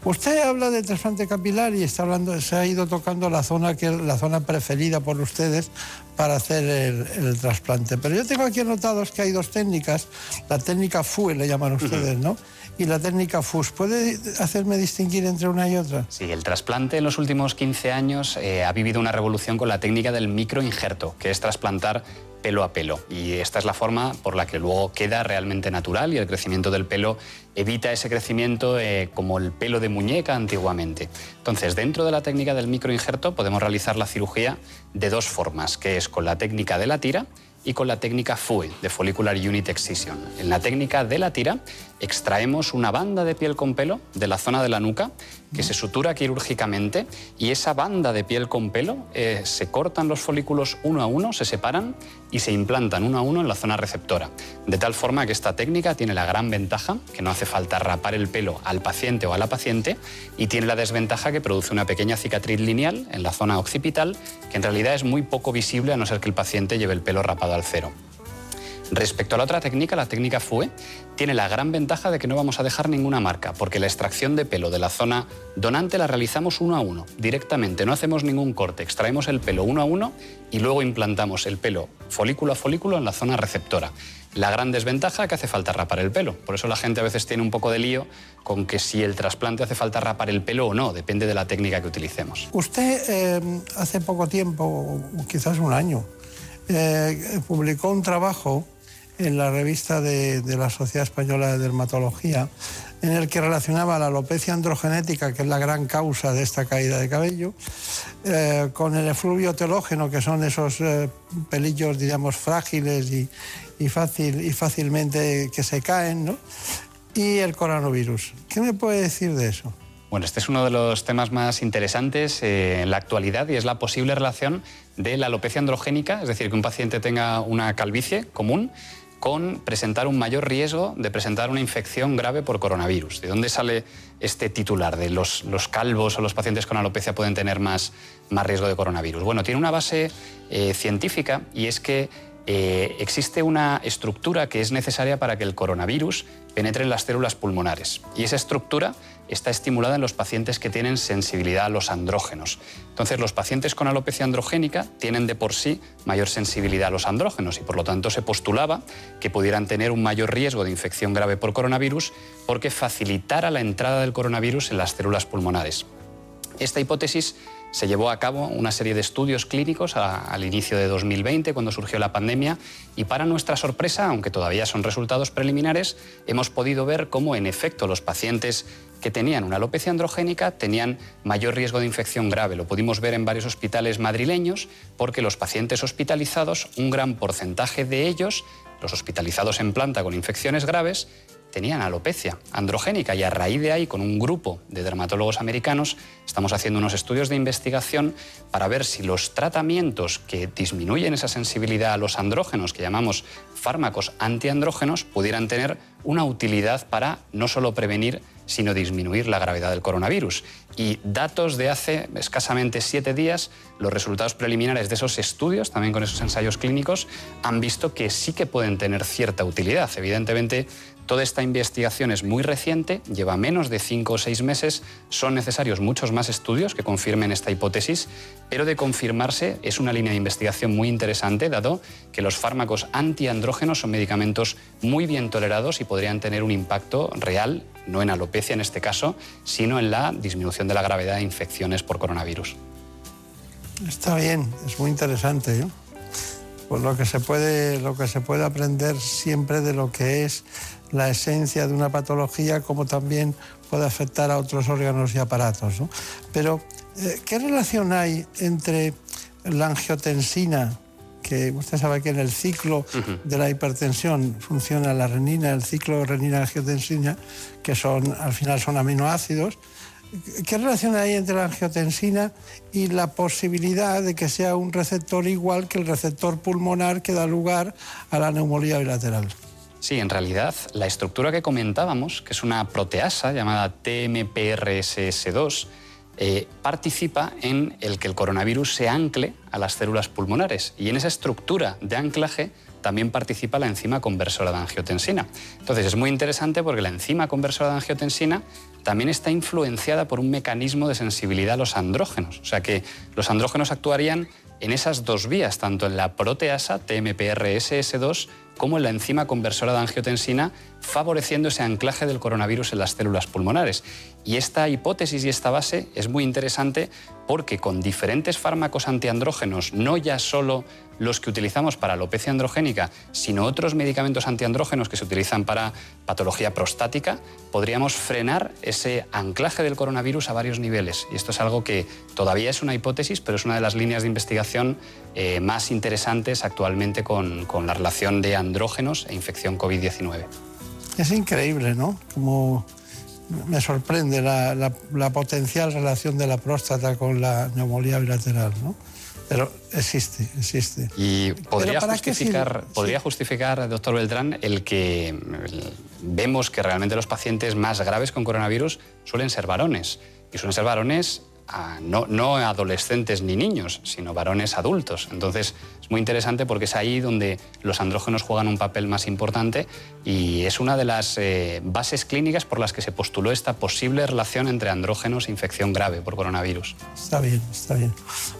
Usted habla de trasplante capilar y está hablando, se ha ido tocando la zona que es la zona preferida por ustedes para hacer el, trasplante. Pero yo tengo aquí anotados que hay dos técnicas, la técnica FUE le llaman ustedes, ¿no? Y la técnica FUS. ¿Puede hacerme distinguir entre una y otra? Sí, el trasplante en los últimos 15 años eh, ha vivido una revolución con la técnica del microinjerto, que es trasplantar pelo a pelo. Y esta es la forma por la que luego queda realmente natural y el crecimiento del pelo evita ese crecimiento eh, como el pelo de muñeca antiguamente. Entonces, dentro de la técnica del microinjerto podemos realizar la cirugía de dos formas, que es con la técnica de la tira y con la técnica FUE, de Follicular Unit Excision. En la técnica de la tira extraemos una banda de piel con pelo de la zona de la nuca que se sutura quirúrgicamente y esa banda de piel con pelo eh, se cortan los folículos uno a uno, se separan y se implantan uno a uno en la zona receptora. De tal forma que esta técnica tiene la gran ventaja que no hace falta rapar el pelo al paciente o a la paciente y tiene la desventaja que produce una pequeña cicatriz lineal en la zona occipital que en realidad es muy poco visible a no ser que el paciente lleve el pelo rapado al cero. Respecto a la otra técnica, la técnica FUE, tiene la gran ventaja de que no vamos a dejar ninguna marca, porque la extracción de pelo de la zona donante la realizamos uno a uno, directamente, no hacemos ningún corte, extraemos el pelo uno a uno y luego implantamos el pelo folículo a folículo en la zona receptora. La gran desventaja es que hace falta rapar el pelo, por eso la gente a veces tiene un poco de lío con que si el trasplante hace falta rapar el pelo o no, depende de la técnica que utilicemos. Usted eh, hace poco tiempo, quizás un año, eh, publicó un trabajo en la revista de, la Sociedad Española de Dermatología, en el que relacionaba la alopecia androgenética, que es la gran causa de esta caída de cabello, eh, con el efluvio telógeno, que son esos eh, pelillos, digamos, frágiles y, fácil, y fácilmente que se caen, ¿no? y el coronavirus. ¿Qué me puede decir de eso? Bueno, este es uno de los temas más interesantes eh, en la actualidad y es la posible relación de la alopecia androgénica, es decir, que un paciente tenga una calvicie común con presentar un mayor riesgo de presentar una infección grave por coronavirus. ¿De dónde sale este titular de los, calvos o los pacientes con alopecia pueden tener más, más riesgo de coronavirus? Bueno, tiene una base eh, científica y es que eh, existe una estructura que es necesaria para que el coronavirus penetre en las células pulmonares. Y esa estructura está estimulada en los pacientes que tienen sensibilidad a los andrógenos. Entonces, los pacientes con alopecia androgénica tienen de por sí mayor sensibilidad a los andrógenos y por lo tanto se postulaba que pudieran tener un mayor riesgo de infección grave por coronavirus porque facilitara la entrada del coronavirus en las células pulmonares. Esta hipótesis se llevó a cabo una serie de estudios clínicos al inicio de 2020, cuando surgió la pandemia, y para nuestra sorpresa, aunque todavía son resultados preliminares, hemos podido ver cómo en efecto los pacientes que tenían una alopecia androgénica tenían mayor riesgo de infección grave. Lo pudimos ver en varios hospitales madrileños porque los pacientes hospitalizados, un gran porcentaje de ellos, los hospitalizados en planta con infecciones graves, tenían alopecia androgénica y a raíz de ahí, con un grupo de dermatólogos americanos, estamos haciendo unos estudios de investigación para ver si los tratamientos que disminuyen esa sensibilidad a los andrógenos, que llamamos fármacos antiandrógenos, pudieran tener una utilidad para no solo prevenir, sino disminuir la gravedad del coronavirus. Y datos de hace escasamente siete días, los resultados preliminares de esos estudios, también con esos ensayos clínicos, han visto que sí que pueden tener cierta utilidad. Evidentemente, Toda esta investigación es muy reciente, lleva menos de cinco o seis meses, son necesarios muchos más estudios que confirmen esta hipótesis, pero de confirmarse es una línea de investigación muy interesante, dado que los fármacos antiandrógenos son medicamentos muy bien tolerados y podrían tener un impacto real, no en alopecia en este caso, sino en la disminución de la gravedad de infecciones por coronavirus. Está bien, es muy interesante. ¿eh? Pues lo que se puede, lo que se puede aprender siempre de lo que es la esencia de una patología, como también puede afectar a otros órganos y aparatos. Pero, eh, ¿qué relación hay entre la angiotensina, que usted sabe que en el ciclo de la hipertensión funciona la renina, el ciclo renina-angiotensina, que son, al final son aminoácidos, ¿Qué relación hay entre la angiotensina y la posibilidad de que sea un receptor igual que el receptor pulmonar que da lugar a la neumonía bilateral? Sí, en realidad la estructura que comentábamos, que es una proteasa llamada TMPRSS2, eh, participa en el que el coronavirus se ancle a las células pulmonares. Y en esa estructura de anclaje también participa la enzima conversora de angiotensina. Entonces es muy interesante porque la enzima conversora de angiotensina también está influenciada por un mecanismo de sensibilidad a los andrógenos. O sea que los andrógenos actuarían en esas dos vías, tanto en la proteasa TMPRSS2 como la enzima conversora de angiotensina, favoreciendo ese anclaje del coronavirus en las células pulmonares. Y esta hipótesis y esta base es muy interesante porque con diferentes fármacos antiandrógenos, no ya solo los que utilizamos para alopecia androgénica, sino otros medicamentos antiandrógenos que se utilizan para patología prostática, podríamos frenar ese anclaje del coronavirus a varios niveles. Y esto es algo que todavía es una hipótesis, pero es una de las líneas de investigación eh, más interesantes actualmente con, con la relación de andrógenos e infección COVID-19. Es increíble, ¿no? Como me sorprende la, la, la, potencial relación de la próstata con la neumolía bilateral, ¿no? Pero existe, existe. Y podría justificar, podría justificar, doctor Beltrán, el que vemos que realmente los pacientes más graves con coronavirus suelen ser varones. Y suelen ser varones no, no, adolescentes ni niños, sino varones adultos. Entonces es muy interesante porque es ahí donde los andrógenos juegan un papel más importante y es una de las eh, bases clínicas por las que se postuló esta posible relación entre andrógenos e infección grave por coronavirus. Está bien, está bien.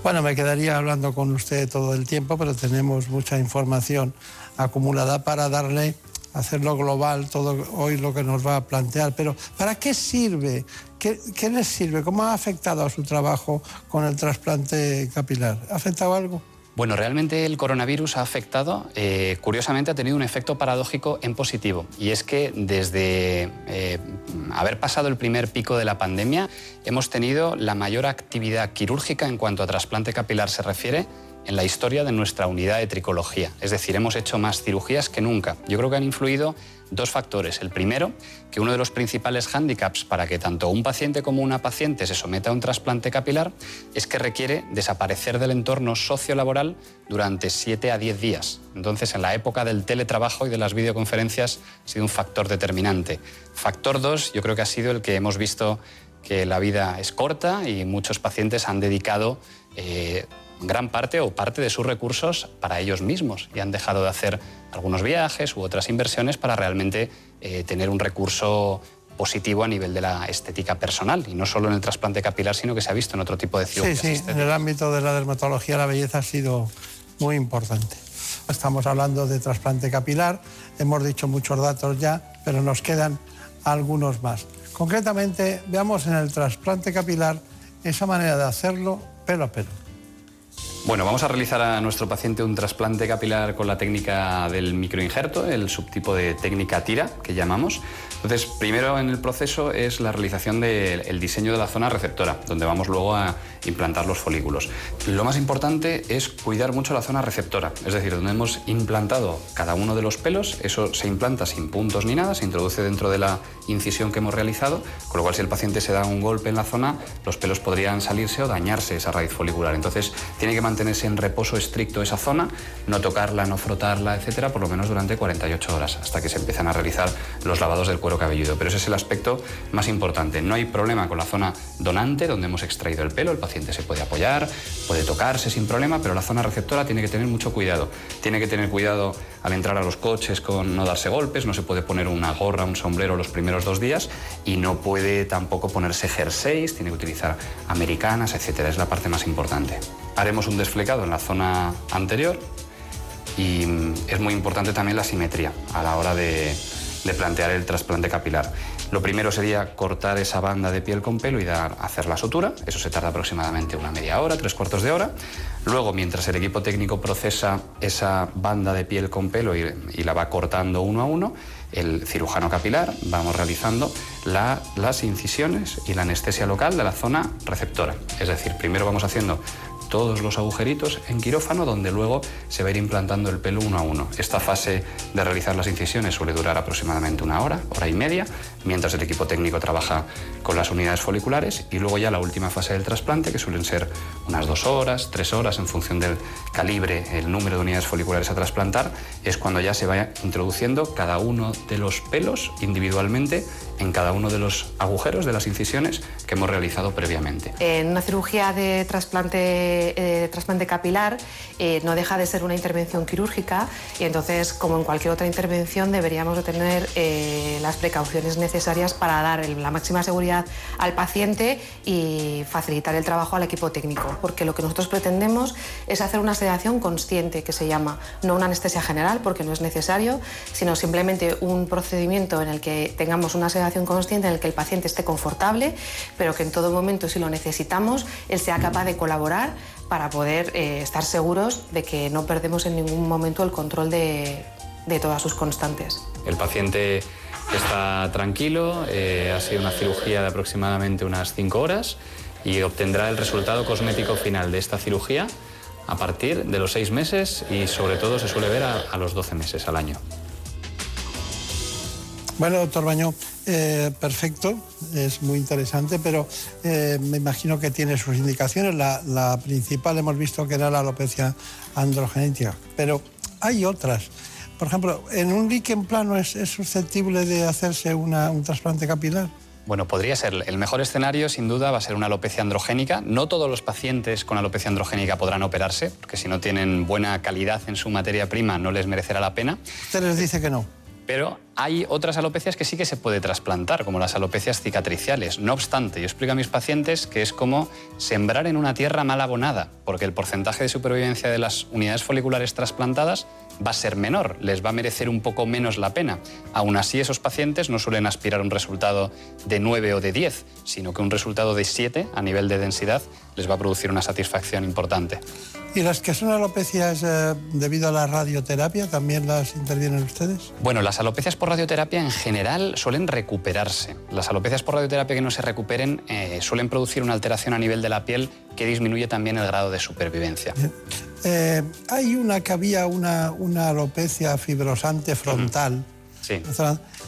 Bueno, me quedaría hablando con usted todo el tiempo, pero tenemos mucha información acumulada para darle hacerlo global, todo hoy lo que nos va a plantear. Pero ¿para qué sirve? ¿Qué, ¿Qué, les sirve? ¿Cómo ha afectado a su trabajo con el trasplante capilar? ¿Ha afectado algo? Bueno, realmente el coronavirus ha afectado, eh, curiosamente ha tenido un efecto paradójico en positivo, y es que desde eh, haber pasado el primer pico de la pandemia hemos tenido la mayor actividad quirúrgica en cuanto a trasplante capilar se refiere en la historia de nuestra unidad de tricología. Es decir, hemos hecho más cirugías que nunca. Yo creo que han influido dos factores. El primero, que uno de los principales hándicaps para que tanto un paciente como una paciente se someta a un trasplante capilar es que requiere desaparecer del entorno sociolaboral durante 7 a 10 días. Entonces, en la época del teletrabajo y de las videoconferencias ha sido un factor determinante. Factor 2, yo creo que ha sido el que hemos visto que la vida es corta y muchos pacientes han dedicado eh, gran parte o parte de sus recursos para ellos mismos y han dejado de hacer algunos viajes u otras inversiones para realmente eh, tener un recurso positivo a nivel de la estética personal y no solo en el trasplante capilar, sino que se ha visto en otro tipo de cirugías. Sí, sí, en el ámbito de la dermatología la belleza ha sido muy importante. Estamos hablando de trasplante capilar, hemos dicho muchos datos ya, pero nos quedan algunos más. Concretamente, veamos en el trasplante capilar esa manera de hacerlo pelo a pelo. Bueno, vamos a realizar a nuestro paciente un trasplante capilar con la técnica del microinjerto, el subtipo de técnica tira, que llamamos. Entonces, primero en el proceso es la realización del diseño de la zona receptora, donde vamos luego a implantar los folículos. Lo más importante es cuidar mucho la zona receptora, es decir, donde hemos implantado cada uno de los pelos, eso se implanta sin puntos ni nada, se introduce dentro de la incisión que hemos realizado, con lo cual si el paciente se da un golpe en la zona, los pelos podrían salirse o dañarse esa raíz folicular. Entonces, tiene que mantenerse en reposo estricto esa zona, no tocarla, no frotarla, etcétera, por lo menos durante 48 horas, hasta que se empiezan a realizar los lavados del cuero cabelludo. Pero ese es el aspecto más importante. No hay problema con la zona donante, donde hemos extraído el pelo, el paciente se puede apoyar, puede tocarse sin problema, pero la zona receptora tiene que tener mucho cuidado. Tiene que tener cuidado al entrar a los coches con no darse golpes, no se puede poner una gorra, un sombrero los primeros dos días y no puede tampoco ponerse jerseys, tiene que utilizar americanas, etcétera. Es la parte más importante. Haremos un desflecado en la zona anterior y mm, es muy importante también la simetría a la hora de plantear el trasplante capilar. Lo primero sería cortar esa banda de piel con pelo y dar, hacer la sutura. Eso se tarda aproximadamente una media hora, tres cuartos de hora. Luego, mientras el equipo técnico procesa esa banda de piel con pelo y, la va cortando uno a uno, el cirujano capilar vamos realizando las incisiones y la anestesia local de la zona receptora. Es decir, primero vamos haciendo todos los agujeritos en quirófano donde luego se va a ir implantando el pelo uno a uno. Esta fase de realizar las incisiones suele durar aproximadamente una hora, hora y media, mientras el equipo técnico trabaja con las unidades foliculares y luego ya la última fase del trasplante, que suelen ser unas dos horas, tres horas en función del calibre, el número de unidades foliculares a trasplantar, es cuando ya se va introduciendo cada uno de los pelos individualmente en cada uno de los agujeros de las incisiones que hemos realizado previamente. En una cirugía de trasplante, eh, trasplante capilar eh, no deja de ser una intervención quirúrgica y entonces, como en cualquier otra intervención, deberíamos de tener eh, las precauciones necesarias para dar la máxima seguridad al paciente y facilitar el trabajo al equipo técnico, porque lo que nosotros pretendemos es hacer una sedación consciente, que se llama, no una anestesia general, porque no es necesario, sino simplemente un procedimiento en el que tengamos una sedación consciente en el que el paciente esté confortable, pero que en todo momento, si lo necesitamos, él sea capaz de colaborar para poder eh, estar seguros de que no perdemos en ningún momento el control de, todas sus constantes. El paciente está tranquilo, eh, ha sido una cirugía de aproximadamente unas 5 horas y obtendrá el resultado cosmético final de esta cirugía a partir de los 6 meses y sobre todo se suele ver a, a los 12 meses al año. Bueno, doctor Baño, eh, perfecto, es muy interesante, pero eh, me imagino que tiene sus indicaciones. La, la, principal hemos visto que era la alopecia androgenética, pero hay otras. Por ejemplo, ¿en un líquen plano es, es susceptible de hacerse una, un trasplante capilar? Bueno, podría ser. El mejor escenario, sin duda, va a ser una alopecia androgénica. No todos los pacientes con alopecia androgénica podrán operarse, porque si no tienen buena calidad en su materia prima no les merecerá la pena. Usted les dice que no. Pero hay otras alopecias que sí que se puede trasplantar, como las alopecias cicatriciales. No obstante, yo explico a mis pacientes que es como sembrar en una tierra mal abonada, porque el porcentaje de supervivencia de las unidades foliculares trasplantadas va a ser menor, les va a merecer un poco menos la pena. Aún así, esos pacientes no suelen aspirar a un resultado de 9 o de 10, sino que un resultado de 7 a nivel de densidad les va a producir una satisfacción importante. ¿Y las que son alopecias eh, debido a la radioterapia también las intervienen ustedes? Bueno, las alopecias por radioterapia en general suelen recuperarse. Las alopecias por radioterapia que no se recuperen eh, suelen producir una alteración a nivel de la piel que disminuye también el grado de supervivencia. Eh, hay una que había una, una alopecia fibrosante frontal. Sí.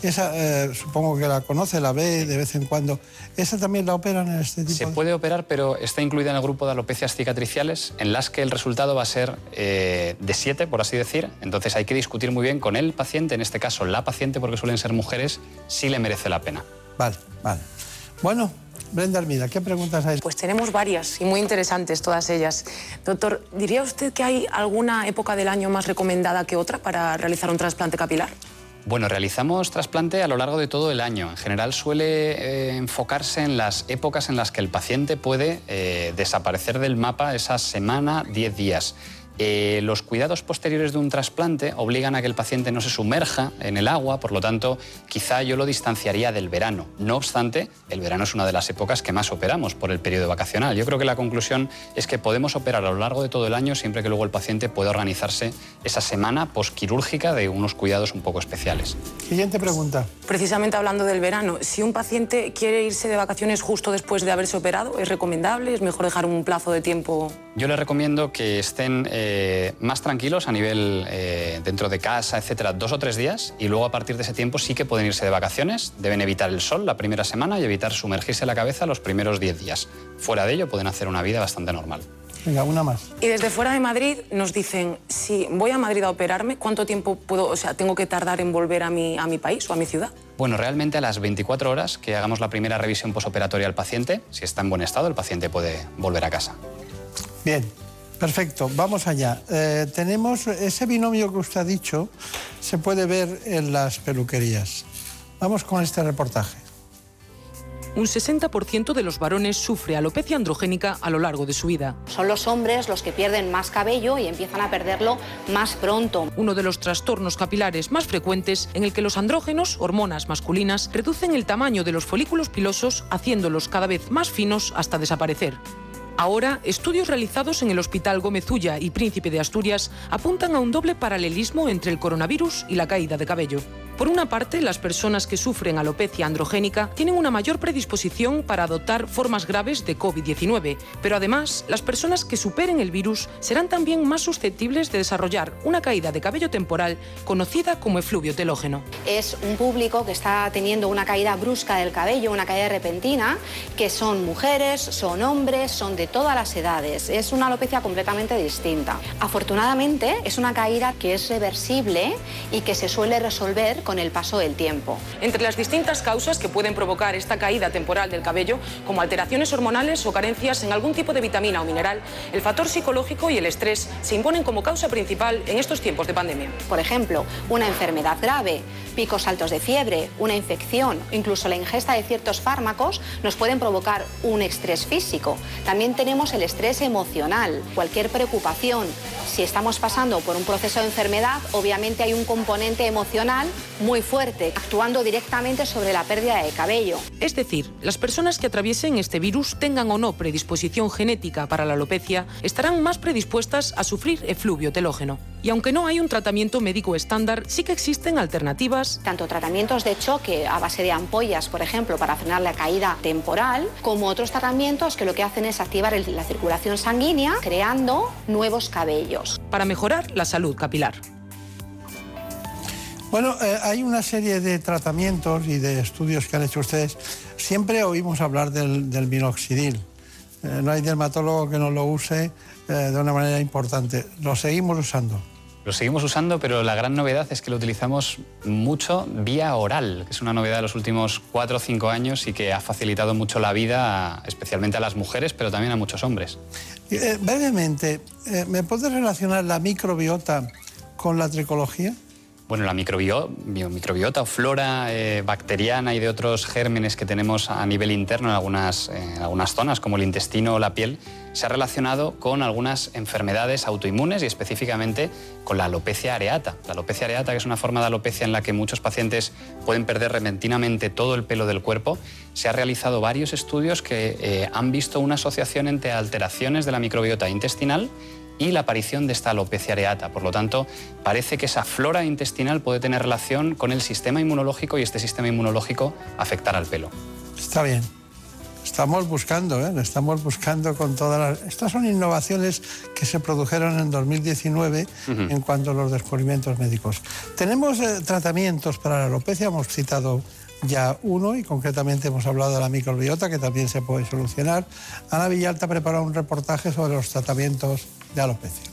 Esa eh, supongo que la conoce, la ve de vez en cuando. ¿Esa también la operan en este tipo? Se puede operar, pero está incluida en el grupo de alopecias cicatriciales, en las que el resultado va a ser eh, de 7, por así decir. Entonces hay que discutir muy bien con el paciente, en este caso la paciente, porque suelen ser mujeres, si le merece la pena. Vale, vale. Bueno, Brenda Armida, ¿qué preguntas hay? Pues tenemos varias y muy interesantes todas ellas. Doctor, ¿diría usted que hay alguna época del año más recomendada que otra para realizar un trasplante capilar? Bueno, realizamos trasplante a lo largo de todo el año. En general suele eh, enfocarse en las épocas en las que el paciente puede eh, desaparecer del mapa esa semana, 10 días. Eh, los cuidados posteriores de un trasplante obligan a que el paciente no se sumerja en el agua, por lo tanto, quizá yo lo distanciaría del verano. No obstante, el verano es una de las épocas que más operamos por el periodo vacacional. Yo creo que la conclusión es que podemos operar a lo largo de todo el año siempre que luego el paciente pueda organizarse esa semana posquirúrgica de unos cuidados un poco especiales. Siguiente pregunta. Precisamente hablando del verano, si un paciente quiere irse de vacaciones justo después de haberse operado, ¿es recomendable? ¿Es mejor dejar un plazo de tiempo? Yo le recomiendo que estén eh, más tranquilos a nivel eh, dentro de casa, etcétera, dos o tres días y luego a partir de ese tiempo sí que pueden irse de vacaciones. Deben evitar el sol la primera semana y evitar sumergirse la cabeza los primeros diez días. Fuera de ello pueden hacer una vida bastante normal. Venga, una más. Y desde fuera de Madrid nos dicen, si voy a Madrid a operarme, ¿cuánto tiempo puedo, o sea, tengo que tardar en volver a mi, a mi país o a mi ciudad? Bueno, realmente a las 24 horas que hagamos la primera revisión posoperatoria al paciente, si está en buen estado, el paciente puede volver a casa. Bien, perfecto, vamos allá. Eh, tenemos ese binomio que usted ha dicho, se puede ver en las peluquerías. Vamos con este reportaje. Un 60% de los varones sufre alopecia androgénica a lo largo de su vida. Son los hombres los que pierden más cabello y empiezan a perderlo más pronto. Uno de los trastornos capilares más frecuentes en el que los andrógenos, hormonas masculinas, reducen el tamaño de los folículos pilosos haciéndolos cada vez más finos hasta desaparecer. Ahora, estudios realizados en el Hospital Gómez Ulla y Príncipe de Asturias apuntan a un doble paralelismo entre el coronavirus y la caída de cabello. Por una parte, las personas que sufren alopecia androgénica tienen una mayor predisposición para adoptar formas graves de COVID-19, pero además, las personas que superen el virus serán también más susceptibles de desarrollar una caída de cabello temporal conocida como efluvio telógeno. Es un público que está teniendo una caída brusca del cabello, una caída repentina, que son mujeres, son hombres, son de todas las edades. Es una alopecia completamente distinta. Afortunadamente, es una caída que es reversible y que se suele resolver con el paso del tiempo. Entre las distintas causas que pueden provocar esta caída temporal del cabello, como alteraciones hormonales o carencias en algún tipo de vitamina o mineral, el factor psicológico y el estrés se imponen como causa principal en estos tiempos de pandemia. Por ejemplo, una enfermedad grave, picos altos de fiebre, una infección, incluso la ingesta de ciertos fármacos nos pueden provocar un estrés físico. También tenemos el estrés emocional, cualquier preocupación. Si estamos pasando por un proceso de enfermedad, obviamente hay un componente emocional muy fuerte, actuando directamente sobre la pérdida de cabello. Es decir, las personas que atraviesen este virus, tengan o no predisposición genética para la alopecia, estarán más predispuestas a sufrir efluvio telógeno. Y aunque no hay un tratamiento médico estándar, sí que existen alternativas. Tanto tratamientos de choque a base de ampollas, por ejemplo, para frenar la caída temporal, como otros tratamientos que lo que hacen es activar la circulación sanguínea, creando nuevos cabellos. Para mejorar la salud capilar. Bueno, eh, hay una serie de tratamientos y de estudios que han hecho ustedes. Siempre oímos hablar del, del minoxidil. Eh, no hay dermatólogo que no lo use eh, de una manera importante. Lo seguimos usando. Lo seguimos usando, pero la gran novedad es que lo utilizamos mucho vía oral, que es una novedad de los últimos cuatro o cinco años y que ha facilitado mucho la vida, especialmente a las mujeres, pero también a muchos hombres. Eh, brevemente, eh, ¿me puedes relacionar la microbiota con la tricología? Bueno, la microbio- bio- microbiota o flora eh, bacteriana y de otros gérmenes que tenemos a nivel interno en algunas, zonas, como el intestino o la piel, se ha relacionado con algunas enfermedades autoinmunes y específicamente con la alopecia areata. La alopecia areata, que es una forma de alopecia en la que muchos pacientes pueden perder repentinamente todo el pelo del cuerpo, se han realizado varios estudios que eh, han visto una asociación entre alteraciones de la microbiota intestinal y la aparición de esta alopecia areata. Por lo tanto, parece que esa flora intestinal puede tener relación con el sistema inmunológico y este sistema inmunológico afectar al pelo. Está bien. Estamos buscando, ¿eh? estamos buscando con todas las... Estas son innovaciones que se produjeron en 2019 Ujú. en cuanto a los descubrimientos médicos. Tenemos eh, tratamientos para la alopecia, hemos citado ya uno y concretamente hemos hablado de la microbiota que también se puede solucionar. Ana Villalta ha preparado un reportaje sobre los tratamientos de alopecia.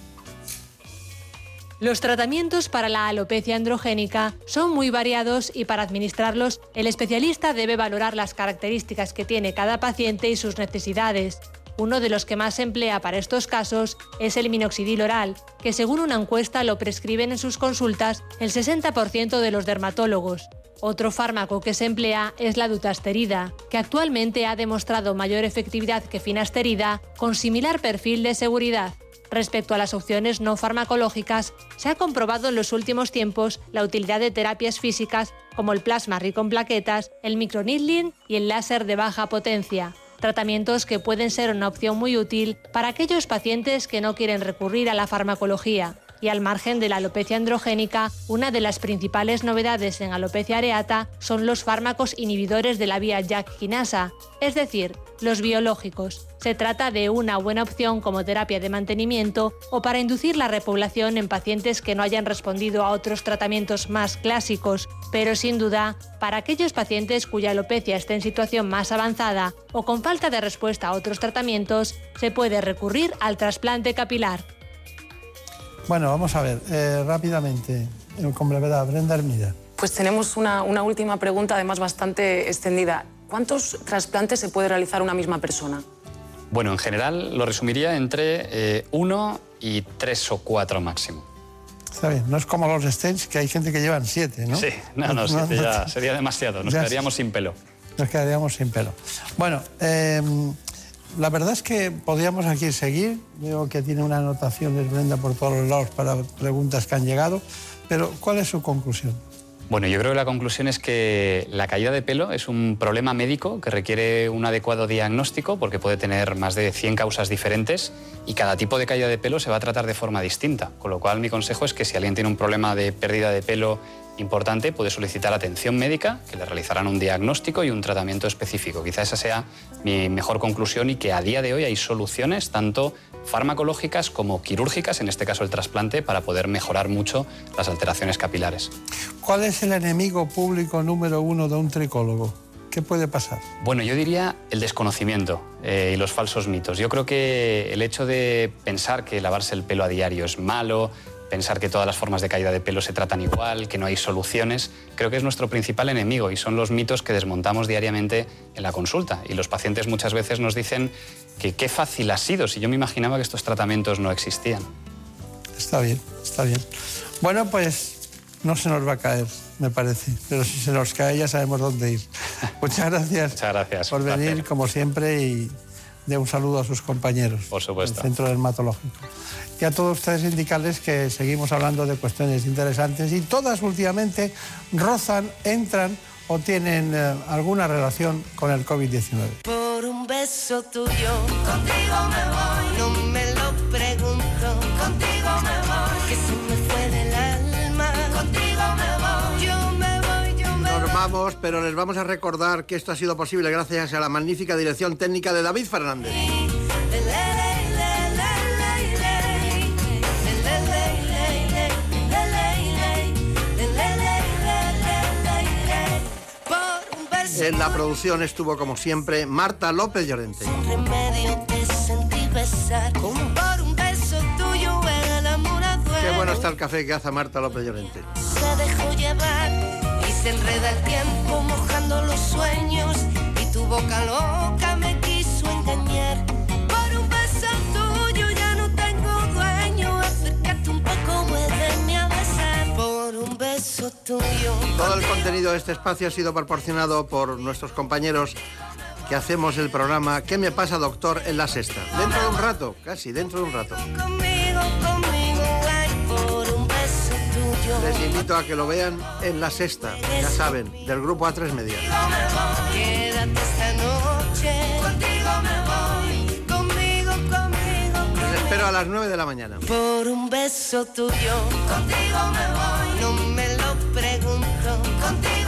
Los tratamientos para la alopecia androgénica son muy variados y para administrarlos el especialista debe valorar las características que tiene cada paciente y sus necesidades. Uno de los que más se emplea para estos casos es el minoxidil oral, que según una encuesta lo prescriben en sus consultas el 60% de los dermatólogos. Otro fármaco que se emplea es la dutasterida, que actualmente ha demostrado mayor efectividad que finasterida con similar perfil de seguridad. Respecto a las opciones no farmacológicas, se ha comprobado en los últimos tiempos la utilidad de terapias físicas como el plasma rico en plaquetas, el microneedling y el láser de baja potencia. Tratamientos que pueden ser una opción muy útil para aquellos pacientes que no quieren recurrir a la farmacología. Y al margen de la alopecia androgénica, una de las principales novedades en alopecia areata son los fármacos inhibidores de la vía JAK quinasa, es decir, los biológicos. Se trata de una buena opción como terapia de mantenimiento o para inducir la repoblación en pacientes que no hayan respondido a otros tratamientos más clásicos, pero sin duda, para aquellos pacientes cuya alopecia esté en situación más avanzada o con falta de respuesta a otros tratamientos, se puede recurrir al trasplante capilar. Bueno, vamos a ver, eh, rápidamente, eh, con brevedad, Brenda Hermida. Pues tenemos una, una última pregunta, además bastante extendida. ¿Cuántos trasplantes se puede realizar una misma persona? Bueno, en general lo resumiría entre eh, uno y tres o cuatro máximo. Está bien, no es como los stents, que hay gente que llevan siete, ¿no? Sí, no, no, (laughs) siete no ya sería demasiado, nos Ya quedaríamos sin pelo. Nos quedaríamos sin pelo. Bueno, eh, la verdad es que podríamos aquí seguir. Veo que tiene una anotación, Brenda, por todos los lados para preguntas que han llegado. Pero, ¿cuál es su conclusión? Bueno, yo creo que la conclusión es que la caída de pelo es un problema médico que requiere un adecuado diagnóstico porque puede tener más de 100 causas diferentes y cada tipo de caída de pelo se va a tratar de forma distinta. Con lo cual mi consejo es que si alguien tiene un problema de pérdida de pelo importante puede solicitar atención médica, que le realizarán un diagnóstico y un tratamiento específico. Quizá esa sea mi mejor conclusión y que a día de hoy hay soluciones tanto farmacológicas como quirúrgicas, en este caso el trasplante, para poder mejorar mucho las alteraciones capilares. ¿Cuál es el enemigo público número uno de un tricólogo? ¿Qué puede pasar? Bueno, yo diría el desconocimiento eh, y los falsos mitos. Yo creo que el hecho de pensar que lavarse el pelo a diario es malo, pensar que todas las formas de caída de pelo se tratan igual, que no hay soluciones, creo que es nuestro principal enemigo y son los mitos que desmontamos diariamente en la consulta. Y los pacientes muchas veces nos dicen que qué fácil ha sido, si yo me imaginaba que estos tratamientos no existían. Está bien, está bien. Bueno, pues no se nos va a caer, me parece. Pero si se nos cae ya sabemos dónde ir. (laughs) Muchas gracias, Muchas gracias. por placer. venir, como siempre, y de un saludo a sus compañeros Por supuesto. del Centro Dermatológico. Y a todos ustedes indicarles que seguimos hablando de cuestiones interesantes y todas últimamente rozan, entran o tienen eh, alguna relación con el COVID-19. Por un beso tuyo, contigo me voy. No me pero les vamos a recordar que esto ha sido posible gracias a la magnífica dirección técnica de David Fernández. En la producción estuvo como siempre Marta López Llorente. Qué bueno está el café que hace Marta López Llorente se enreda el tiempo mojando los sueños. Y tu boca loca me quiso engañar. Por un beso tuyo ya no tengo dueño. Acércate un poco, muéveme a besar. Por un beso tuyo. Todo el contenido de este espacio ha sido proporcionado por nuestros compañeros que hacemos el programa ¿Qué me pasa, doctor? en la sexta. Dentro de un rato, casi dentro de un rato. Conmigo, conmigo, Les invito a que lo vean en la sexta, ya saben, del grupo A3 Media. Les espero a las 9 de la mañana. Por un beso tuyo, contigo me voy. No me lo pregunto, contigo